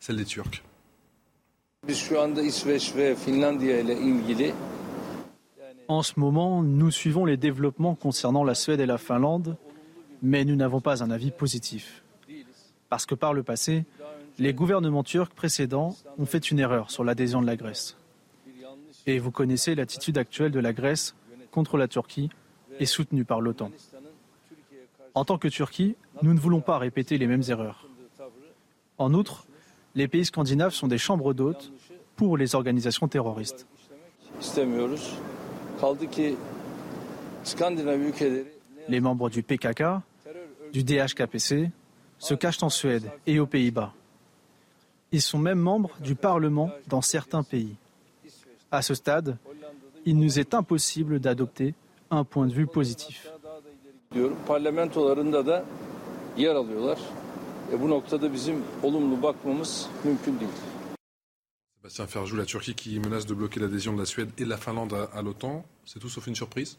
A: celle des Turcs.
S: En ce moment, nous suivons les développements concernant la Suède et la Finlande, mais nous n'avons pas un avis positif parce que par le passé, les gouvernements turcs précédents ont fait une erreur sur l'adhésion de la Grèce. Et vous connaissez l'attitude actuelle de la Grèce contre la Turquie et soutenue par l'OTAN. En tant que Turquie, nous ne voulons pas répéter les mêmes erreurs. En outre, les pays scandinaves sont des chambres d'hôtes pour les organisations terroristes. Les membres du PKK, du DHKPC, se cachent en Suède et aux Pays-Bas. Ils sont même membres du Parlement dans certains pays. À ce stade, il nous est impossible d'adopter un point de vue positif.
A: Sébastien Ferjou, la Turquie qui menace de bloquer l'adhésion de la Suède et de la Finlande à l'OTAN, c'est tout sauf une surprise?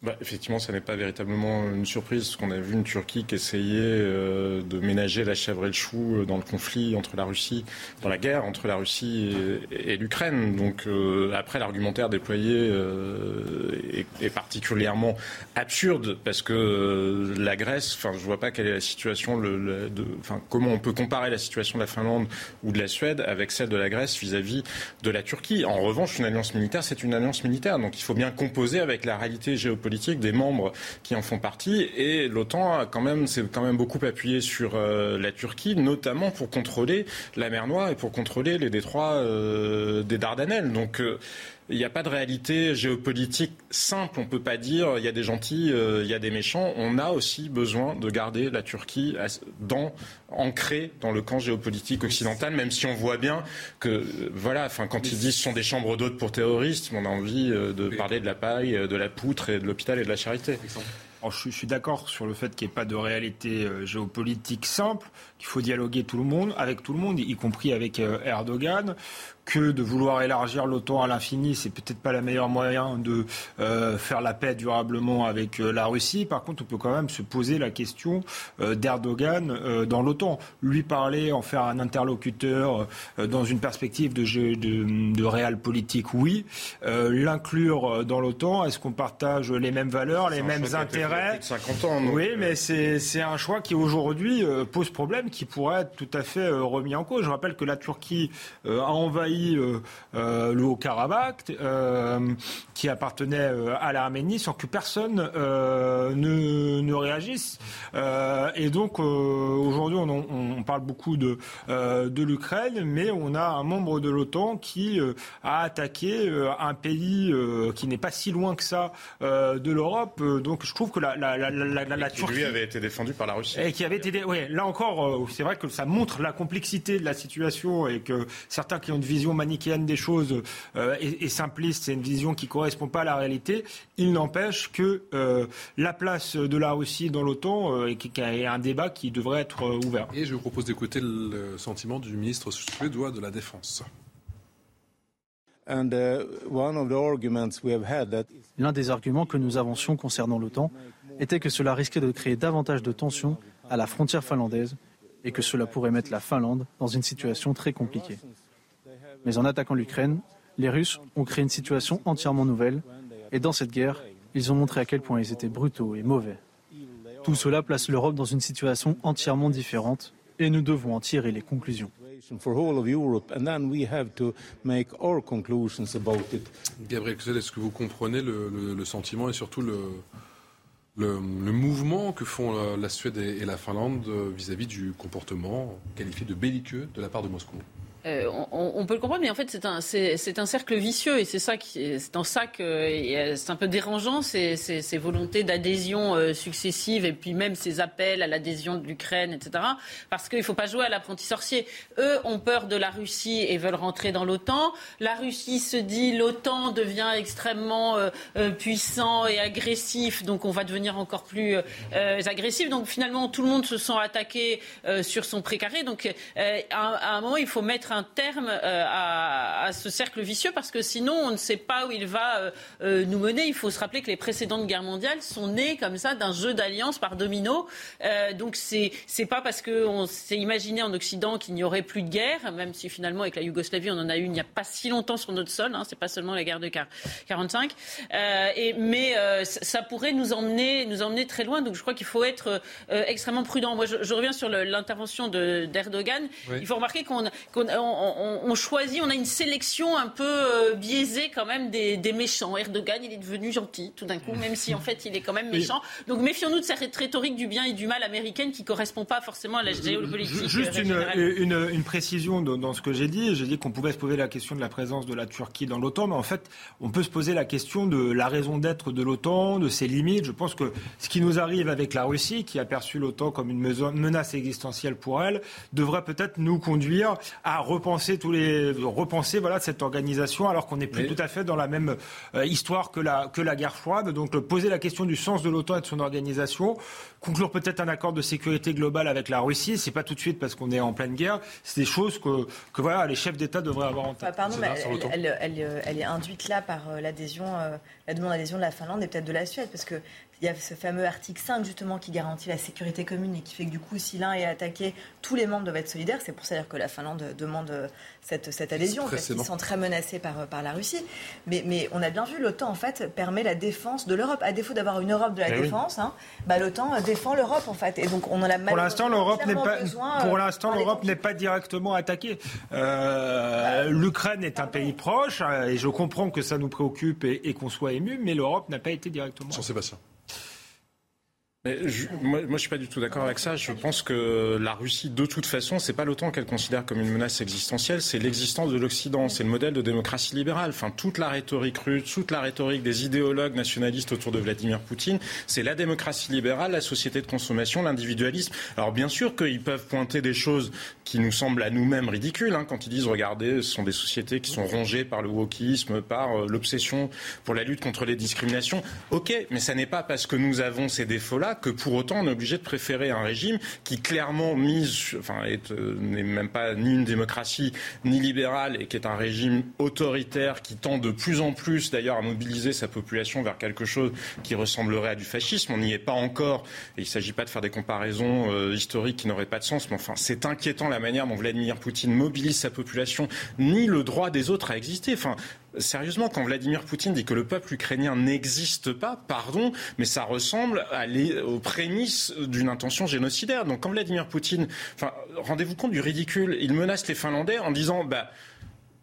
H: Bah, effectivement, ça n'est pas véritablement une surprise, qu'on a vu une Turquie qui essayait euh, de ménager la chèvre et le chou euh, dans le conflit entre la Russie, dans la guerre entre la Russie et, l'Ukraine. Donc euh, après, l'argumentaire déployé est, particulièrement absurde, parce que la Grèce, enfin, je vois pas quelle est la situation, comment on peut comparer la situation de la Finlande ou de la Suède avec celle de la Grèce vis-à-vis -vis de la Turquie. En revanche, une alliance militaire, c'est une alliance militaire, donc il faut bien composer avec la réalité géopolitique des membres qui en font partie. Et l'OTAN a quand même, s'est quand même beaucoup appuyé sur euh, la Turquie, notamment pour contrôler la mer Noire et pour contrôler les détroits euh, des Dardanelles. Donc euh, il n'y a pas de réalité géopolitique simple. On ne peut pas dire il y a des gentils, il y a des méchants. On a aussi besoin de garder la Turquie dans, ancrée dans le camp géopolitique occidental, même si on voit bien que, voilà, enfin, quand ils disent ce sont des chambres d'hôtes pour terroristes, on a envie de parler de la paille, de la poutre et de l'hôpital et de la charité.
B: je, suis d'accord sur le fait qu'il n'y ait pas de réalité géopolitique simple, qu'il faut dialoguer tout le monde, avec tout le monde, y compris avec Erdogan, que de vouloir élargir l'OTAN à l'infini, c'est peut-être pas le meilleur moyen de euh, faire la paix durablement avec euh, la Russie. Par contre, on peut quand même se poser la question euh, d'Erdogan dans l'OTAN. Lui parler, en faire un interlocuteur dans une perspective de, de, de réel politique, oui. L'inclure dans l'OTAN, est-ce qu'on partage les mêmes valeurs, les mêmes intérêts?
H: 50 ans,
B: Oui, mais c'est un choix qui aujourd'hui pose problème, qui pourrait être tout à fait remis en cause. Je rappelle que la Turquie a envahi euh, euh, le Haut-Karabakh, euh, qui appartenait à l'Arménie, sans que personne ne, ne, réagisse. et donc aujourd'hui, on, on, parle beaucoup de, de l'Ukraine, mais on a un membre de l'OTAN qui a attaqué un pays qui n'est pas si loin que ça de l'Europe. Donc je trouve que la, la, la, la,
H: Turquie... Qui lui avait été défendu par la Russie.
B: Et qui avait été... Oui, là encore, c'est vrai que ça montre la complexité de la situation et que certains qui ont une vision manichéenne des choses euh, et, simpliste, c'est une vision qui ne correspond pas à la réalité. Il n'empêche que euh, la place de la Russie dans l'OTAN euh, est un débat qui devrait être ouvert.
A: Et je vous propose d'écouter le sentiment du ministre suédois de la Défense.
S: L'un des arguments que nous avancions concernant l'OTAN était que cela risquait de créer davantage de tensions à la frontière finlandaise et que cela pourrait mettre la Finlande dans une situation très compliquée. Mais en attaquant l'Ukraine, les Russes ont créé une situation entièrement nouvelle. Et dans cette guerre, ils ont montré à quel point ils étaient brutaux et mauvais. Tout cela place l'Europe dans une situation entièrement différente et nous devons en tirer les conclusions.
A: Gabriel est-ce que vous comprenez le, sentiment et surtout le, le, mouvement que font la, Suède et, la Finlande vis-à-vis -vis du comportement qualifié de belliqueux de la part de Moscou?
I: Euh, on, peut le comprendre, mais en fait, c'est un, c'est, un cercle vicieux et c'est ça qui, c'est dans ça que c'est un peu dérangeant ces, ces, volontés d'adhésion euh, successives et puis même ces appels à l'adhésion de l'Ukraine, etc. Parce qu'il ne faut pas jouer à l'apprenti sorcier. Eux ont peur de la Russie et veulent rentrer dans l'OTAN. La Russie se dit l'OTAN devient extrêmement euh, puissant et agressif, donc on va devenir encore plus agressif. Donc finalement, tout le monde se sent attaqué sur son précaré. Donc à un moment, il faut mettre un terme euh, à, ce cercle vicieux parce que sinon on ne sait pas où il va euh, euh, nous mener. Il faut se rappeler que les précédentes guerres mondiales sont nées comme ça d'un jeu d'alliance par domino. donc c'est c'est pas parce qu'on s'est imaginé en Occident qu'il n'y aurait plus de guerre, même si finalement avec la Yougoslavie on en a eu il n'y a pas si longtemps sur notre sol. Hein, c'est pas seulement la guerre de 45. et mais ça pourrait nous emmener nous emmener très loin. Donc je crois qu'il faut être extrêmement prudent. Moi je, reviens sur l'intervention d'Erdogan. Il faut remarquer qu'on on, choisit, on a une sélection un peu euh, biaisée quand même des, méchants. Erdogan, il est devenu gentil tout d'un coup, même si en fait il est quand même méchant. Donc méfions-nous de cette rhétorique du bien et du mal américaine qui correspond pas forcément à la géopolitique.
B: Juste une, précision dans, ce que j'ai dit. J'ai dit qu'on pouvait se poser la question de la présence de la Turquie dans l'OTAN, mais en fait, on peut se poser la question de la raison d'être de l'OTAN, de ses limites. Je pense que ce qui nous arrive avec la Russie, qui a perçu l'OTAN comme une menace existentielle pour elle, devrait peut-être nous conduire à repenser tous les repenser voilà cette organisation alors qu'on n'est plus tout à fait dans la même euh, histoire que la que la guerre froide. Donc poser la question du sens de l'OTAN et de son organisation, conclure peut-être un accord de sécurité globale avec la Russie, c'est pas tout de suite parce qu'on est en pleine guerre, c'est des choses que, que voilà les chefs d'État devraient avoir en tête.
D: pardon, mais elle, elle, est induite là par euh, l'adhésion, euh, la demande d'adhésion de la Finlande et peut-être de la Suède parce que il y a ce fameux article 5 justement qui garantit la sécurité commune et qui fait que du coup, si l'un est attaqué, tous les membres doivent être solidaires. C'est pour ça que la Finlande demande euh, cette, cette adhésion parce qu'ils sont très menacés par, euh, par la Russie. Mais, mais on a bien vu, l'OTAN en fait permet la défense de l'Europe. À défaut d'avoir une Europe de la eh défense, hein, bah, l'OTAN euh, défend l'Europe en fait. Et donc on en a
B: pour l'instant l'Europe n'est pas pour l'instant l'Europe n'est pas directement attaquée. L'Ukraine est un pays proche et je comprends que ça nous préoccupe et, et qu'on soit ému, mais l'Europe n'a pas été directement.
A: Jean-Sébastien
H: moi, moi, je suis pas du tout d'accord avec ça. Je pense que la Russie, de toute façon, c'est pas l'OTAN qu'elle considère comme une menace existentielle, c'est l'existence de l'Occident, c'est le modèle de démocratie libérale. Enfin, toute la rhétorique russe, toute la rhétorique des idéologues nationalistes autour de Vladimir Poutine, c'est la démocratie libérale, la société de consommation, l'individualisme. Alors, bien sûr qu'ils peuvent pointer des choses qui nous semblent à nous-mêmes ridicules, hein, quand ils disent, regardez, ce sont des sociétés qui sont rongées par le wokisme, par euh, l'obsession pour la lutte contre les discriminations. Ok, mais ça n'est pas parce que nous avons ces défauts-là que pour autant on est obligé de préférer un régime qui clairement mise, enfin, euh, n'est même pas ni une démocratie ni libérale et qui est un régime autoritaire qui tend de plus en plus d'ailleurs à mobiliser sa population vers quelque chose qui ressemblerait à du fascisme. On n'y est pas encore et il ne s'agit pas de faire des comparaisons euh, historiques qui n'auraient pas de sens, mais enfin c'est inquiétant manière dont Vladimir Poutine mobilise sa population, ni le droit des autres à exister. Enfin, sérieusement, quand Vladimir Poutine dit que le peuple ukrainien n'existe pas, pardon, mais ça ressemble aux prémices d'une intention génocidaire. Donc quand Vladimir Poutine, rendez-vous compte du ridicule, il menace les Finlandais en disant, bah,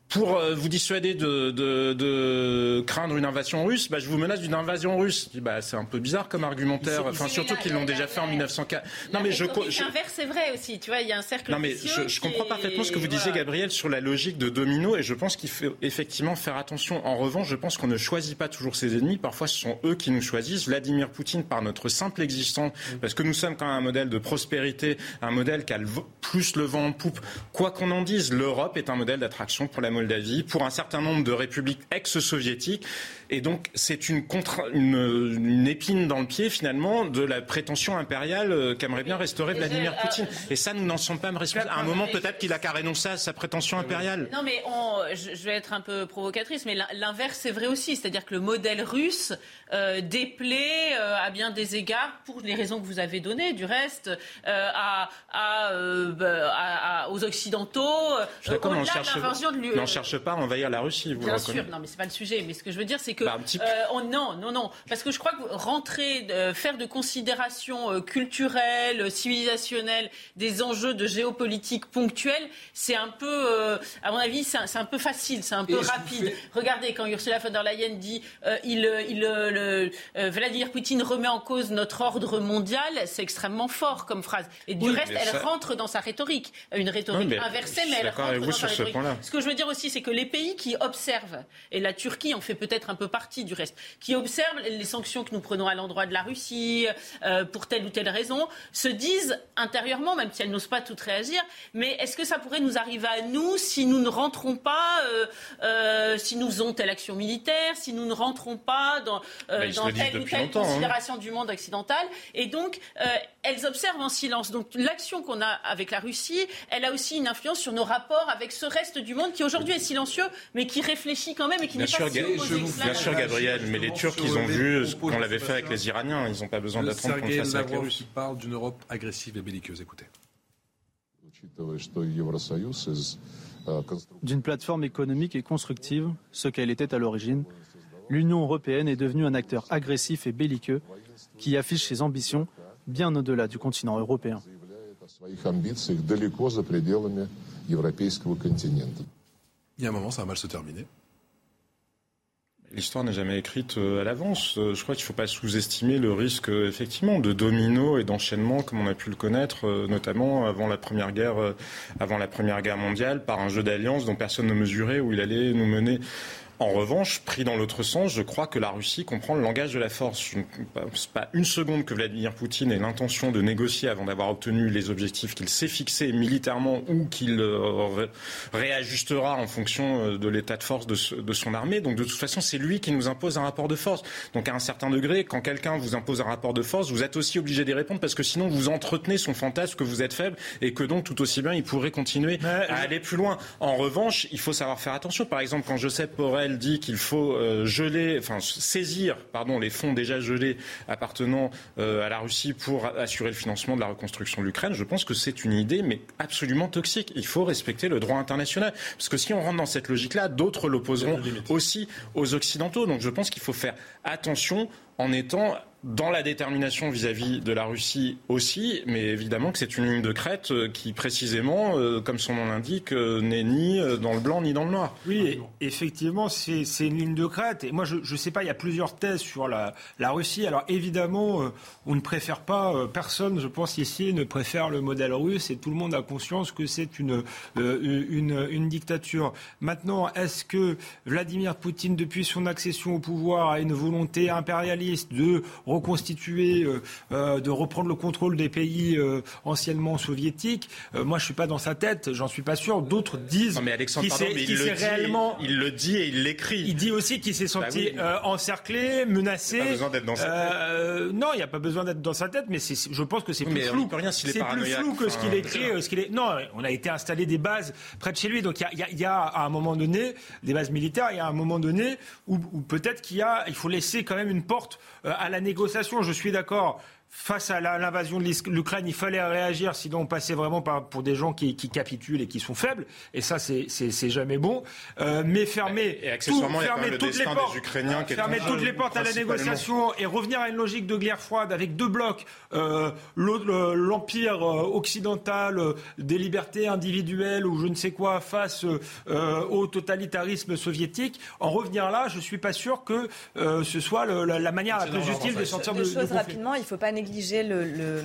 H: pour euh, vous dissuader de, de, de, craindre une invasion russe, bah, je vous menace d'une invasion russe. Bah, c'est un peu bizarre comme argumentaire. Enfin, surtout qu'ils l'ont déjà fait en 1904.
I: Non, mais je. L'inverse, c'est vrai aussi. Tu vois, il y a un cercle.
H: Non, mais je, je comprends parfaitement ce que vous disiez, Gabriel, sur la logique de domino, et je pense qu'il faut effectivement faire attention. En revanche, je pense qu'on ne choisit pas toujours ses ennemis. Parfois, ce sont eux qui nous choisissent. Vladimir Poutine, par notre simple existence, parce que nous sommes quand même un modèle de prospérité, un modèle qui a plus le vent en poupe. Quoi qu'on en dise, l'Europe est un modèle d'attraction pour la Moldavie, pour un certain nombre de républiques ex-soviétiques. Et donc, c'est une, une, épine dans le pied, finalement, de la prétention impériale euh, qu'aimerait bien restaurer Vladimir euh, Poutine. Et ça, nous n'en sommes pas responsables. À un moment, peut-être qu'il a qu'à renoncer à sa prétention impériale.
I: Non, mais je vais être un peu provocatrice, mais l'inverse, c'est vrai aussi. C'est-à-dire que le modèle russe euh, déplaît à bien des égards, pour les raisons que vous avez données, du reste, à, à, aux Occidentaux.
H: Je suis d'accord, on ne cherche pas à envahir la Russie. Vous
I: bien sûr, non, mais c'est pas le sujet. Mais ce que je veux dire, c'est que bah, euh, non, non, non, parce que je crois que rentrer, euh, faire de considérations euh, culturelles, civilisationnelles, des enjeux de géopolitique ponctuels, c'est un peu, à mon avis, c'est un, peu facile, c'est un peu rapide. Regardez quand Ursula von der Leyen dit, il, il, le, Vladimir Poutine remet en cause notre ordre mondial, c'est extrêmement fort comme phrase. Et du reste, elle rentre dans sa rhétorique, une rhétorique inversée, mais elle rentre dans sa rhétorique. Ce, ce que je veux dire aussi, c'est que les pays qui observent, et la Turquie en fait peut-être un peu partie du reste, qui observent les sanctions que nous prenons à l'endroit de la Russie euh, pour telle ou telle raison, se disent intérieurement, même si elles n'osent pas toutes réagir, mais est-ce que ça pourrait nous arriver à nous si nous ne rentrons pas, euh, euh, si nous faisons telle action militaire, si nous ne rentrons pas dans, dans telle ou telle hein. considération du monde occidental Et donc, elles observent en silence. Donc l'action qu'on a avec la Russie, elle a aussi une influence sur nos rapports avec ce reste du monde qui aujourd'hui est silencieux, mais qui réfléchit quand même et qui n'est pas si
H: Bien sûr, Gabriel, mais les Turcs, ils ont vu ce qu'on l'avait fait avec les Iraniens. Ils n'ont pas besoin d'attendre qu'on fasse avec
A: les parle d'une Europe agressive et belliqueuse. Écoutez.
S: D'une plateforme économique et constructive, ce qu'elle était à l'origine, l'Union européenne est devenue un acteur agressif et belliqueux qui affiche ses ambitions bien au-delà du continent européen.
A: Il y a un moment, ça va mal se terminer.
H: L'histoire n'est jamais écrite euh, à l'avance. Euh, je crois qu'il ne faut pas sous-estimer le risque, euh, effectivement, de domino et d'enchaînement, comme on a pu le connaître, notamment avant la première guerre, avant la première guerre mondiale, par un jeu d'alliance dont personne ne mesurait où il allait nous mener en revanche, pris dans l'autre sens, je crois que la Russie comprend le langage de la force. Ce n'est pas une seconde que Vladimir Poutine ait l'intention de négocier avant d'avoir obtenu les objectifs qu'il s'est fixés militairement ou qu'il euh, réajustera en fonction euh, de l'état de force de, son armée. Donc de toute façon, c'est lui qui nous impose un rapport de force. Donc à un certain degré, quand quelqu'un vous impose un rapport de force, vous êtes aussi obligé d'y répondre parce que sinon vous entretenez son fantasme que vous êtes faible et que donc tout aussi bien il pourrait continuer à aller plus loin. En revanche, il faut savoir faire attention. Par exemple, quand Joseph Borrell elle dit qu'il faut euh, geler, enfin saisir, pardon, les fonds déjà gelés appartenant euh, à la Russie pour assurer le financement de la reconstruction de l'Ukraine, je pense que c'est une idée mais absolument toxique. Il faut respecter le droit international parce que si on rentre dans cette logique-là, d'autres l'opposeront aussi aux occidentaux. Donc je pense qu'il faut faire attention en étant dans la détermination vis-à-vis de la Russie aussi, mais évidemment que c'est une ligne de crête euh, qui, précisément, euh, comme son nom l'indique, euh, n'est ni dans le blanc ni dans le noir.
B: Oui, effectivement, c'est une ligne de crête. Et moi, je ne sais pas, il y a plusieurs thèses sur la, Russie. Alors, évidemment, on ne préfère pas, personne, je pense, ici, ne préfère le modèle russe, et tout le monde a conscience que c'est une, une dictature. Maintenant, est-ce que Vladimir Poutine, depuis son accession au pouvoir, a une volonté impérialiste de reconstituer, de reprendre le contrôle des pays anciennement soviétiques. moi, je suis pas dans sa tête, j'en suis pas sûr. D'autres disent.
H: Non, mais Alexandre, pardon, mais il, le dit, réellement... il le dit et il l'écrit.
B: Il dit aussi qu'il s'est bah senti encerclé, menacé. Il
H: pas besoin d'être dans sa
B: tête. non, il n'y a pas besoin d'être dans sa tête, mais je pense que c'est plus flou. C'est plus flou que ce qu'il écrit. Ce qu'il est... Non, on a été installé des bases près de chez lui, donc il y a, y a à un moment donné des bases militaires. Il y a un moment donné où, où peut-être qu'il y a, il faut laisser quand même une porte euh, à la négociation. Je suis d'accord face à l'invasion de l'Ukraine, il fallait réagir, sinon on passait vraiment par, pour des gens qui, qui, capitulent et qui sont faibles. Et ça, c'est jamais bon. Euh, mais fermer,
H: et tout, fermer toutes les portes, des Ukrainiens
B: fermer toutes les portes à la négociation et revenir à une logique de guerre froide avec deux blocs, euh, l'empire euh, occidental euh, des libertés individuelles ou je ne sais quoi face euh, au totalitarisme soviétique. En revenir là, je suis pas sûr que ce soit le, la, la, manière la plus utile de sortir de, de,
D: de rapidement, il faut pas négliger le, le,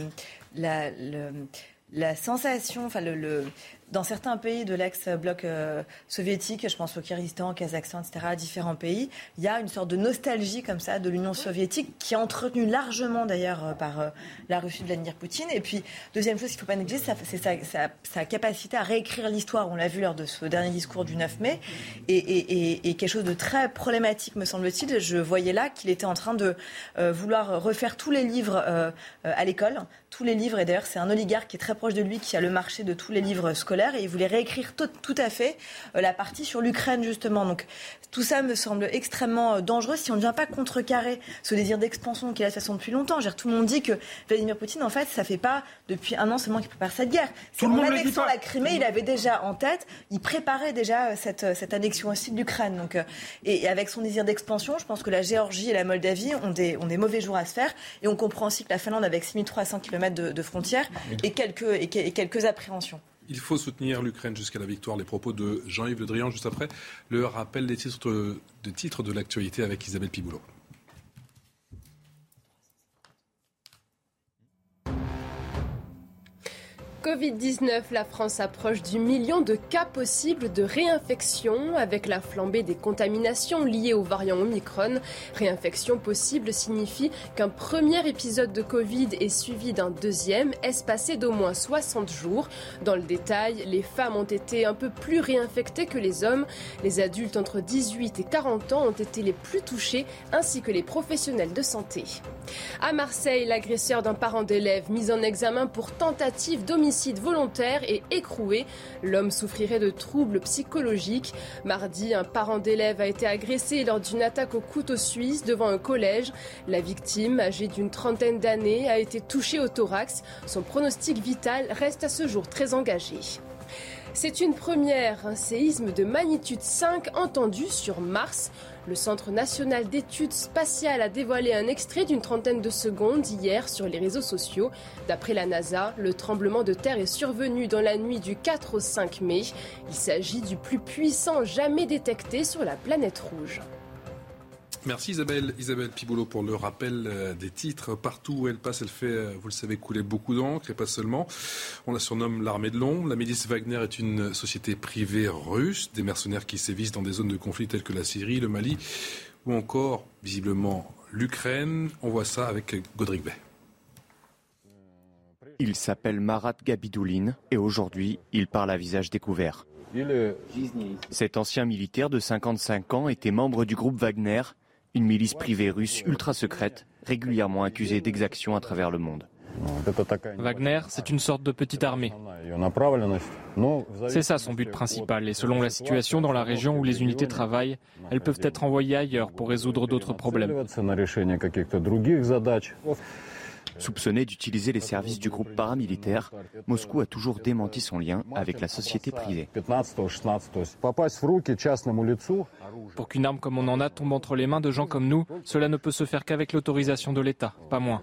D: la, le, la sensation, enfin le, le, dans certains pays de l'ex-bloc euh, soviétique, je pense au Kyrgyzstan, au Kazakhstan, etc., différents pays, il y a une sorte de nostalgie comme ça de l'Union soviétique qui est entretenue largement d'ailleurs euh, par euh, la Russie de Vladimir Poutine. Et puis, deuxième chose qu'il ne faut pas négliger, c'est sa, sa, sa, capacité à réécrire l'histoire. On l'a vu lors de ce dernier discours du 9 mai. Et, et, et, et quelque chose de très problématique, me semble-t-il, je voyais là qu'il était en train de vouloir refaire tous les livres à l'école, tous les livres. Et d'ailleurs, c'est un oligarque qui est très proche de lui qui a le marché de tous les livres scolaires et il voulait réécrire tout, tout à fait euh, la partie sur l'Ukraine justement. Donc tout ça me semble extrêmement euh, dangereux si on ne vient pas contrecarrer ce désir d'expansion qui est la situation depuis longtemps. tout le monde dit que Vladimir Poutine, en fait, ça fait pas depuis un an seulement qu'il prépare cette guerre.
B: Tout le
D: en
B: annexant
D: la Crimée, il avait déjà en tête, il préparait déjà euh, cette, cette annexion aussi de l'Ukraine. Donc, et, avec son désir d'expansion, je pense que la Géorgie et la Moldavie ont des, ont des mauvais jours à se faire. Et on comprend aussi que la Finlande, avec 6300 km de, de frontières, et quelques, et quelques appréhensions.
A: Il faut soutenir l'Ukraine jusqu'à la victoire. Les propos de Jean-Yves Le Drian juste après le rappel des titres de, titres de l'actualité avec Isabelle Piboulot.
M: Covid-19, la France approche du million de cas possibles de réinfection avec la flambée des contaminations liées au variant Omicron. Réinfection possible signifie qu'un premier épisode de Covid est suivi d'un deuxième, espacé d'au moins 60 jours. Dans le détail, les femmes ont été un peu plus réinfectées que les hommes. Les adultes entre 18 et 40 ans ont été les plus touchés, ainsi que les professionnels de santé. À Marseille, l'agresseur d'un parent d'élève mis en examen pour tentative d'homicide volontaire et écroué. L'homme souffrirait de troubles psychologiques. Mardi, un parent d'élève a été agressé lors d'une attaque au couteau suisse devant un collège. La victime, âgée d'une trentaine d'années, a été touchée au thorax. Son pronostic vital reste à ce jour très engagé. C'est une première, un séisme de magnitude 5 entendu sur Mars. Le Centre national d'études spatiales a dévoilé un extrait d'une trentaine de secondes hier sur les réseaux sociaux. D'après la NASA, le tremblement de terre est survenu dans la nuit du 4 au 5 mai. Il s'agit du plus puissant jamais détecté sur la planète rouge.
A: Merci Isabelle, Isabelle Piboulot pour le rappel euh, des titres. Partout où elle passe, elle fait, euh, vous le savez, couler beaucoup d'encre et pas seulement. On la surnomme l'armée de l'ombre. La milice Wagner est une société privée russe, des mercenaires qui sévissent dans des zones de conflit telles que la Syrie, le Mali ou encore, visiblement, l'Ukraine. On voit ça avec Godric Bay.
T: Il s'appelle Marat Gabidouline et aujourd'hui, il parle à visage découvert. Cet ancien militaire de 55 ans était membre du groupe Wagner une milice privée russe ultra secrète, régulièrement accusée d'exactions à travers le monde.
U: Wagner, c'est une sorte de petite armée. C'est ça son but principal, et selon la situation dans la région où les unités travaillent, elles peuvent être envoyées ailleurs pour résoudre d'autres problèmes.
T: Soupçonné d'utiliser les services du groupe paramilitaire, Moscou a toujours démenti son lien avec la société privée.
U: Pour qu'une arme comme on en a tombe entre les mains de gens comme nous, cela ne peut se faire qu'avec l'autorisation de l'État, pas moins.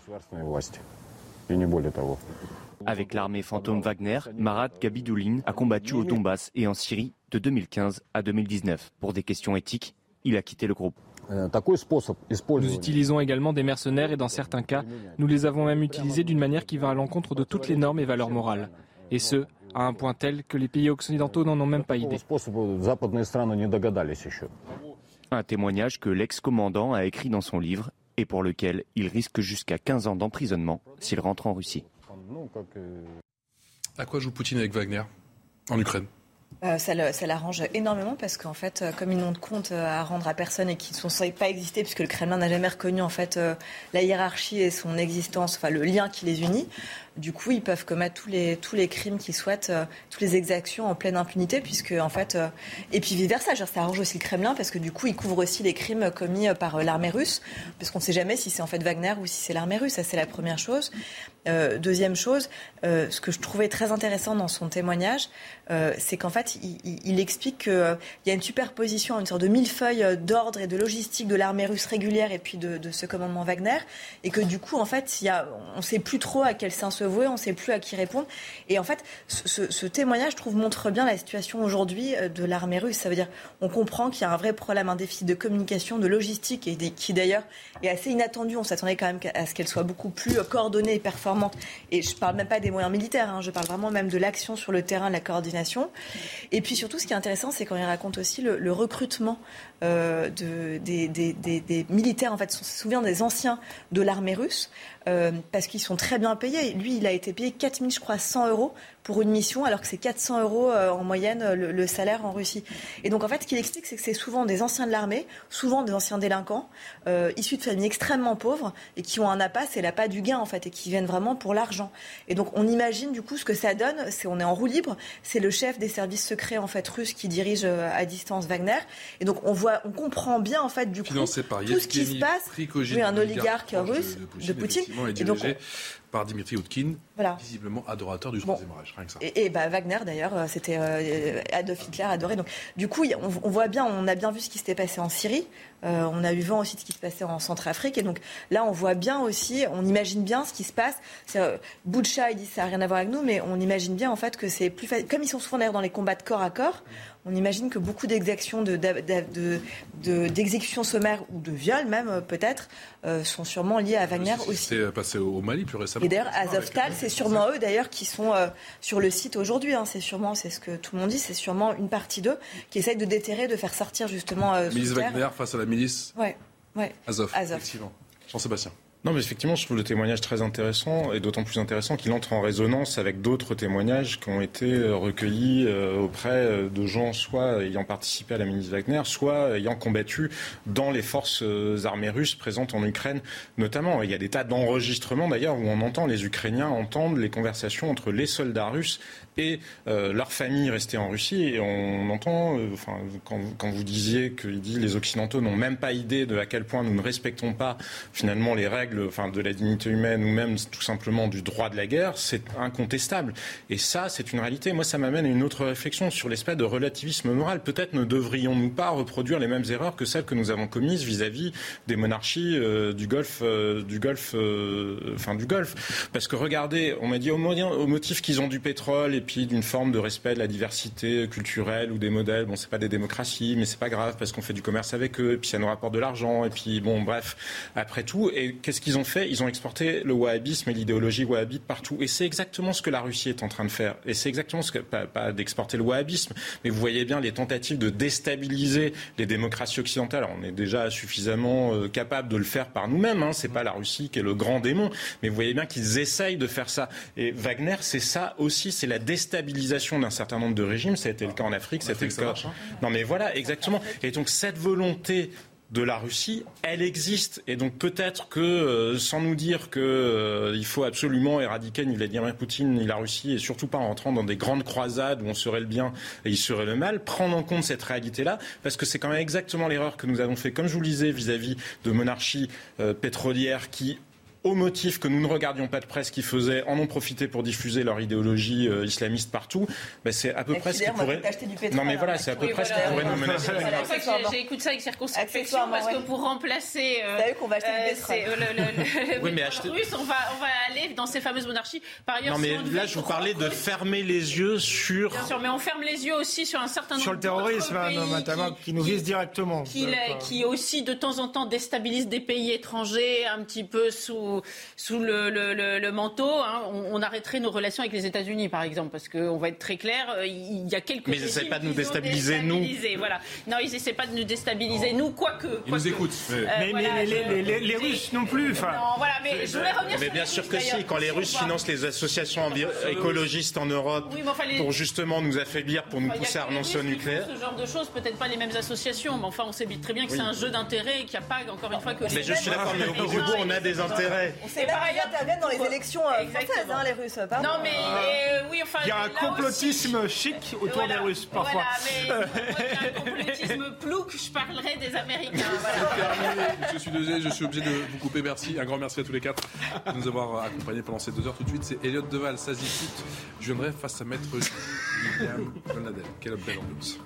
T: Avec l'armée fantôme Wagner, Marat Gabidoulin a combattu au Donbass et en Syrie de 2015 à 2019. Pour des questions éthiques, il a quitté le groupe.
U: Euh, nous utilisons également des mercenaires et dans certains cas, nous les avons même utilisés d'une manière qui va à l'encontre de toutes les normes et valeurs morales. Et ce, à un point tel que les pays occidentaux n'en ont même pas idée.
T: Un témoignage que l'ex-commandant a écrit dans son livre et pour lequel il risque jusqu'à 15 ans d'emprisonnement s'il rentre en Russie.
A: À quoi joue Poutine avec Wagner en Ukraine?
D: Euh, ça l'arrange énormément parce qu'en fait, euh, comme ils n'ont de compte euh, à rendre à personne et qu'ils ne sont pas exister, puisque le Kremlin n'a jamais reconnu en fait la hiérarchie et son existence, enfin le lien qui les unit, du coup, ils peuvent commettre tous les, crimes qu'ils souhaitent, euh, toutes les exactions en pleine impunité, puisque, en fait, euh, et puis vice versa, ça arrange aussi le Kremlin, parce que du coup, ils couvrent aussi les crimes commis euh, par l'armée russe, parce qu'on ne sait jamais si c'est en fait Wagner ou si c'est l'armée russe, ça c'est la première chose. deuxième chose, ce que je trouvais très intéressant dans son témoignage, c'est qu'en fait, il, explique qu'il y a une superposition, une sorte de millefeuille d'ordre et de logistique de l'armée russe régulière et puis de, ce commandement Wagner, et que du coup, en fait, y a, on ne sait plus trop à quel sein se on ne sait plus à qui répondre. Et en fait, ce, témoignage, je trouve, montre bien la situation aujourd'hui euh, de l'armée russe. Ça veut dire, on comprend qu'il y a un vrai problème, un déficit de communication, de logistique, et qui d'ailleurs est assez inattendu. On s'attendait quand même à ce qu'elle soit beaucoup plus euh, coordonnée et performante. Et je ne parle même pas des moyens militaires, hein. je parle vraiment même de l'action sur le terrain, de la coordination. Et puis surtout, ce qui est intéressant, c'est quand il raconte aussi le, recrutement euh, de, des, des, militaires. En fait, on se souvient des anciens de l'armée russe. Euh, parce qu'ils sont très bien payés. Lui, il a été payé 4 000, je crois, 100 euros pour une mission, alors que c'est 400 euros euh, en moyenne euh, le, salaire en Russie. Et donc, en fait, ce qu'il explique, c'est que c'est souvent des anciens de l'armée, souvent des anciens délinquants, issus de familles extrêmement pauvres et qui ont un appât, c'est l'appât du gain, en fait, et qui viennent vraiment pour l'argent. Et donc, on imagine, du coup, ce que ça donne. C'est, on est en roue libre. C'est le chef des services secrets, en fait, russes qui dirige à distance Wagner. Et donc, on voit, on comprend bien, en fait, du coup, tout ce qui se passe. Oui, un oligarque russe de Poutine
A: est dirigé par Dimitri Outkin, visiblement adorateur du Troisième Reich.
D: Et, bah, Wagner, d'ailleurs, euh, c'était euh, Adolf Hitler adoré. Donc, du coup, on, voit bien, on a bien vu ce qui s'était passé en Syrie. Euh, on a eu vent aussi de ce qui se passait en Centrafrique. Et donc là, on voit bien aussi, on imagine bien ce qui se passe. Euh, Boucha, il dit ça n'a rien à voir avec nous, mais on imagine bien en fait que c'est plus facile. Comme ils sont souvent d'ailleurs dans les combats de corps à corps, on imagine que beaucoup d'exactions, d'exécutions de, sommaires ou de viols même euh, peut-être euh, sont sûrement liées à Wagner aussi.
A: C'est passé au Mali plus récemment.
D: Et d'ailleurs, Azovtal, c'est sûrement eux d'ailleurs qui sont sur le site aujourd'hui. Hein. C'est sûrement, c'est ce que tout le monde dit, c'est sûrement une partie d'eux qui essayent de déterrer, de faire sortir justement.
A: Milice Wagner face à la milice.
D: Ouais, ouais.
A: Azov, effectivement. Jean-Sébastien.
H: Non, mais effectivement, je trouve le témoignage très intéressant et d'autant plus intéressant qu'il entre en résonance avec d'autres témoignages qui ont été euh, recueillis euh, auprès euh, de gens soit ayant participé à la ministre Wagner, soit ayant combattu dans les forces armées russes présentes en Ukraine notamment. Il y a des tas d'enregistrements d'ailleurs où on entend les Ukrainiens entendre les conversations entre les soldats russes et euh, leur famille restée en Russie. Et on entend, enfin, quand, vous disiez que dit les Occidentaux n'ont même pas idée de à quel point nous ne respectons pas finalement les règles enfin, de la dignité humaine ou même tout simplement du droit de la guerre, c'est incontestable. Et ça, c'est une réalité. Moi, ça m'amène à une autre réflexion sur l'espèce de relativisme moral. Peut-être ne devrions-nous pas reproduire les mêmes erreurs que celles que nous avons commises vis-à-vis des monarchies euh, du Golfe, du Golfe, enfin du Golfe. Parce que regardez, on m'a dit au, au motif qu'ils ont du pétrole et puis d'une forme de respect de la diversité culturelle ou des modèles. Bon, c'est pas des démocraties, mais c'est pas grave parce qu'on fait du commerce avec eux, et puis ça nous rapporte de l'argent, et puis bon, bref, après tout. Et qu'est-ce qu'ils ont fait Ils ont exporté le wahhabisme et l'idéologie wahhabite partout. Et c'est exactement ce que la Russie est en train de faire. Et c'est exactement ce que, pas, d'exporter le wahhabisme, mais vous voyez bien les tentatives de déstabiliser les démocraties occidentales. on est déjà suffisamment euh, capable de le faire par nous-mêmes. Hein. C'est pas la Russie qui est le grand démon, mais vous voyez bien qu'ils essayent de faire ça. Et Wagner, c'est ça aussi, c'est la déstabilisation d'un certain nombre de régimes. Ça a été le cas en Afrique, c'était le cas. Hein. Non, mais voilà, exactement. Et donc cette volonté de la Russie, elle existe. Et donc peut-être que, euh, sans nous dire qu'il euh, faut absolument éradiquer ni Vladimir Poutine ni la Russie, et surtout pas en rentrant dans des grandes croisades où on serait le bien et il serait le mal, prendre en compte cette réalité-là, parce que c'est quand même exactement l'erreur que nous avons fait, comme je vous le disais, vis-à-vis de monarchies euh, pétrolières qui au motif que nous ne regardions pas de presse qui faisait, en ont profité pour diffuser leur idéologie euh, islamiste partout, ben c'est à peu près ce qui pourrait.
D: Non
H: mais voilà, c'est à peu près ce qui pourrait nous menacer.
I: J'écoute ça avec circonspection parce que pour remplacer.
D: Euh, qu'on va acheter
I: euh, le, oui, mais acheter... russe, on va, on va aller dans ces fameuses monarchies. Par ailleurs,
H: non mais là, je vous parlais de fermer les yeux sur.
I: Bien sûr, mais on ferme les yeux aussi sur un certain nombre.
B: Sur le terrorisme, hein, notamment, qui nous vise directement.
I: Qui aussi de temps en temps déstabilise des pays étrangers un petit peu sous sous, sous le, le, manteau, hein, on, arrêterait nos relations avec les États-Unis, par exemple, parce qu'on va être très clair, euh, il y a quelques.
H: Mais ils n'essaient pas de nous déstabiliser, nous.
I: Voilà. Non, ils n'essaient pas de nous déstabiliser, nous, quoique.
A: Ils nous écoutent.
B: Mais, mais, les, Russes non plus.
I: Non, voilà, mais je voulais revenir
H: Mais bien sûr que si, quand les Russes financent les associations écologistes en Europe pour justement nous affaiblir, pour nous pousser à renoncer au nucléaire.
I: Ce genre de choses, peut-être pas les mêmes associations, mais enfin, on sait très bien que c'est un jeu d'intérêt et qu'il n'y a pas, encore une fois, que.
H: Mais je suis d'accord, mais au bout du bout, on a des intérêts.
D: On sait pas qu'ils interviennent dans les élections euh, françaises, hein, les Russes.
I: Non, mais euh, oui, enfin.
B: Il y a un complotisme chic autour des Russes, parfois.
I: Voilà, mais un complotisme plouc, je parlerai des Américains.
A: Je suis désolé, je suis obligé de vous couper. Merci, un grand merci à tous les quatre de nous avoir accompagnés pendant ces deux heures. Tout de suite, c'est Elliot Deval, Sazi Je viendrai face à Maître William Donadel. Quelle belle ambiance.